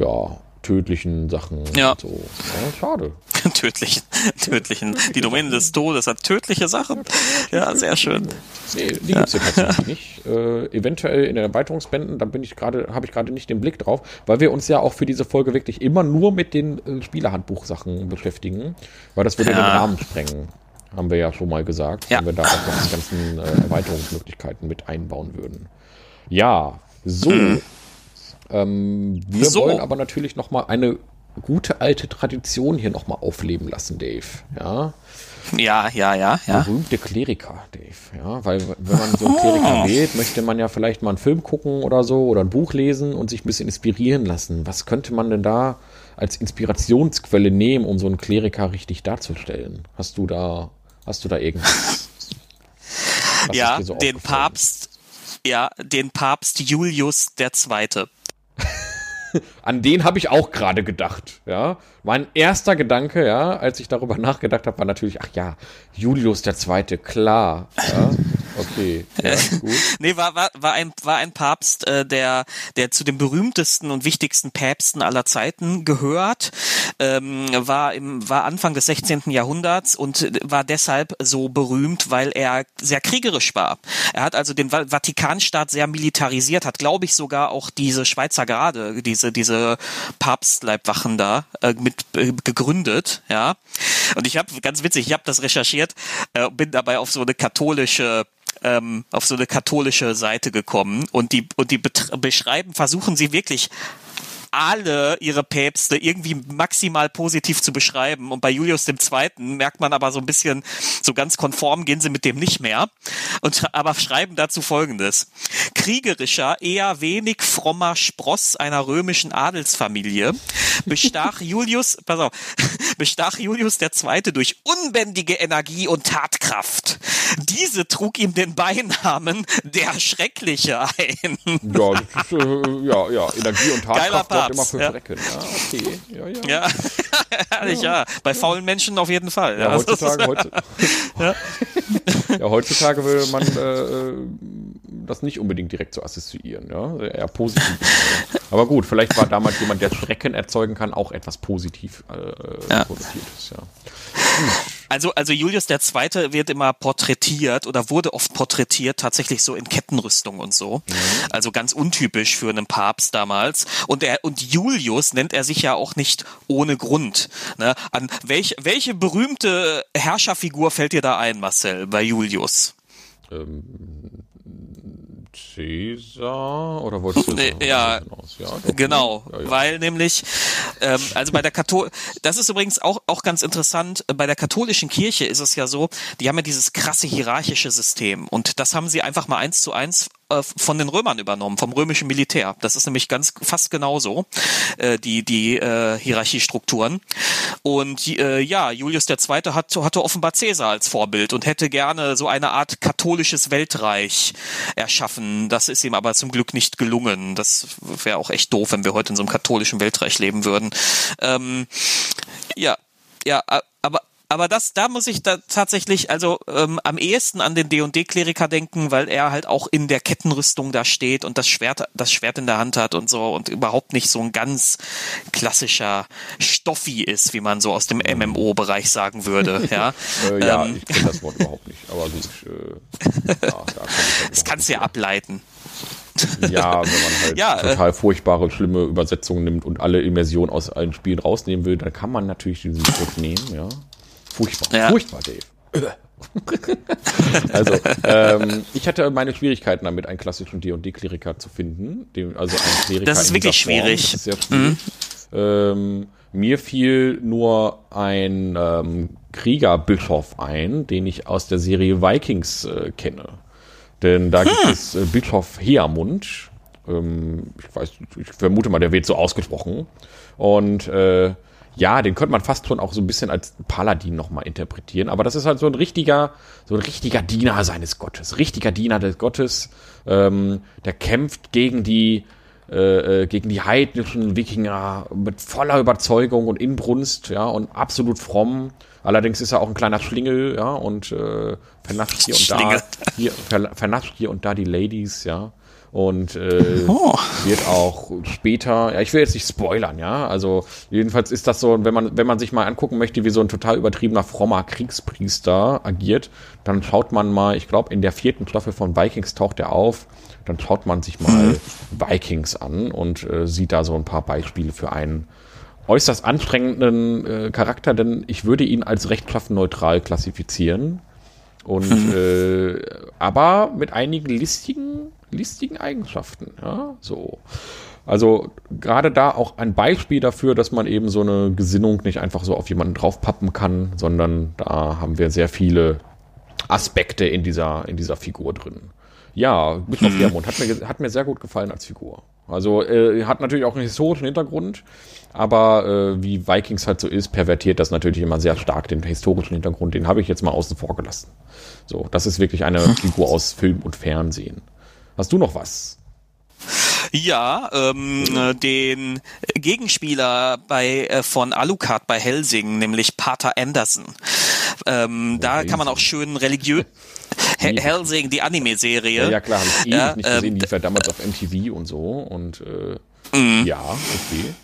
ja, tödlichen Sachen. Ja. So. ja schade. (laughs) tödlichen, tödlichen. Die Domäne des Todes hat tödliche Sachen. Ja, sehr schön. Nee, die ja. gibt's hier tatsächlich nicht. Äh, eventuell in den Erweiterungsbänden, da bin ich gerade, habe ich gerade nicht den Blick drauf, weil wir uns ja auch für diese Folge wirklich immer nur mit den äh, Spielerhandbuchsachen beschäftigen, weil das würde ja. den Rahmen sprengen. Haben wir ja schon mal gesagt, ja. wenn wir da auch noch die ganzen äh, Erweiterungsmöglichkeiten mit einbauen würden. Ja, so. Mhm. Ähm, wir so. wollen aber natürlich noch mal eine gute alte Tradition hier noch mal aufleben lassen, Dave. Ja. Ja, ja, ja, ja. Berühmte Kleriker, Dave. Ja, weil wenn man so einen Kleriker oh. wählt, möchte man ja vielleicht mal einen Film gucken oder so oder ein Buch lesen und sich ein bisschen inspirieren lassen. Was könnte man denn da als Inspirationsquelle nehmen, um so einen Kleriker richtig darzustellen? Hast du da, hast du da irgendwas? (laughs) ja, so den Papst, ja, den Papst Julius der Zweite. (laughs) an den habe ich auch gerade gedacht, ja. Mein erster Gedanke, ja, als ich darüber nachgedacht habe, war natürlich, ach ja, Julius der Zweite, klar, ja. Okay, (laughs) ja, gut. nee, war, war, war, ein, war ein Papst, äh, der, der zu den berühmtesten und wichtigsten Päpsten aller Zeiten gehört, ähm, war, im, war Anfang des 16. Jahrhunderts und war deshalb so berühmt, weil er sehr kriegerisch war. Er hat also den Vatikanstaat sehr militarisiert, hat, glaube ich, sogar auch diese Schweizer Grade, diese, diese Papstleibwachen da äh, mit äh, gegründet, ja. Und ich habe, ganz witzig, ich habe das recherchiert, äh, bin dabei auf so eine katholische ähm, auf so eine katholische Seite gekommen und die und die beschreiben, versuchen sie wirklich alle ihre Päpste irgendwie maximal positiv zu beschreiben. Und bei Julius dem Zweiten merkt man aber so ein bisschen, so ganz konform gehen sie mit dem nicht mehr. Und aber schreiben dazu folgendes. Kriegerischer, eher wenig frommer Spross einer römischen Adelsfamilie bestach (laughs) Julius, pass auf, bestach Julius der Zweite durch unbändige Energie und Tatkraft. Diese trug ihm den Beinamen der Schreckliche ein. Ja, das ist, äh, ja, ja, Energie und Tatkraft sorgt immer für ja. Schrecken. Ja, okay. Ja, ja. Ja, (laughs) Ehrlich, ja. Bei faulen Menschen auf jeden Fall. Ja, heutzutage, heutzutage, (laughs) (laughs) ja. heutzutage will man äh, das nicht unbedingt direkt so assoziieren, ja. Eher positiv. (laughs) Aber gut, vielleicht war damals jemand, der Schrecken erzeugen kann, auch etwas positiv äh, ja. Produziertes, ja. Also, also Julius der Zweite wird immer porträtiert oder wurde oft porträtiert, tatsächlich so in Kettenrüstung und so. Mhm. Also ganz untypisch für einen Papst damals. Und er, und Julius nennt er sich ja auch nicht ohne Grund. Ne? An welch, welche berühmte Herrscherfigur fällt dir da ein, Marcel, bei Julius? Ähm, Caesar oder wolltest du (laughs) nee, ja, ja genau, ja, ja. weil nämlich ähm, also bei der Kathol das ist übrigens auch auch ganz interessant bei der katholischen Kirche ist es ja so die haben ja dieses krasse hierarchische System und das haben sie einfach mal eins zu eins äh, von den Römern übernommen, vom römischen Militär. Das ist nämlich ganz fast genauso, äh, die, die äh, Hierarchiestrukturen. Und äh, ja, Julius II. Hat, hatte offenbar Caesar als Vorbild und hätte gerne so eine Art katholisches Weltreich erschaffen. Das ist ihm aber zum Glück nicht gelungen. Das wäre auch echt doof, wenn wir heute in so einem katholischen Weltreich leben würden. Ähm, ja, ja, aber das, da muss ich da tatsächlich also ähm, am ehesten an den D&D-Kleriker denken, weil er halt auch in der Kettenrüstung da steht und das Schwert, das Schwert in der Hand hat und so und überhaupt nicht so ein ganz klassischer Stoffi ist, wie man so aus dem MMO-Bereich sagen würde. (laughs) Ja, äh, ja ähm, ich kenne das Wort überhaupt nicht, aber gut. Äh, ja, da (laughs) das kannst du ja ableiten. Ja, wenn man halt (laughs) ja, äh, total furchtbare, schlimme Übersetzungen nimmt und alle Immersion aus allen Spielen rausnehmen will, dann kann man natürlich diesen Begriff nehmen, ja. Furchtbar. Ja. Furchtbar, Dave. (laughs) also, ähm, ich hatte meine Schwierigkeiten damit, einen klassischen D&D-Kleriker zu finden. Den, also einen Kleriker das ist wirklich schwierig. Das ist schwierig. Mhm. Ähm, mir fiel nur ein ähm, Kriegerbischof ein, den ich aus der Serie Vikings äh, kenne. Denn da hm. gibt es äh, Bischof Heamund. Ähm, ich weiß, ich vermute mal, der wird so ausgesprochen. Und äh, ja, den könnte man fast schon auch so ein bisschen als Paladin nochmal interpretieren. Aber das ist halt so ein richtiger, so ein richtiger Diener seines Gottes. Richtiger Diener des Gottes. Ähm, der kämpft gegen die, äh, äh, gegen die heidnischen Wikinger mit voller Überzeugung und Inbrunst, ja, und absolut fromm. Allerdings ist er auch ein kleiner Schlingel, ja, und äh, vernascht hier und da, hier, vernascht hier und da die Ladies, ja und äh, oh. wird auch später, ja, ich will jetzt nicht spoilern, ja, also jedenfalls ist das so, wenn man, wenn man sich mal angucken möchte, wie so ein total übertriebener, frommer Kriegspriester agiert, dann schaut man mal, ich glaube, in der vierten Staffel von Vikings taucht er auf, dann schaut man sich mal mhm. Vikings an und äh, sieht da so ein paar Beispiele für einen äußerst anstrengenden äh, Charakter, denn ich würde ihn als rechtschaffen neutral klassifizieren. Und (laughs) äh, aber mit einigen listigen listigen Eigenschaften. Ja, so. Also gerade da auch ein Beispiel dafür, dass man eben so eine Gesinnung nicht einfach so auf jemanden draufpappen kann, sondern da haben wir sehr viele Aspekte in dieser, in dieser Figur drin. Ja, Bischof mhm. Hermund hat mir, hat mir sehr gut gefallen als Figur. Also äh, hat natürlich auch einen historischen Hintergrund, aber äh, wie Vikings halt so ist, pervertiert das natürlich immer sehr stark den historischen Hintergrund. Den habe ich jetzt mal außen vor gelassen. So, das ist wirklich eine (laughs) Figur aus Film und Fernsehen. Hast du noch was? Ja, ähm, den Gegenspieler bei äh, von Alucard bei Helsing, nämlich Pater Anderson. Ähm, da kann man auch schön religiös (laughs) Helsing, die Anime-Serie. Ja, ja, klar, habe ich ewig ja, nicht gesehen, ähm, die lief ja damals auf MTV und so und äh, mhm. ja, okay.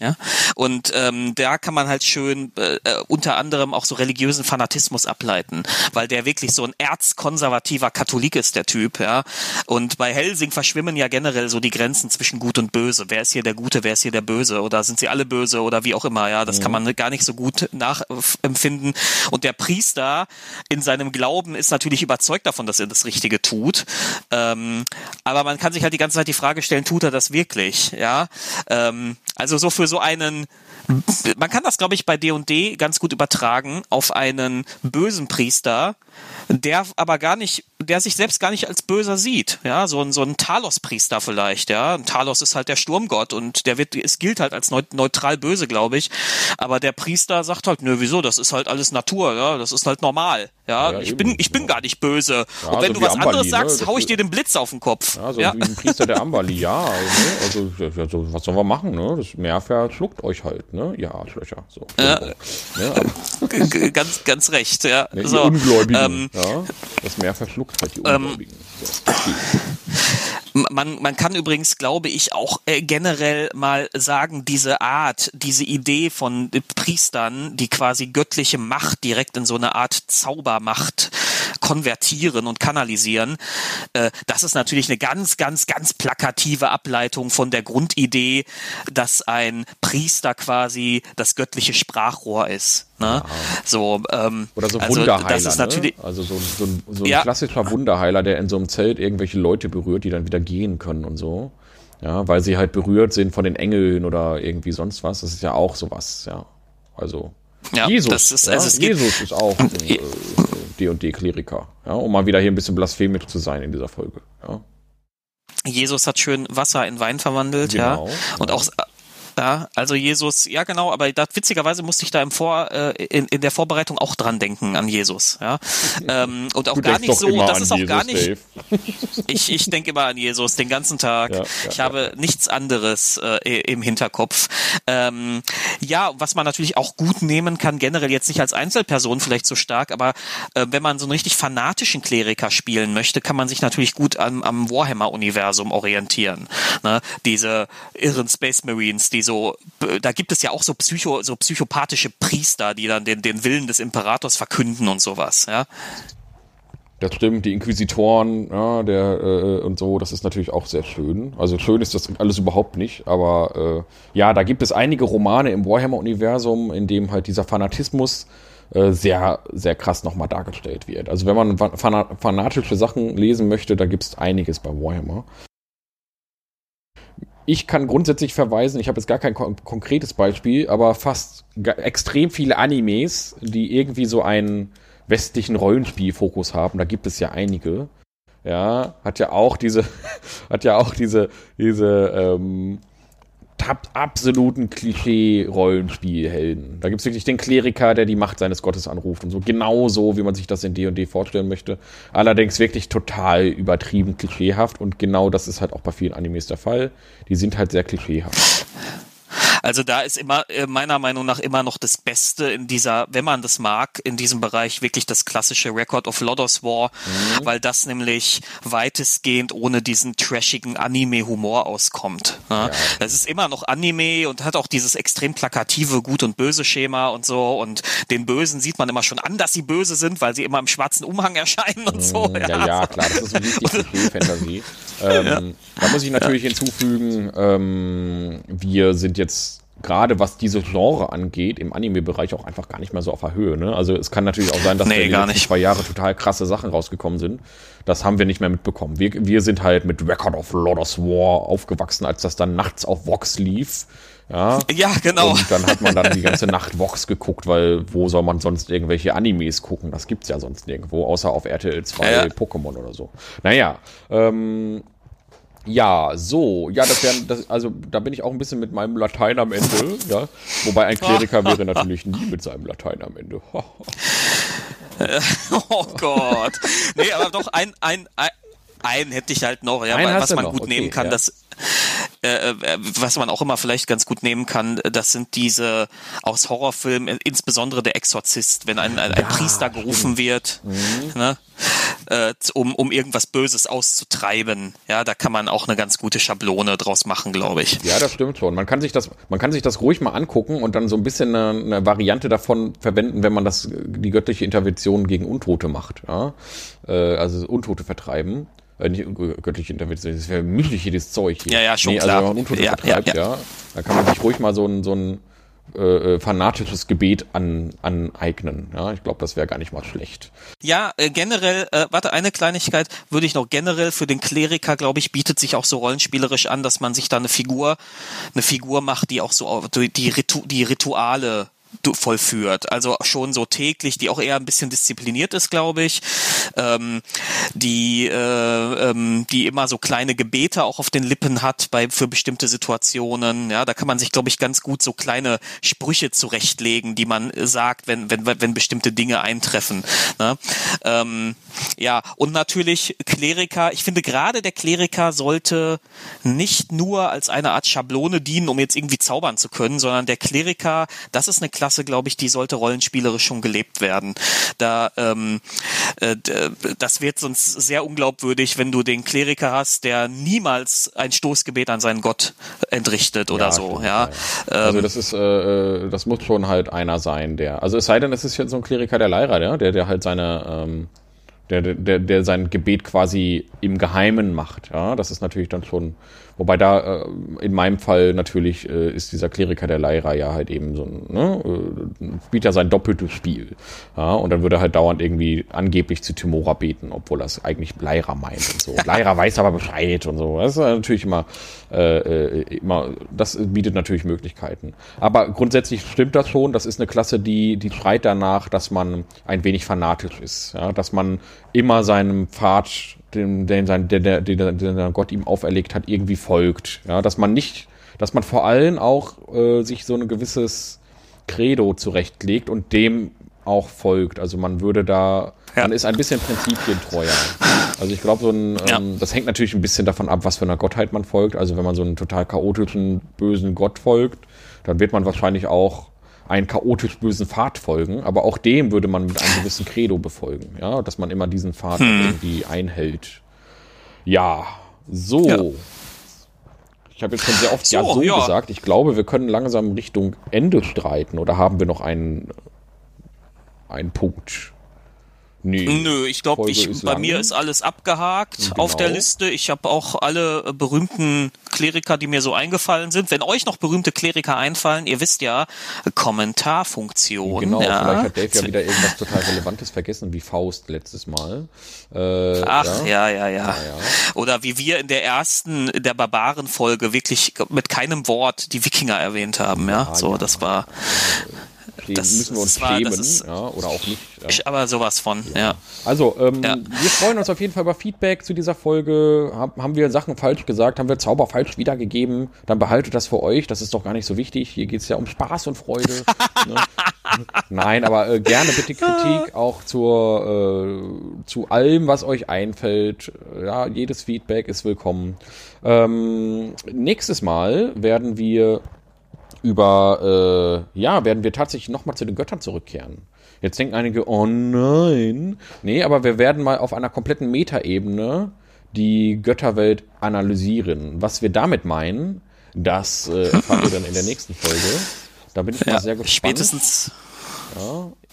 Ja? Und ähm, da kann man halt schön äh, äh, unter anderem auch so religiösen Fanatismus ableiten, weil der wirklich so ein erzkonservativer Katholik ist, der Typ. Ja? Und bei Helsing verschwimmen ja generell so die Grenzen zwischen Gut und Böse. Wer ist hier der Gute, wer ist hier der Böse? Oder sind sie alle böse oder wie auch immer? Ja, das mhm. kann man gar nicht so gut nachempfinden. Und der Priester in seinem Glauben ist natürlich überzeugt davon, dass er das Richtige tut. Ähm, aber man kann sich halt die ganze Zeit die Frage stellen, tut er das wirklich? Ja, ähm, also so für so einen man kann das, glaube ich, bei D&D ganz gut übertragen auf einen bösen Priester, der aber gar nicht, der sich selbst gar nicht als böser sieht. Ja, so ein, so ein Talos-Priester vielleicht, ja. Ein Talos ist halt der Sturmgott und der wird, es gilt halt als neutral böse, glaube ich. Aber der Priester sagt halt, nö, wieso, das ist halt alles Natur, ja, das ist halt normal. Ja, ja ich bin, ich bin gar nicht böse. Ja, und wenn so du was Amberli, anderes sagst, ne? hau ich dir den Blitz auf den Kopf. Ja, so ja. wie ein Priester der Amberli, ja. Also, also, was sollen wir machen, ne? Das Meer verschluckt euch halt, ne? Ja, Arschlöcher. So. Ja, ne? (laughs) ganz, ganz recht, ja. Ne, so, Ungläubigen, ähm, ja. Das Meer verschluckt halt die ähm, Ungläubigen. Ähm, so, man, man kann übrigens, glaube ich, auch äh, generell mal sagen, diese Art, diese Idee von Priestern, die quasi göttliche Macht direkt in so eine Art Zaubermacht konvertieren und kanalisieren, äh, das ist natürlich eine ganz, ganz, ganz plakative Ableitung von der Grundidee, dass ein Priester quasi das göttliche Sprachrohr ist. Ne? So, ähm, Oder so also Wunderheiler. Das ist natürlich, ne? Also so, so, ein, so ein ja. klassischer Wunderheiler, der in so einem Zelt irgendwelche Leute berührt, die dann wieder gehen können und so. Ja, weil sie halt berührt sind von den Engeln oder irgendwie sonst was. Das ist ja auch sowas, ja. Also ja, Jesus, ist, also es Jesus ist auch äh, D&D-Kleriker. Ja, um mal wieder hier ein bisschen blasphemisch zu sein in dieser Folge. Ja. Jesus hat schön Wasser in Wein verwandelt, genau, ja. Und auch ja, also Jesus, ja genau, aber da, witzigerweise musste ich da im Vor, äh, in, in der Vorbereitung auch dran denken an Jesus. Ja? (laughs) Ähm, und auch du gar nicht so, das ist auch Jesus, gar nicht. (laughs) Ich, ich denke immer an Jesus den ganzen Tag. Ja, ja, ich habe nichts anderes äh, im Hinterkopf. Ähm, ja, was man natürlich auch gut nehmen kann, generell jetzt nicht als Einzelperson vielleicht so stark, aber äh, wenn man so einen richtig fanatischen Kleriker spielen möchte, kann man sich natürlich gut am, am Warhammer-Universum orientieren. Ne? Diese irren Space Marines, die so, da gibt es ja auch so Psycho, so psychopathische Priester, die dann den, den Willen des Imperators verkünden und sowas, ja. Das stimmt, die Inquisitoren, ja, der äh, und so, das ist natürlich auch sehr schön. Also schön ist das alles überhaupt nicht, aber äh, ja, da gibt es einige Romane im Warhammer-Universum, in dem halt dieser Fanatismus äh, sehr, sehr krass nochmal dargestellt wird. Also wenn man fanatische Sachen lesen möchte, da gibt es einiges bei Warhammer ich kann grundsätzlich verweisen, ich habe jetzt gar kein kon konkretes Beispiel, aber fast extrem viele Animes, die irgendwie so einen westlichen Rollenspielfokus haben, da gibt es ja einige. Ja, hat ja auch diese, (laughs) hat ja auch diese, diese ähm, absoluten Klischee-Rollenspielhelden. Da gibt es wirklich den Kleriker, der die Macht seines Gottes anruft und so. Genauso, wie man sich das in D&D vorstellen möchte. Allerdings wirklich total übertrieben klischeehaft und genau das ist halt auch bei vielen Animes der Fall. Die sind halt sehr klischeehaft. Also da ist immer äh, meiner Meinung nach immer noch das Beste in dieser, wenn man das mag, in diesem Bereich wirklich das klassische Record of Lodos War, mhm. weil das nämlich weitestgehend ohne diesen trashigen Anime-Humor auskommt. Ne? Ja. Das ist immer noch Anime und hat auch dieses extrem plakative Gut und Böse Schema und so und den Bösen sieht man immer schon an, dass sie böse sind, weil sie immer im schwarzen Umhang erscheinen und so. Mhm. Ja, ja, ja klar, das ist so richtig Fantasie. (laughs) Ähm, ja. Da muss ich natürlich hinzufügen, ähm, wir sind jetzt gerade was diese Genre angeht, im Anime-Bereich auch einfach gar nicht mehr so auf der Höhe. Ne? Also es kann natürlich auch sein, dass nee, in den letzten zwei Jahre total krasse Sachen rausgekommen sind. Das haben wir nicht mehr mitbekommen. Wir, wir sind halt mit Record of Lodos War aufgewachsen, als das dann nachts auf Vox lief. Ja, ja genau. Und dann hat man dann die ganze Nacht Vox geguckt, weil wo soll man sonst irgendwelche Animes gucken? Das gibt's ja sonst nirgendwo, außer auf RTL 2 ja. Pokémon oder so. Naja, ähm, ja, so, ja, das wäre, das, also da bin ich auch ein bisschen mit meinem Latein am Ende, ja. Wobei ein Kleriker wäre natürlich nie mit seinem Latein am Ende. (laughs) oh Gott. Nee, aber doch ein, ein, ein einen hätte ich halt noch, ja, weil, was man noch, gut okay, nehmen kann, ja. das äh, äh, was man auch immer vielleicht ganz gut nehmen kann, äh, das sind diese aus Horrorfilmen, insbesondere der Exorzist, wenn ein, ein, ein Ja, Priester gerufen wird, ne, äh, um, um irgendwas Böses auszutreiben. Ja, da kann man auch eine ganz gute Schablone draus machen, glaube ich. Ja, das stimmt schon. Man kann sich das, man kann sich das ruhig mal angucken und dann so ein bisschen eine, eine Variante davon verwenden, wenn man das, die göttliche Intervention gegen Untote macht. Ja? Äh, also Untote vertreiben. Äh, nicht göttliche Intervention, das wäre müßig jedes Zeug hier. Ja, ja, schon nee, klar. Also wenn man Untote Ja, vertreibt, ja, ja, ja. da kann man sich ruhig mal so ein, so ein äh, äh, fanatisches Gebet an, aneignen. Ja, ich glaube, das wäre gar nicht mal schlecht. Ja, äh, generell, äh, warte, eine Kleinigkeit würde ich noch generell für den Kleriker, glaube ich, bietet sich auch so rollenspielerisch an, dass man sich da eine Figur, eine Figur macht, die auch so die, die, Ritu die Rituale vollführt. Also schon so täglich, die auch eher ein bisschen diszipliniert ist, glaube ich. Ähm, die, äh, ähm, die immer so kleine Gebete auch auf den Lippen hat bei für bestimmte Situationen. Ja, da kann man sich, glaube ich, ganz gut so kleine Sprüche zurechtlegen, die man sagt, wenn, wenn, wenn bestimmte Dinge eintreffen. Ne? Ähm, ja, und natürlich Kleriker. Ich finde gerade der Kleriker sollte nicht nur als eine Art Schablone dienen, um jetzt irgendwie zaubern zu können, sondern der Kleriker, das ist eine Klasse, glaube ich, die sollte rollenspielerisch schon gelebt werden. Da, ähm, äh, das wird sonst sehr unglaubwürdig, wenn du den Kleriker hast, der niemals ein Stoßgebet an seinen Gott entrichtet oder Ja, so. stimmt, Ja, Also Ähm, das ist, äh, äh, das muss schon halt einer sein, der. Also es sei denn, es ist jetzt so ein Kleriker der Leira, der, der, der halt seine, ähm, der, der, der, der sein Gebet quasi im Geheimen macht. Ja, das ist natürlich dann schon. Wobei da äh, in meinem Fall natürlich äh, ist dieser Kleriker der Leira ja halt eben so ein, ne, äh, spielt ja sein doppeltes Spiel. Ja, und dann würde er halt dauernd irgendwie angeblich zu Timora beten, obwohl das eigentlich Leira meint und so. (laughs) Leira weiß aber Bescheid und so. Das ist natürlich immer, äh, äh, immer, das bietet natürlich Möglichkeiten. Aber grundsätzlich stimmt das schon. Das ist eine Klasse, die, die schreit danach, dass man ein wenig fanatisch ist. Ja, dass man immer seinem Pfad, den, den, sein, der, der, der, der Gott ihm auferlegt hat, irgendwie folgt. Ja, dass man nicht, dass man vor allem auch äh, sich so ein gewisses Credo zurechtlegt und dem auch folgt. Also man würde da, Ja. man ist ein bisschen prinzipientreuer. Also ich glaube, so ein, Ja. ähm, das hängt natürlich ein bisschen davon ab, was für einer Gottheit man folgt. Also wenn man so einen total chaotischen, bösen Gott folgt, dann wird man wahrscheinlich auch einen chaotisch bösen Pfad folgen, aber auch dem würde man mit einem gewissen Credo befolgen, ja, dass man immer diesen Pfad irgendwie einhält. Ja, so. Ja. Ich habe jetzt schon sehr oft So, ja so ja. gesagt. Ich glaube, wir können langsam Richtung Ende streiten oder haben wir noch einen, einen Punkt? Nee. Nö, ich glaube, bei lang. mir ist alles abgehakt Genau. auf der Liste. Ich habe auch alle äh, berühmten Kleriker, die mir so eingefallen sind. Wenn euch noch berühmte Kleriker einfallen, ihr wisst ja, Kommentarfunktion. Genau, ja. vielleicht hat Dave ja wieder irgendwas total Relevantes vergessen, wie Faust letztes Mal. Äh, Ach, ja. ja, ja, ja. Oder wie wir in der ersten, in der Barbaren-Folge wirklich mit keinem Wort die Wikinger erwähnt haben, ja. Ah, so, ja. das war Dem das- müssen wir uns schämen, ist- ja, oder auch nicht. Ja. ich aber sowas von, ja. Also, ähm, Ja. wir freuen uns auf jeden Fall über Feedback zu dieser Folge. Hab, haben wir Sachen falsch gesagt? Haben wir Zauber falsch wiedergegeben? Dann behaltet das für euch. Das ist doch gar nicht so wichtig. Hier geht's ja um Spaß und Freude. (laughs) ne? Nein, aber äh, gerne bitte Kritik auch zur, äh, zu allem, was euch einfällt. Ja, jedes Feedback ist willkommen. Ähm, nächstes Mal werden wir über, äh, ja, werden wir tatsächlich nochmal zu den Göttern zurückkehren. Jetzt denken einige, oh nein. Nee, aber wir werden mal auf einer kompletten Metaebene die Götterwelt analysieren. Was wir damit meinen, das äh, erfahrt ihr dann in der (laughs) nächsten Folge. Da bin ich mal ja. sehr gespannt. Spätestens,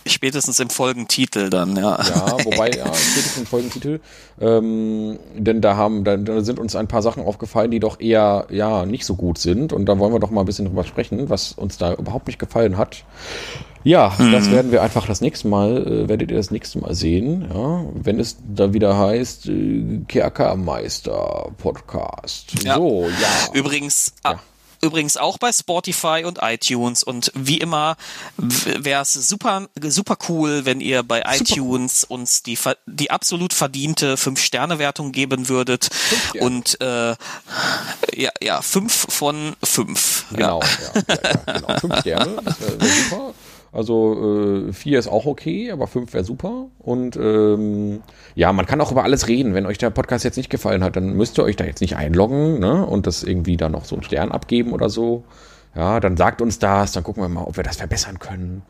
spätestens im Folgentitel dann, ja. Ja, wobei, ja, (laughs) spätestens im Folgentitel. Ähm, denn da haben, da, da sind uns ein paar Sachen aufgefallen, die doch eher, ja, nicht so gut sind. Und da wollen wir doch mal ein bisschen drüber sprechen, was uns da überhaupt nicht gefallen hat. Ja, das werden wir einfach das nächste Mal, äh, werdet ihr das nächste Mal sehen, ja, wenn es da wieder heißt, äh, Kerkermeister Podcast. Ja. So, ja. Übrigens, ah, übrigens auch bei Spotify und iTunes und wie immer wäre es super super cool, wenn ihr bei iTunes uns die die absolut verdiente 5 Sterne Wertung geben würdet Sterne. und äh, ja ja 5 von 5. Genau, ja. Ja, ja, genau. Fünf Sterne, das wäre wär super. Also äh, vier ist auch okay, aber fünf wäre super. Und ähm, ja, man kann auch über alles reden. Wenn euch der Podcast jetzt nicht gefallen hat, dann müsst ihr euch da jetzt nicht einloggen ne? und das irgendwie dann noch so einen Stern abgeben oder so. Ja, dann sagt uns das, dann gucken wir mal, ob wir das verbessern können.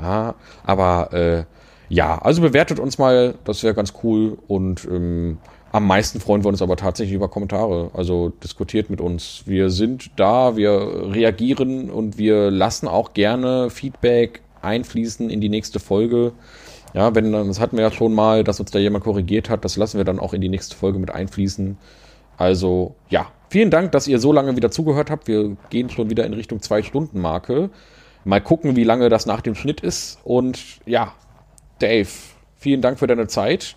Ja, aber äh, ja, also bewertet uns mal, das wäre ganz cool. Und ähm, am meisten freuen wir uns aber tatsächlich über Kommentare. Also diskutiert mit uns. Wir sind da, wir reagieren und wir lassen auch gerne Feedback einfließen in die nächste Folge. Ja, wenn, das hatten wir ja schon mal, dass uns da jemand korrigiert hat, das lassen wir dann auch in die nächste Folge mit einfließen. Also, ja, vielen Dank, dass ihr so lange wieder zugehört habt. Wir gehen schon wieder in Richtung Zwei-Stunden-Marke. Mal gucken, wie lange das nach dem Schnitt ist. Und ja, Dave, vielen Dank für deine Zeit.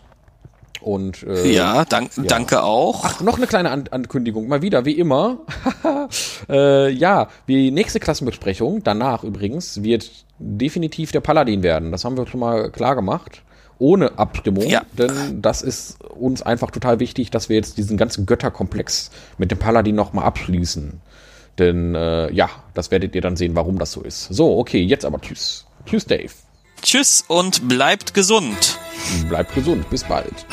Und, äh, ja, dank, ja, danke auch. Ach, noch eine kleine An Ankündigung, mal wieder, wie immer. (laughs) äh, ja, die nächste Klassenbesprechung, danach übrigens, wird definitiv der Paladin werden. Das haben wir schon mal klar gemacht. Ohne Abstimmung, ja. denn das ist uns einfach total wichtig, dass wir jetzt diesen ganzen Götterkomplex mit dem Paladin nochmal abschließen. Denn äh, ja, das werdet ihr dann sehen, warum das so ist. So, okay, jetzt aber tschüss. Tschüss, Dave. Tschüss und bleibt gesund. Bleibt gesund. Bis bald.